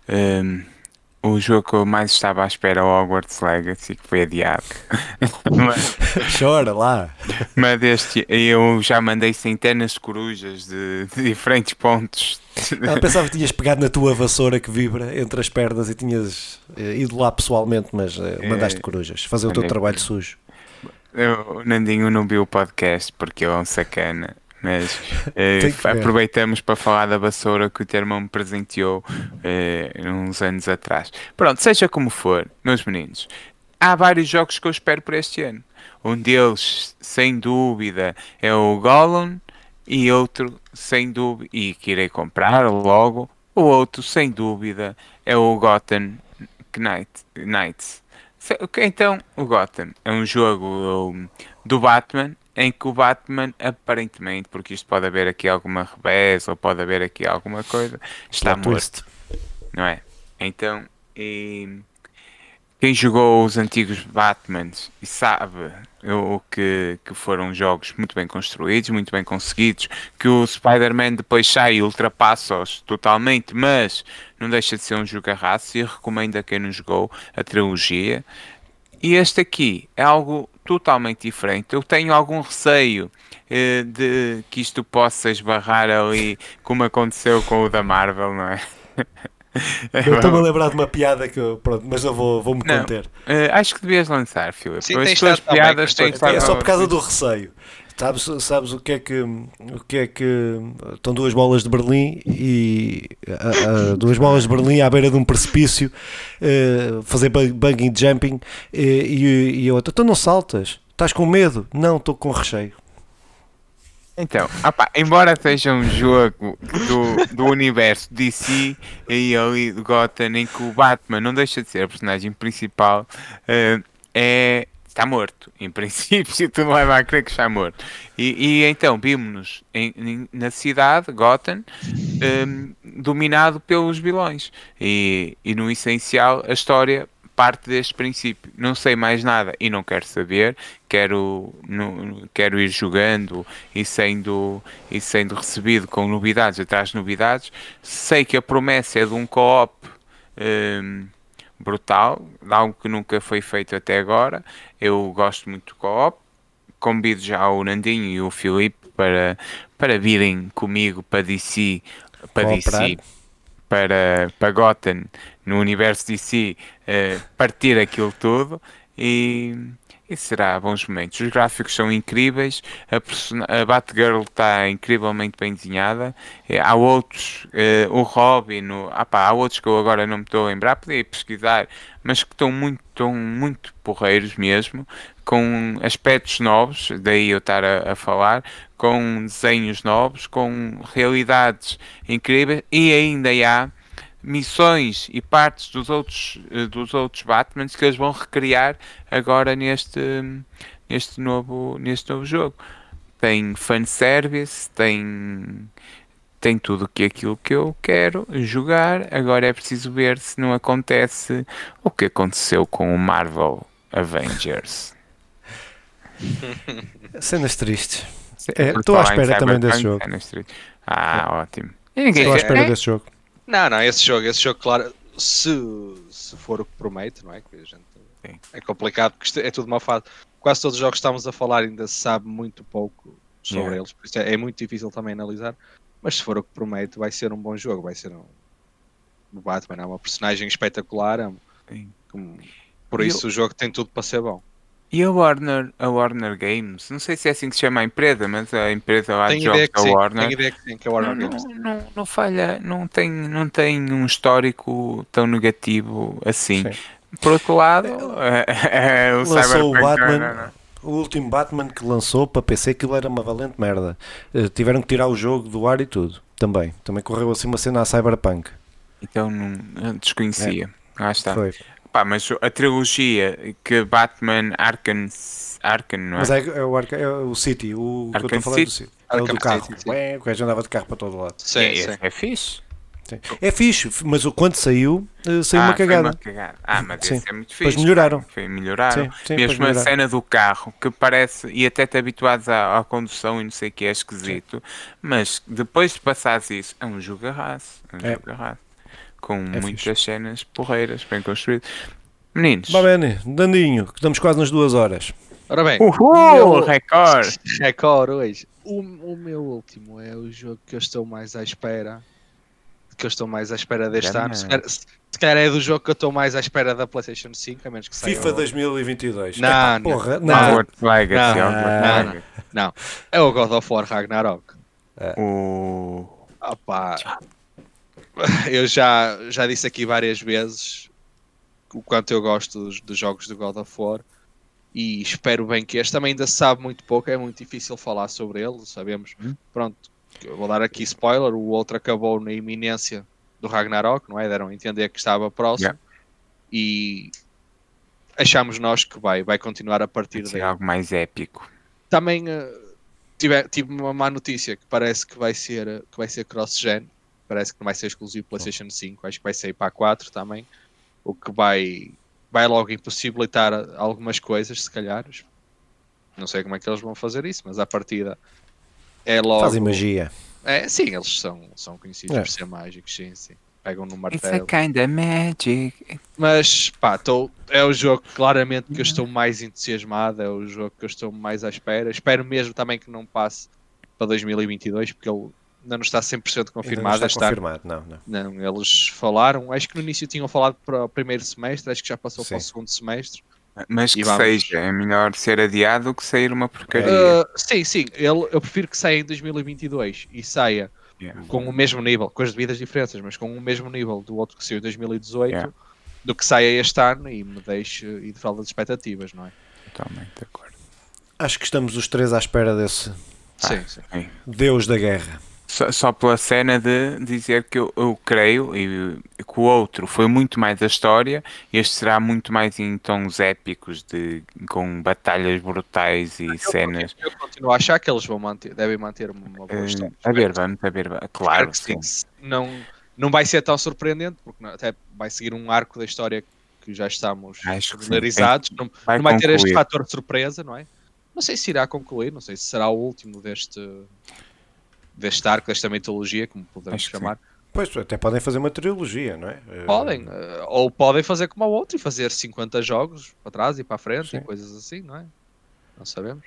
S2: Um, o jogo que eu mais estava à espera é o Hogwarts Legacy, que foi adiado. mas,
S1: Chora lá.
S2: mas este, eu já mandei centenas de corujas de, de diferentes pontos.
S1: Ah, pensava que tinhas pegado na tua vassoura que vibra entre as pernas e tinhas eh, ido lá pessoalmente, mas eh,
S2: É.
S1: mandaste corujas, fazer o teu trabalho sujo.
S2: Eu- O Nandinho não viu o podcast porque ele é um sacana. Mas eh,
S1: que ver.
S2: aproveitamos para falar da vassoura que o teu irmão me presenteou eh, uns anos atrás. Pronto, seja como for, meus meninos, há vários jogos que eu espero por este ano. Um deles, sem dúvida, é o Gollum e outro, sem dúvida, e que irei comprar logo. O outro, sem dúvida, é o Gotham Knight, Knights. Então, o Gotham é um jogo do Batman em que o Batman, aparentemente, porque isto pode haver aqui alguma revés ou pode haver aqui alguma coisa, está
S1: Plot
S2: morto
S1: twist.
S2: não é? Então, e quem jogou os antigos Batmans e sabe o que, que foram jogos muito bem construídos, muito bem conseguidos, que o Spider-Man depois sai e ultrapassa-os totalmente, mas não deixa de ser um jogarraço e recomendo a quem não jogou a trilogia. E este aqui é algo totalmente diferente. Eu tenho algum receio eh, de que isto possa esbarrar ali, como aconteceu com o da Marvel, não é?
S1: Eu estou-me a lembrar de uma piada que eu, pronto, mas eu vou, vou-me
S2: Não.
S1: conter.
S2: Eh, acho que devias lançar, Filipe.
S3: Sim,
S2: As
S3: tens
S2: tuas piadas
S3: as
S2: têm estado-
S1: É só por causa do receio. Sabes, sabes o que é que o que é que estão duas bolas de Berlim e a- a- duas bolas de Berlim à beira de um precipício eh, fazer bungee jumping eh, e, e outra, então não saltas, estás com medo? Não, estou com recheio.
S2: Então, opá, embora seja um jogo do, do universo DC e ali do Gotham em que o Batman não deixa de ser a personagem principal, eh, é, está morto. Em princípio, tu não leva a crer que está morto. E, e então vimos-nos na cidade, Gotham, eh, dominado pelos vilões. E, e no essencial, a história parte deste princípio. Não sei mais nada e não quero saber. Quero, no- quero ir jogando e sendo, e sendo recebido com novidades atrás de novidades. Sei que a promessa é de um co-op hum, brutal, algo que nunca foi feito até agora. Eu gosto muito do co-op. Convido já o Nandinho e o Filipe para, para virem comigo para DC, para. DC, para, para Gotham, no universo DC, eh, partir aquilo tudo e, e será bons momentos. Os gráficos são incríveis, a, persona- a Batgirl está incrivelmente bem desenhada. Eh, há outros, eh, o Robin, o, ah pá, há outros que eu agora não me estou a lembrar, podia pesquisar, mas que estão muito, estão muito porreiros mesmo, com aspectos novos, daí eu estar a, a falar, com desenhos novos, com realidades incríveis e ainda há missões e partes dos outros, eh, dos outros Batmans que eles vão recriar agora neste, neste, novo, neste novo jogo. Tem fanservice, tem, tem tudo que aquilo que eu quero jogar. Agora é preciso ver se não acontece o que aconteceu com o Marvel Avengers.
S1: Cenas tristes.
S2: Sim,
S1: É, estou à espera também desse jogo.
S2: é. Ah, ótimo. E ninguém
S1: Estou à espera
S2: é,
S1: desse jogo.
S3: Não, não, esse jogo, esse jogo, claro, se, se for o que promete, não é? Que a gente,
S2: Sim.
S3: é complicado porque é tudo uma fase. Quase todos os jogos que estamos a falar ainda se sabe muito pouco sobre
S2: Yeah.
S3: eles, por isso é, é muito difícil também analisar. Mas se for o que promete, vai ser um bom jogo, vai ser um. O Batman é uma personagem espetacular, é um- como- por
S2: E
S3: isso o jogo tem tudo para ser bom.
S2: E a Warner, a Warner Games, não sei se é assim que se chama a empresa, mas a empresa lá de
S3: Tenho
S2: jogos da Warner
S3: ideia que sim, que é a Warner
S2: não,
S3: Games.
S2: não, não, não falha, não tem, não tem um histórico tão negativo assim.
S1: Sim.
S2: Por outro lado, é, o
S1: Lançou o Batman.
S2: não, não, não.
S1: O último Batman que lançou para PC, aquilo era uma valente merda. Eh, tiveram que tirar o jogo do ar e tudo. Também. Também correu assim uma cena à Cyberpunk.
S2: Então não desconhecia. Lá está.
S1: Foi.
S2: Pá, mas a trilogia que Batman Arkham, Arkham não é?
S1: Mas é, é o, Arca- é o City, o que eu estou
S2: Arkham
S1: a falar do City. É o
S3: Arkham
S1: do carro.
S3: City.
S1: Ué, o gajo andava de carro para todo lado.
S3: Sim,
S2: é,
S3: sim.
S2: é fixe.
S1: Sim. É fixe, mas o- quando saiu, eh, saiu
S2: Ah,
S1: uma cagada.
S2: cagada. Ah, mas
S1: Sim.
S2: é muito fixe.
S1: Depois melhoraram.
S2: Foi, melhoraram.
S1: Sim, sim,
S2: Mesmo a
S1: melhoraram.
S2: cena do carro, que parece, e até te habituados à, à condução e não sei o que, é esquisito, mas depois de passares isso, é um jogarraço. É um
S1: É.
S2: jogarraço. Com
S1: É
S2: muitas
S1: fixe.
S2: cenas porreiras, bem construído. Meninos,
S1: Vá bem, Dandinho, que estamos quase nas duas horas.
S3: Ora bem,
S2: uhul,
S3: meu-
S2: recorde!
S3: Record hoje. O, o meu último é o jogo que eu estou mais à espera. Que eu estou mais à espera deste ano. Se calhar, se se calhar é do jogo que eu estou mais à espera da PlayStation 5, a menos que saia.
S1: FIFA
S3: o-
S1: 2022.
S3: Não, não.
S1: porra,
S3: Não.
S1: não.
S3: Não,
S1: não,
S2: Legacy.
S3: Não, é o God of War Ragnarok.
S2: O...
S3: Opa, eu já, já disse aqui várias vezes o quanto eu gosto dos, dos jogos do God of War e espero bem que este também ainda se sabe muito pouco, é muito difícil falar sobre ele, sabemos.
S2: Hum.
S3: Pronto, vou dar aqui spoiler, o outro acabou na iminência do Ragnarok, não é? Deram a entender que estava próximo
S2: Yeah.
S3: e achamos nós que vai, vai continuar a partir daí.
S2: algo mais épico.
S3: Também eh, tive, tive uma má notícia que parece que vai ser, que vai ser cross-gen, parece que não vai ser exclusivo PlayStation 5, acho que vai sair para a 4 também, o que vai, vai logo impossibilitar algumas coisas, se calhar. Não sei como é que eles vão fazer isso, mas à partida é logo.
S1: Fazem magia.
S3: É, sim, eles são, são conhecidos
S1: É.
S3: por ser mágicos, sim, sim. Pegam no
S2: It's a
S3: martelo.
S2: kind of magic.
S3: Mas pá, tô, é o jogo claramente que eu estou mais entusiasmado, é o jogo que eu estou mais à espera. Espero mesmo também que não passe para 2022, porque ele ainda não está 100%
S1: Ainda não
S3: confirmado.
S1: está confirmado, não, não.
S3: Não, eles falaram, acho que no início tinham falado para o primeiro semestre, acho que já passou para o
S1: Sim.
S3: segundo semestre.
S2: Mas que seja, é melhor ser adiado do que sair uma porcaria.
S3: Uh, sim, sim, ele, eu prefiro que saia em 2022 e saia
S2: Yeah.
S3: com o mesmo nível, com as devidas diferenças, mas com o mesmo nível do outro que saiu em 2018,
S2: Yeah.
S3: do que saia este ano e me deixe e de das expectativas, não é?
S2: Totalmente de acordo.
S1: Acho que estamos os três à espera desse
S2: Ah.
S3: Sim, sim.
S2: Sim.
S1: Deus da guerra.
S2: Só, só pela cena de dizer que eu, eu creio e, que o outro foi muito mais a história, este será muito mais em tons épicos, de, com batalhas brutais e cenas.
S3: Eu continuo a achar que eles vão manter, devem manter uma boa
S2: Eh,
S3: história.
S2: a ver, vamos, a ver, claro,
S3: que
S2: sim.
S3: Não, não vai ser tão surpreendente, porque não- até vai seguir um arco da história que já estamos familiarizados. Não,
S2: Vai
S3: não vai ter este fator de surpresa, não é? Não sei se irá concluir, não sei se será o último deste, deste arco, desta mitologia, como podemos chamar.
S1: Pois, até podem fazer uma trilogia, não é? Eh,
S3: Podem, eh, ou podem fazer como a outra e fazer 50 jogos para trás e para a frente
S2: Sim.
S3: e coisas assim, não é? Não sabemos.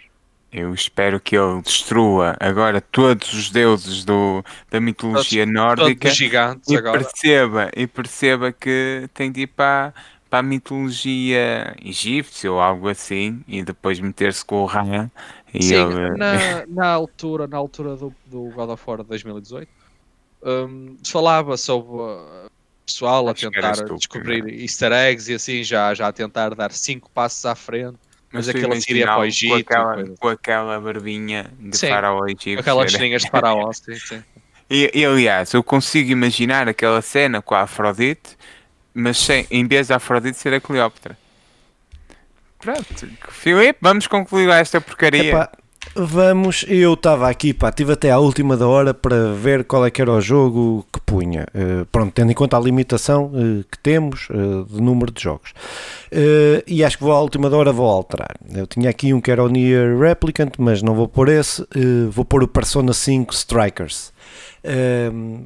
S2: Eu espero que ele destrua agora todos os deuses do, da mitologia
S3: Todos
S2: nórdica
S3: os gigantes
S2: e
S3: agora.
S2: perceba, e perceba que tem de ir para, para a mitologia egípcia ou algo assim e depois meter-se com o Ran e
S3: Sim,
S2: ele
S3: na, na altura, na altura do, do God of War de 2018, hum, se falava sobre uh, pessoal a
S2: Acho
S3: tentar
S2: tu,
S3: descobrir
S2: primeiro.
S3: easter eggs e assim, já, já a tentar dar cinco passos à frente, mas
S2: tu
S3: aquilo iria para o Egito
S2: com aquela, com aquela barbinha de
S3: Sim,
S2: faraó egípcio.
S3: aquelas
S2: era-
S3: linhas de faraó. sim, sim.
S2: E, e, aliás, eu consigo imaginar aquela cena com a Afrodite, mas sem, em vez da Afrodite ser a Cleópatra. Pronto, Filipe, vamos concluir esta porcaria.
S1: Epá, vamos, eu estava aqui, pá, tive até à última da hora para ver qual é que era o jogo que punha. Eh, pronto, tendo em conta a limitação eh, que temos eh, de número de jogos. E acho que vou à última da hora vou alterar. Eu tinha aqui um que era o Near Replicant, mas não vou pôr esse, vou pôr o Persona 5 Strikers.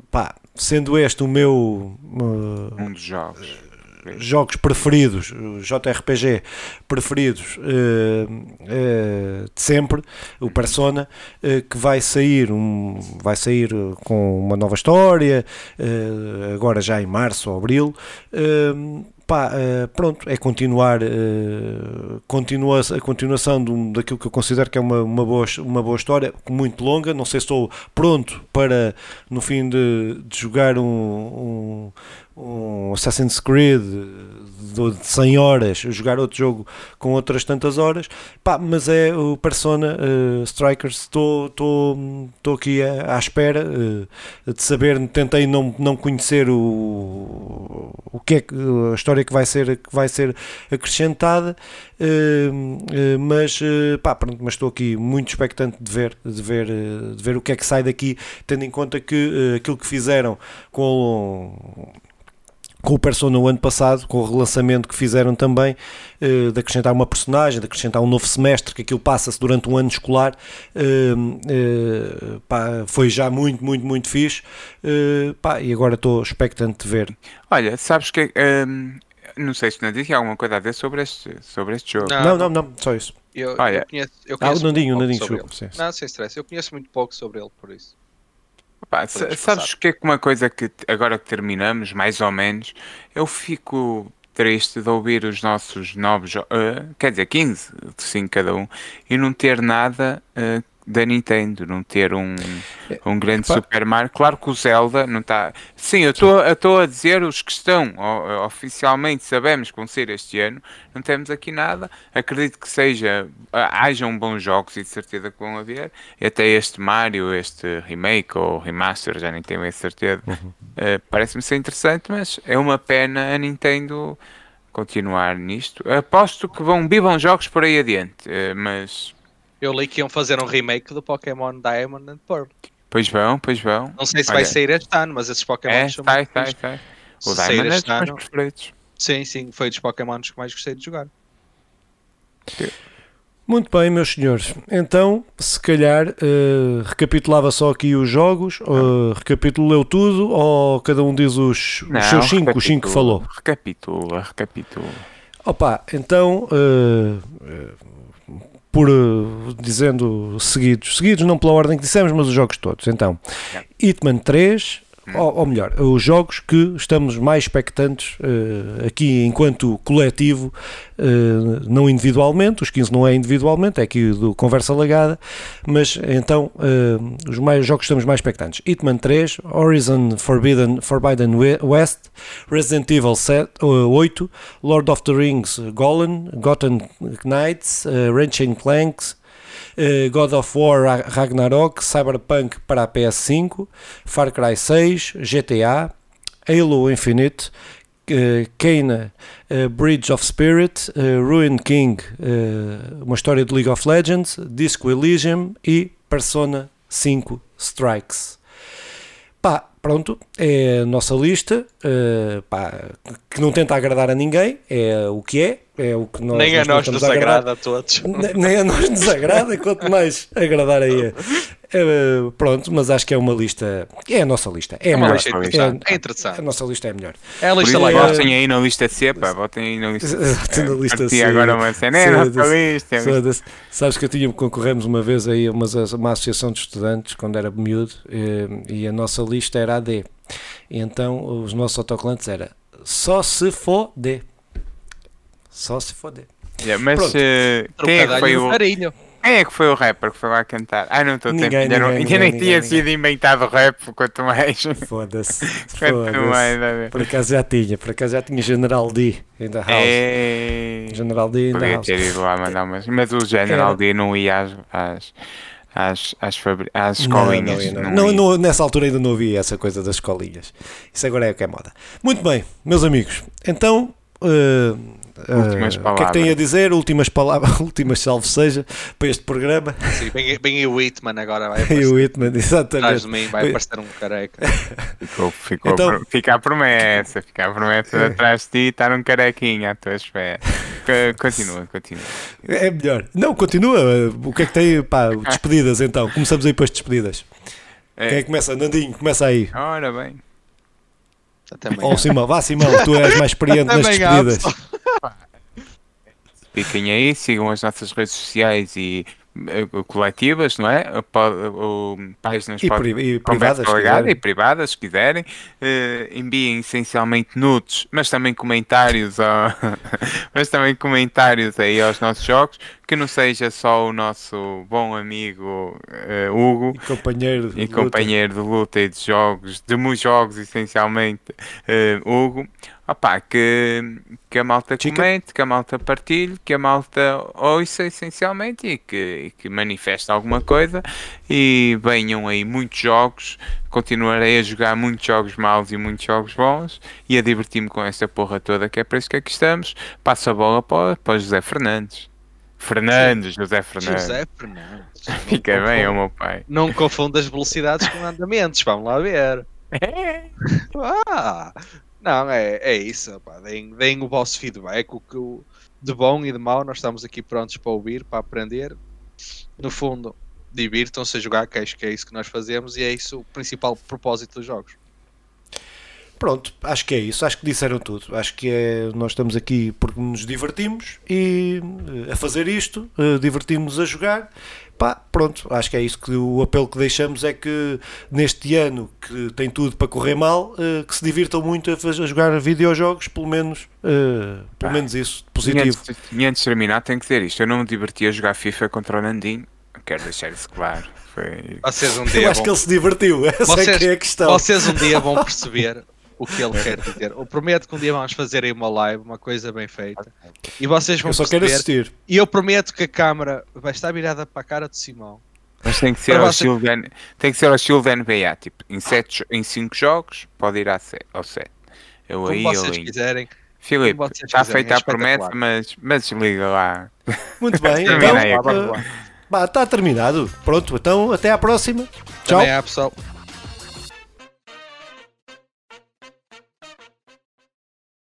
S1: Pá, sendo este o meu
S2: Um dos jogos.
S1: Jogos preferidos, os JRPG preferidos eh, eh, de sempre, o Persona, eh, que vai sair, um, vai sair com uma nova história, agora já em março ou abril. Pá, eh, pronto, é continuar eh, continua a continuação de daquilo que eu considero que é uma, uma, boa, uma boa história, muito longa. Não sei se estou pronto para no fim de, de jogar um, um, um Assassin's Creed de de 100 horas, jogar outro jogo com outras tantas horas, pá, mas é o Persona eh, Strikers. Estou aqui à, à espera eh, de saber. Tentei não, não conhecer o, o que é a história que vai ser, que vai ser acrescentada, eh, mas, pá, pronto, mas estou aqui muito expectante de ver, de ver, de ver o que é que sai daqui, tendo em conta que aquilo que fizeram com com o Persona o ano passado, com o relançamento que fizeram também, eh, de acrescentar uma personagem, de acrescentar um novo semestre, que aquilo passa-se durante um ano escolar, eh, eh, pá, foi já muito, muito, muito fixe, pá, e agora estou expectante de ver.
S2: Olha, sabes que. hum, não sei se não disse alguma coisa a ver sobre este, sobre este jogo.
S3: Não,
S1: Não, não, não, só isso.
S3: Eu,
S2: Olha.
S3: eu conheço, eu
S1: Ah, o
S3: conheço
S1: Nandinho, o Nandinho, desculpa.
S3: Não, sem stress, eu conheço muito pouco sobre ele, por isso.
S2: Sa- sabes que é que uma coisa que agora que terminamos, mais ou menos, eu fico triste de ouvir os nossos novos, jo- eh, quer dizer, 15, 5 cada um, e não ter nada eh, da Nintendo, não ter um, um grande
S1: Epá.
S2: Super Mario. Claro que o Zelda não está. Sim, eu estou a dizer os que estão o- oficialmente, sabemos que vão ser este ano, não temos aqui nada. Acredito que seja, hajam bons jogos e de certeza que vão haver. E até este Mario, este remake ou remaster, já nem tenho a certeza, eh, parece-me ser interessante, mas é uma pena a Nintendo continuar nisto. Aposto que vão vir bons jogos por aí adiante, eh, mas
S3: Eu li que iam fazer um remake do Pokémon Diamond and Pearl.
S2: pois vão, pois vão.
S3: Não sei se
S2: Olha,
S3: vai sair este ano, mas esses Pokémon
S2: É,
S3: são
S2: sai,
S3: muito
S2: sai, sai.
S3: Se
S2: O
S3: sair
S2: Diamond é dos meus preferidos.
S3: sim, sim, foi dos Pokémons que mais gostei de jogar.
S1: Muito bem, meus senhores. Então, se calhar, eh, recapitulava só aqui os jogos, eh, recapitulou tudo, ou cada um diz os, os seus 5, os 5 que falou?
S2: Recapitula, recapitula.
S1: Opa, então, eh, por eh, dizendo seguidos, seguidos não pela ordem que dissemos, mas os jogos todos. Então. Hitman 3, ou, ou melhor, os jogos que estamos mais expectantes eh, aqui enquanto coletivo, eh, não individualmente, os 15 não é individualmente, é aqui do Conversa Lagada, mas então eh, os mais, jogos que estamos mais expectantes: Hitman 3, Horizon Forbidden, Forbidden We- West, Resident Evil 7, eh, 8, Lord of the Rings Golem, Gotham Knights, uh, Ratchet Clanks, God of War Ra- Ragnarok, Cyberpunk para a PS5, Far Cry 6, GTA, Halo Infinite, eh, Kena, eh, Bridge of Spirit, eh, Ruin King, eh, uma história de League of Legends, Disco Elysium e Persona 5 Strikes. Pá, pronto, é a nossa lista, eh, pá, que não tenta agradar a ninguém, é o que é, é o que nós
S3: Nem a
S1: nós não
S3: nós nos agrada a todos.
S1: Ne- nem a nós nos agrada, quanto mais agradar aí. é. Pronto, mas acho que é uma lista. É a nossa lista. É, a
S3: É uma
S1: melhor.
S3: lista
S2: é-
S3: interessante. É
S1: a
S3: interessante.
S1: nossa lista é a melhor.
S3: É a lista legal.
S2: votem aí na lista C, pá, votem aí na lista C.
S1: Na lista
S2: agora uma cena, é
S1: Sim,
S2: nossa lista.
S1: Foda-se. Sabes que eu tinha concorremos uma vez aí a uma, uma associação de estudantes quando era miúdo eh, e a nossa lista era AD. E então os nossos autocolantes era só se for D. Só se for D.
S2: Yeah, Mas
S1: Pronto.
S2: eh, quem, é que foi o, quem é que foi o rapper que foi lá cantar? Ah, não estou a tempo.
S1: Ninguém,
S2: Ainda, nem
S1: ninguém,
S2: tinha
S1: ninguém,
S2: sido inventado rap, quanto mais.
S1: Foda-se.
S2: Quanto
S1: Foda-se.
S2: mais, ver.
S1: Por acaso já tinha, por acaso já tinha General D in the house.
S2: É...
S1: General D in the house.
S2: ter ido lá mandar umas. Mas o General
S1: Era.
S2: D não ia às, às, às, às, fabri... às escolinhas.
S1: não, não.
S2: não
S1: Não, nessa altura ainda não havia essa coisa das escolinhas. Isso agora é o que é moda. Muito bem, meus amigos. Então, eh,
S2: Últimas
S1: o que é que têm a
S2: palavras.
S1: dizer? Últimas palavras, últimas salve seja para este programa.
S3: Sim, vem, vem aí o Whitman agora, vai
S1: E
S3: aparecer
S1: o Whitman,
S3: atrás
S1: exatamente.
S3: de mim, vai aparecer um careca.
S2: Ficou, ficou
S1: Então-
S2: fica a promessa, fica a promessa de atrás de ti estar um carequinho à tua espera. Co- Continua, continua.
S1: É melhor. Não, continua. O que é que tem? Pá, despedidas então. Começamos aí para as despedidas.
S2: É.
S1: Quem é que começa? Nandinho, começa aí.
S2: Ora bem.
S1: Ou Simão, vá Simão, tu és mais experiente nas despedidas.
S2: Fiquem aí, sigam as nossas redes sociais e eh, coletivas, não é? Páginas
S1: E,
S2: pod-
S1: e privadas. se
S2: e privadas, se quiserem. Eh, enviem essencialmente nudes, mas também comentários, ao- mas também comentários aí aos nossos jogos, que não seja só o nosso bom amigo eh, Hugo
S1: E companheiro de
S2: e
S1: luta.
S2: companheiro de luta e de jogos, de muitos jogos essencialmente, eh, Hugo. Opá, que, que a malta
S1: Chica.
S2: comente, que a malta partilhe, que a malta ouça essencialmente e que, e que manifeste alguma coisa e venham aí muitos jogos, continuarei a jogar muitos jogos maus e muitos jogos bons e a divertir-me com essa porra toda que é para isso que aqui estamos. Passo a bola para, para o José Fernandes. Fernandes, José Fernandes.
S3: José Fernandes. Não
S2: Fica bem, é o meu pai.
S3: Não confunda as velocidades com andamentos, vamos lá ver. Ah, não, é, é isso. Pá. Deem, deem o vosso feedback, o que o- de bom e de mau nós estamos aqui prontos para ouvir, para aprender. No fundo, divirtam-se a jogar, que acho que é isso que nós fazemos e é isso o principal propósito dos jogos.
S1: Pronto, acho que é isso. Acho que disseram tudo. Acho que é, nós estamos aqui porque nos divertimos e eh, a fazer isto, eh, divertimos a jogar. Pá, pronto, acho que é isso que o apelo que deixamos é que neste ano que tem tudo para correr mal, eh, que se divirtam muito a, faz- a jogar videojogos, pelo menos, pelo
S2: Ah,
S1: menos isso, positivo.
S2: antes, e antes de terminar, tenho que dizer isto. Eu não me diverti a jogar FIFA contra o Nandinho. quero deixar isso claro. Foi...
S3: Vocês um
S1: Eu
S3: dia
S1: acho
S3: vão,
S1: que ele se divertiu. Essa
S3: Vocês-
S1: é que é a questão.
S3: vocês um dia vão perceber o que ele quer dizer. Eu prometo que um dia vamos fazer aí uma live, uma coisa bem feita. E vocês vão
S1: Eu só quero assistir.
S3: E eu prometo que a câmara vai estar virada para a cara de Simão.
S2: Mas tem que ser ao
S3: você-
S2: tem que ser ao NBA, tipo, em 5 em cinco jogos pode ir ao 7. Eu
S3: Como
S2: aí,
S3: vocês
S2: eu
S3: quiserem.
S2: Filipe,
S3: como vocês
S2: está feita
S3: é
S2: a promessa, mas, mas liga lá.
S1: Muito bem. Então,
S2: aí,
S3: vamos
S1: eh, está terminado. Pronto, então até à próxima. Tchau.
S3: Também pessoal.